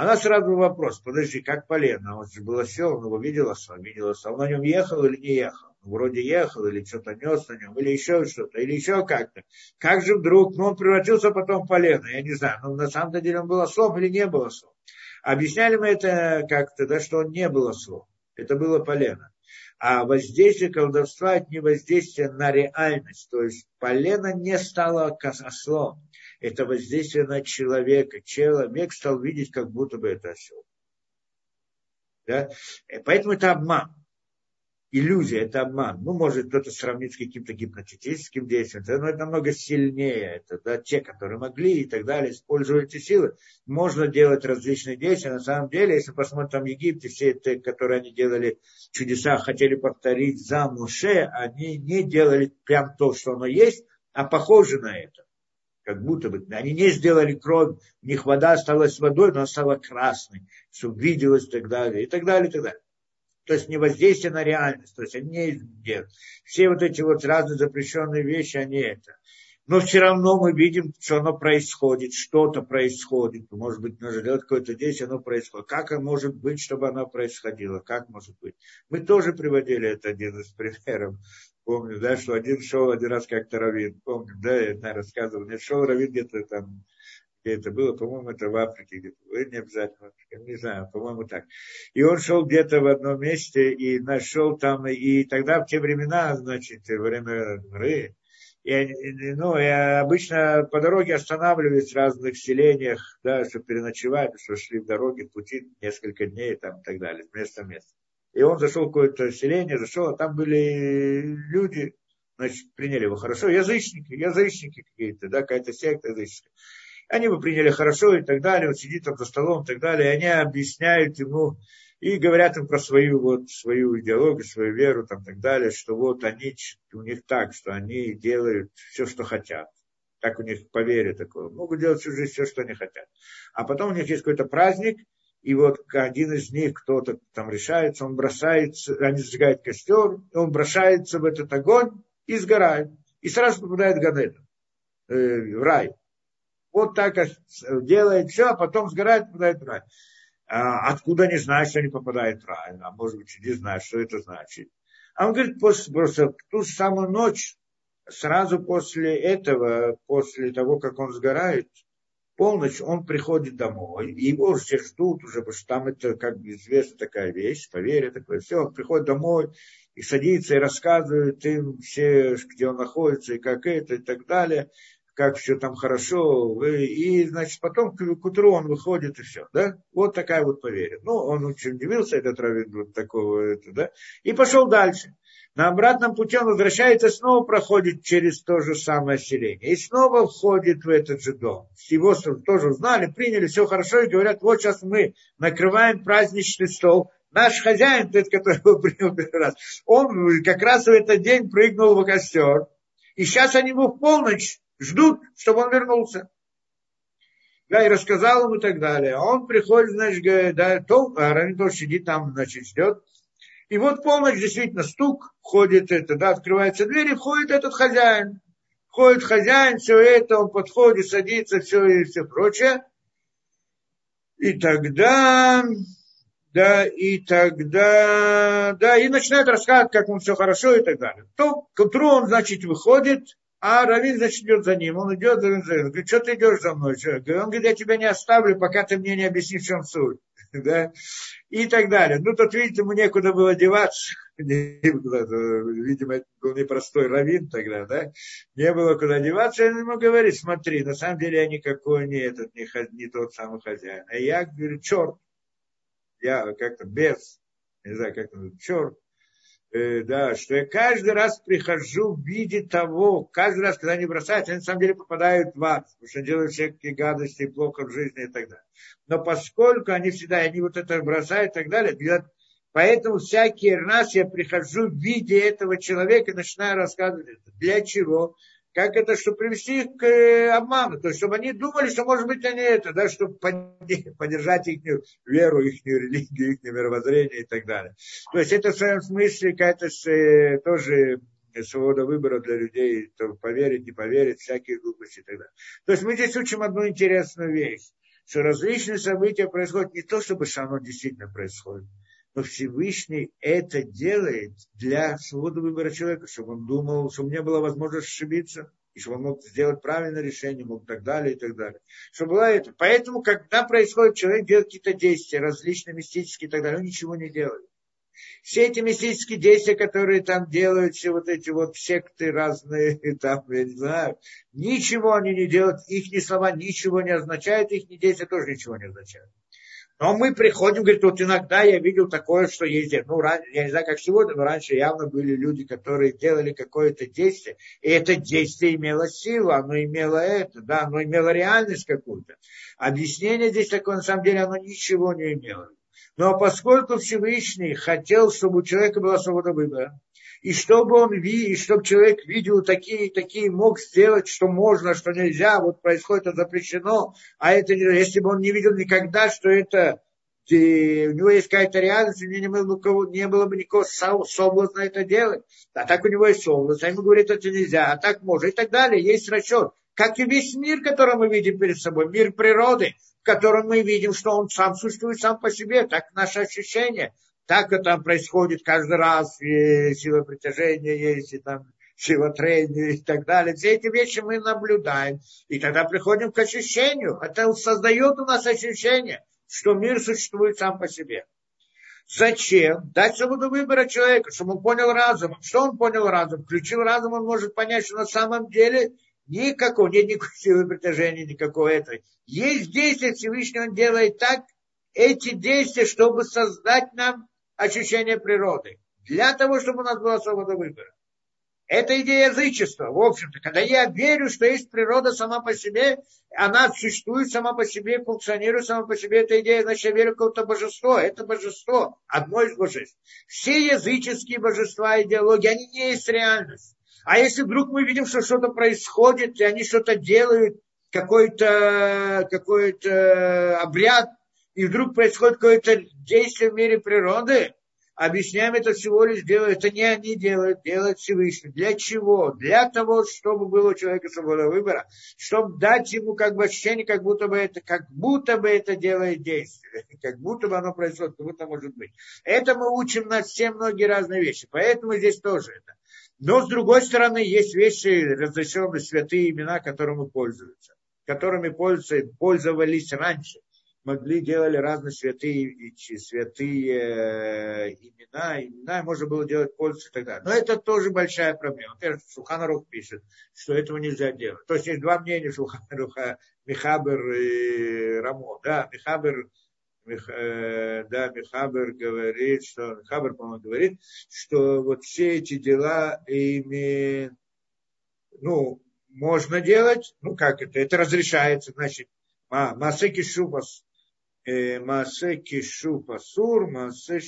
Она сразу вопрос, подожди, как полено? Он же был осел, он его видел осел, видел осел. Он на нем ехал или не ехал? вроде ехал, или что-то нес на нем, или еще что-то, или еще как-то. Как же вдруг, ну, он превратился потом в полено, я не знаю, ну, на самом деле он был ослом или не был ослом. Объясняли мы это как-то, да, что он не был ослом, это было полено. А воздействие колдовства – это не воздействие на реальность. То есть полено не стало ослом. Это воздействие на человека. Человек стал видеть, как будто бы это осел. Да? Поэтому это обман иллюзия, это обман. Ну, может кто-то сравнить с каким-то гипнотическим действием, но это намного сильнее. Это да, те, которые могли и так далее, использовать эти силы. Можно делать различные действия. На самом деле, если посмотрим там Египте, все те, которые они делали чудеса, хотели повторить за Муше, они не делали прям то, что оно есть, а похоже на это. Как будто бы. Они не сделали кровь, у них вода осталась водой, но она стала красной, чтобы виделось и так далее, и так далее, и так далее то есть не воздействие на реальность, то есть они не делают. Все вот эти вот разные запрещенные вещи, они это. Но все равно мы видим, что оно происходит, что-то происходит. Может быть, нужно делать какое-то действие, оно происходит. Как может быть, чтобы оно происходило? Как может быть? Мы тоже приводили это один из примеров. Помню, да, что один шел один раз как-то Равин. Помню, да, я рассказывал. Нет, шел Равин где-то там где это было, по-моему, это в Африке где-то, не обязательно не знаю, по-моему, так. И он шел где-то в одном месте и нашел там, и тогда в те времена, значит, время Ры, и, ну, и обычно по дороге останавливались в разных селениях, да, чтобы переночевать, что шли в дороге, пути несколько дней там и так далее, с места в место. И он зашел в какое-то селение, зашел, а там были люди, значит, приняли его хорошо, язычники, язычники какие-то, да, какая-то секта языческая. Они его приняли хорошо и так далее, он сидит там за столом и так далее, и они объясняют ему и говорят им про свою, вот, свою идеологию, свою веру там, и так далее, что вот они, у них так, что они делают все, что хотят. Так у них поверье такое. Могут делать всю жизнь все, что они хотят. А потом у них есть какой-то праздник, и вот один из них, кто-то там решается, он бросается, они сжигают костер, и он бросается в этот огонь и сгорает. И сразу попадает в Ганеду, э, в рай вот так делает все, а потом сгорает, попадает в рай. А откуда не знает, что не попадает в рай? А может быть, не знает, что это значит. А он говорит, после, просто ту самую ночь, сразу после этого, после того, как он сгорает, полночь он приходит домой, и его уже все ждут уже, потому что там это, как бы известна такая вещь, поверье такое, все, он приходит домой и садится и рассказывает им все, где он находится, и как это, и так далее как все там хорошо, и, значит, потом к, к утру он выходит и все, да? Вот такая вот поверье. Ну, он очень удивился, этот раввин, вот такого, это, да? И пошел дальше. На обратном пути он возвращается, снова проходит через то же самое селение. И снова входит в этот же дом. Его тоже узнали, приняли, все хорошо, и говорят, вот сейчас мы накрываем праздничный стол. Наш хозяин, тот, который его принял первый раз, он как раз в этот день прыгнул в костер. И сейчас они его в полночь ждут, чтобы он вернулся. Да, и рассказал ему и так далее. А он приходит, значит, говорит, да, то, а Равин тоже сидит там, значит, ждет. И вот полночь действительно стук, входит это, да, открывается дверь, и входит этот хозяин. Входит хозяин, все это, он подходит, садится, все и все прочее. И тогда, да, и тогда, да, и начинает рассказывать, как он все хорошо и так далее. То к утру он, значит, выходит, а Равин, значит, идет за ним. Он идет за ним. Говорит, что ты идешь за мной? Что? Он говорит, я тебя не оставлю, пока ты мне не объяснишь, в чем суть. да? И так далее. Ну, тут, видите, ему некуда было деваться. Видимо, это был непростой раввин тогда, да? Не было куда деваться. Он ему говорит, смотри, на самом деле я никакой не этот, не, не тот самый хозяин. А я говорю, черт. я как-то без, не знаю, как это, черт, э, да, что я каждый раз прихожу в виде того, каждый раз, когда они бросают, они на самом деле попадают в ад, потому что делают всякие гадости, плохо в жизни и так далее. Но поскольку они всегда, они вот это бросают и так далее, Поэтому всякий раз я прихожу в виде этого человека и начинаю рассказывать это. Для чего? Как это, чтобы привести их к э, обману. То есть, чтобы они думали, что, может быть, они это, да, чтобы поддержать их веру, их религию, их мировоззрение и так далее. То есть, это в своем смысле какая-то э, тоже свобода выбора для людей, то поверить, не поверить, всякие глупости и так далее. То есть, мы здесь учим одну интересную вещь, что различные события происходят не то, чтобы оно действительно происходит, но Всевышний это делает для свободы выбора человека, чтобы он думал, чтобы не было возможности ошибиться, и чтобы он мог сделать правильное решение, мог так далее и так далее. Чтобы было это. Поэтому, когда происходит, человек делает какие-то действия, различные мистические и так далее, он ничего не делает. Все эти мистические действия, которые там делают, все вот эти вот секты разные, там, я не знаю, ничего они не делают, их слова ничего не означают, их действия тоже ничего не означают. Но мы приходим, говорит, вот иногда я видел такое, что есть, ну, я не знаю, как сегодня, но раньше явно были люди, которые делали какое-то действие, и это действие имело силу, оно имело это, да, оно имело реальность какую-то. Объяснение здесь такое, на самом деле, оно ничего не имело. Но поскольку Всевышний хотел, чтобы у человека была свобода выбора, и чтобы он видел, и чтобы человек видел такие, такие, мог сделать, что можно, что нельзя, вот происходит, это запрещено, а это если бы он не видел никогда, что это у него есть какая-то реальность, у него не было, бы, не было бы никакого соблазна это делать. А так у него есть соблазн, а ему говорит, это нельзя, а так можно, и так далее. Есть расчет. Как и весь мир, который мы видим перед собой, мир природы, в котором мы видим, что он сам существует сам по себе, так наше ощущение. Так это происходит каждый раз, и сила притяжения есть, и там сила трения и так далее. Все эти вещи мы наблюдаем. И тогда приходим к ощущению. Это создает у нас ощущение, что мир существует сам по себе. Зачем? Дать свободу выбора человека, чтобы он понял разум. Что он понял разум? Включил разум, он может понять, что на самом деле никакого, нет никакой силы притяжения, никакого этого. Есть действия Всевышнего, он делает так, эти действия, чтобы создать нам ощущение природы. Для того, чтобы у нас была свобода выбора. Это идея язычества, в общем-то. Когда я верю, что есть природа сама по себе, она существует сама по себе, функционирует сама по себе, эта идея, значит, я верю в какое-то божество. Это божество, одно из божеств. Все языческие божества, идеологии, они не есть реальность. А если вдруг мы видим, что что-то происходит, и они что-то делают, какой-то какой обряд, и вдруг происходит какое-то действие в мире природы, объясняем это всего лишь делают, это не они делают, делают Всевышний. Для чего? Для того, чтобы было у человека свобода выбора, чтобы дать ему как бы ощущение, как будто бы это, как будто бы это делает действие, как будто бы оно происходит, как будто может быть. Это мы учим на все многие разные вещи, поэтому здесь тоже это. Но с другой стороны, есть вещи, разрешенные святые имена, которыми пользуются, которыми пользовались раньше могли, делали разные святые, святые э, имена, имена, можно было делать пользу и так далее. Но это тоже большая проблема. Во-первых, Шуханарух пишет, что этого нельзя делать. То есть есть два мнения Шуханаруха, Михабер и Рамо. Да, Михабер, Мих, э, да, Михабер говорит, что, Михабер, по-моему, говорит, что вот все эти дела ими, ну, можно делать, ну как это, это разрешается, значит, Масеки Шубас, Маасе Кишу Пасур, Маасе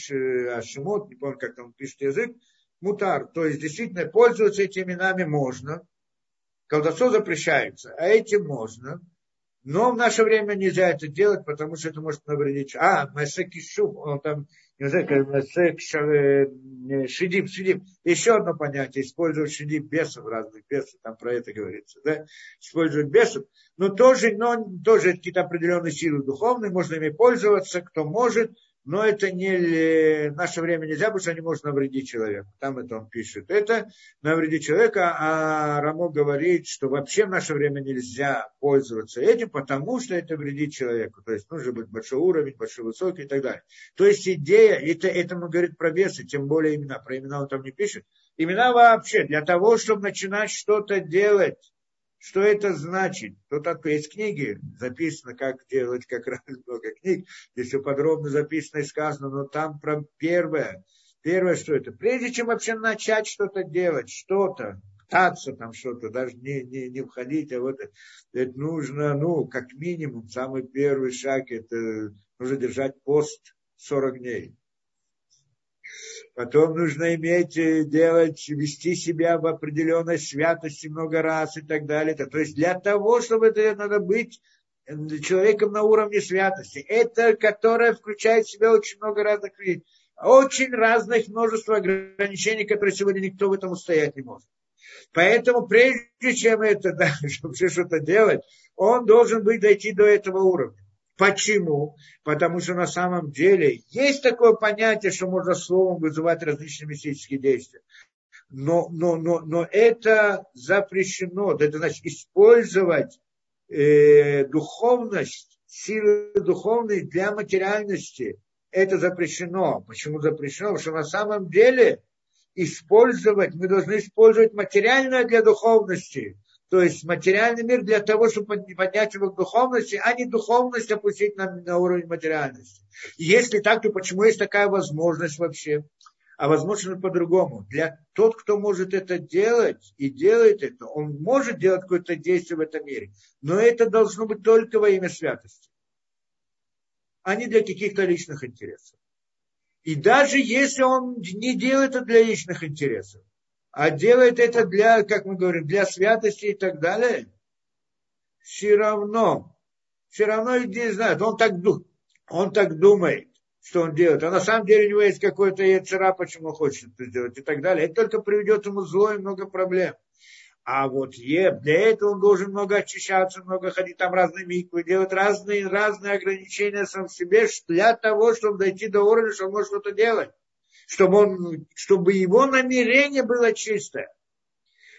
Ашимот, не помню, как там пишет язык, Мутар. То есть действительно пользоваться этими именами можно. Колдовство запрещается, а этим можно. Но в наше время нельзя это делать, потому что это может навредить. А, Маасе Кишу, он там не знаю, как шидим, шидим. Еще одно понятие, использовать шидим бесов, разных бесов, там про это говорится, да, использовать бесов, но тоже, но тоже какие-то определенные силы духовные, можно ими пользоваться, кто может, но это не в наше время нельзя, потому что они могут навредить человеку. Там это он пишет. Это навредить человека, а Рамо говорит, что вообще в наше время нельзя пользоваться этим, потому что это вредит человеку. То есть нужно быть большой уровень, большой высокий и так далее. То есть идея, это, это мы говорит про весы, тем более имена. Про имена он там не пишет. Имена вообще для того, чтобы начинать что-то делать, Что это значит? Тут есть книги, записано, как делать, как раз много книг, здесь все подробно записано и сказано, но там про первое, первое, что это, прежде чем вообще начать что-то делать, что-то, пытаться там что-то, даже не, не, не входить, а вот это нужно, ну, как минимум, самый первый шаг, это нужно держать пост 40 дней. Потом нужно иметь, э, делать, вести себя в определенной святости много раз и так далее. То есть для того, чтобы это надо быть э, человеком на уровне святости. Это, которое включает в себя очень много разных очень разных множество ограничений, которые сегодня никто в этом устоять не может. Поэтому прежде чем это, да, чтобы что-то делать, он должен быть дойти до этого уровня. Почему? Потому что на самом деле есть такое понятие, что можно словом вызывать различные мистические действия. Но, но, но, но это запрещено. Это значит использовать э, духовность, силы духовной для материальности. Это запрещено. Почему запрещено? Потому что на самом деле использовать, мы должны использовать материальное для духовности то есть материальный мир для того, чтобы поднять его к духовности, а не духовность опустить на, на уровень материальности. И если так, то почему есть такая возможность вообще? А возможно по-другому. Для тот, кто может это делать и делает это, он может делать какое-то действие в этом мире. Но это должно быть только во имя святости, а не для каких-то личных интересов. И даже если он не делает это для личных интересов, а делает это для, как мы говорим, для святости и так далее, все равно, все равно не знает, он так, он так думает, что он делает. А на самом деле у него есть какой-то яцера, почему он хочет это сделать и так далее. Это только приведет ему зло и много проблем. А вот е, для этого он должен много очищаться, много ходить там разные миквы, делать разные, разные ограничения сам себе для того, чтобы дойти до уровня, что он может что-то делать чтобы, он, чтобы его намерение было чистое.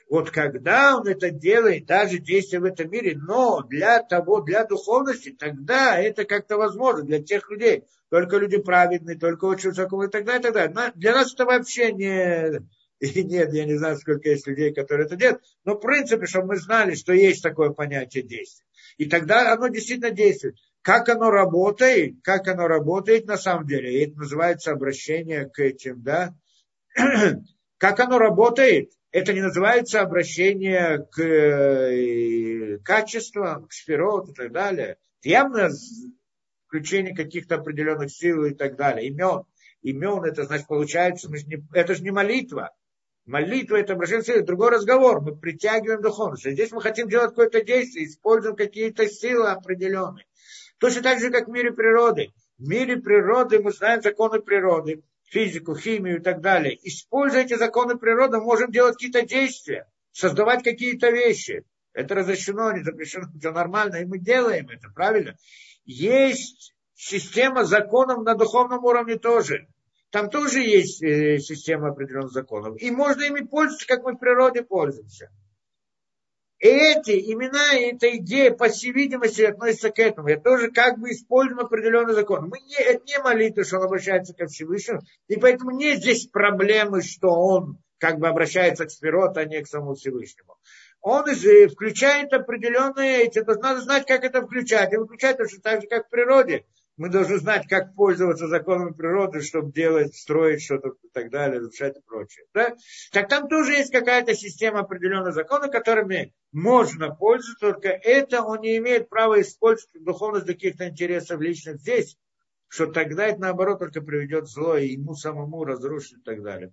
Вот когда он это делает, даже действие в этом мире, но для того, для духовности, тогда это как-то возможно для тех людей. Только люди праведные, только очень высокого и так далее, и так далее. Для нас это вообще не... И нет, я не знаю, сколько есть людей, которые это делают. Но в принципе, чтобы мы знали, что есть такое понятие действия. И тогда оно действительно действует. Как оно работает, как оно работает на самом деле, и это называется обращение к этим, да, как оно работает, это не называется обращение к э, качествам, к сферот и так далее. Это явно включение каких-то определенных сил и так далее, имен. Имен, это значит, получается, это же не молитва. Молитва это обращение к силе, другой разговор. Мы притягиваем духовность. Здесь мы хотим делать какое-то действие, используем какие-то силы определенные. Точно так же, как в мире природы. В мире природы мы знаем законы природы, физику, химию и так далее. Используя эти законы природы, мы можем делать какие-то действия, создавать какие-то вещи. Это разрешено, не запрещено, все нормально, и мы делаем это, правильно? Есть система законов на духовном уровне тоже. Там тоже есть э, система определенных законов. И можно ими пользоваться, как мы в природе пользуемся эти имена и эта идея, по всей видимости, относятся к этому. Это тоже как бы используем определенный закон. Мы не, это не молитва, что он обращается ко Всевышнему. И поэтому нет здесь проблемы, что он как бы обращается к Сферот, а не к самому Всевышнему. Он включает определенные эти, то надо знать, как это включать. И выключать точно так же, как в природе мы должны знать, как пользоваться законами природы, чтобы делать, строить что-то и так далее, разрушать и прочее. Да? Так там тоже есть какая-то система определенных законов, которыми можно пользоваться, только это он не имеет права использовать духовность для каких-то интересов личных здесь, что тогда это наоборот только приведет зло и ему самому разрушит и так далее.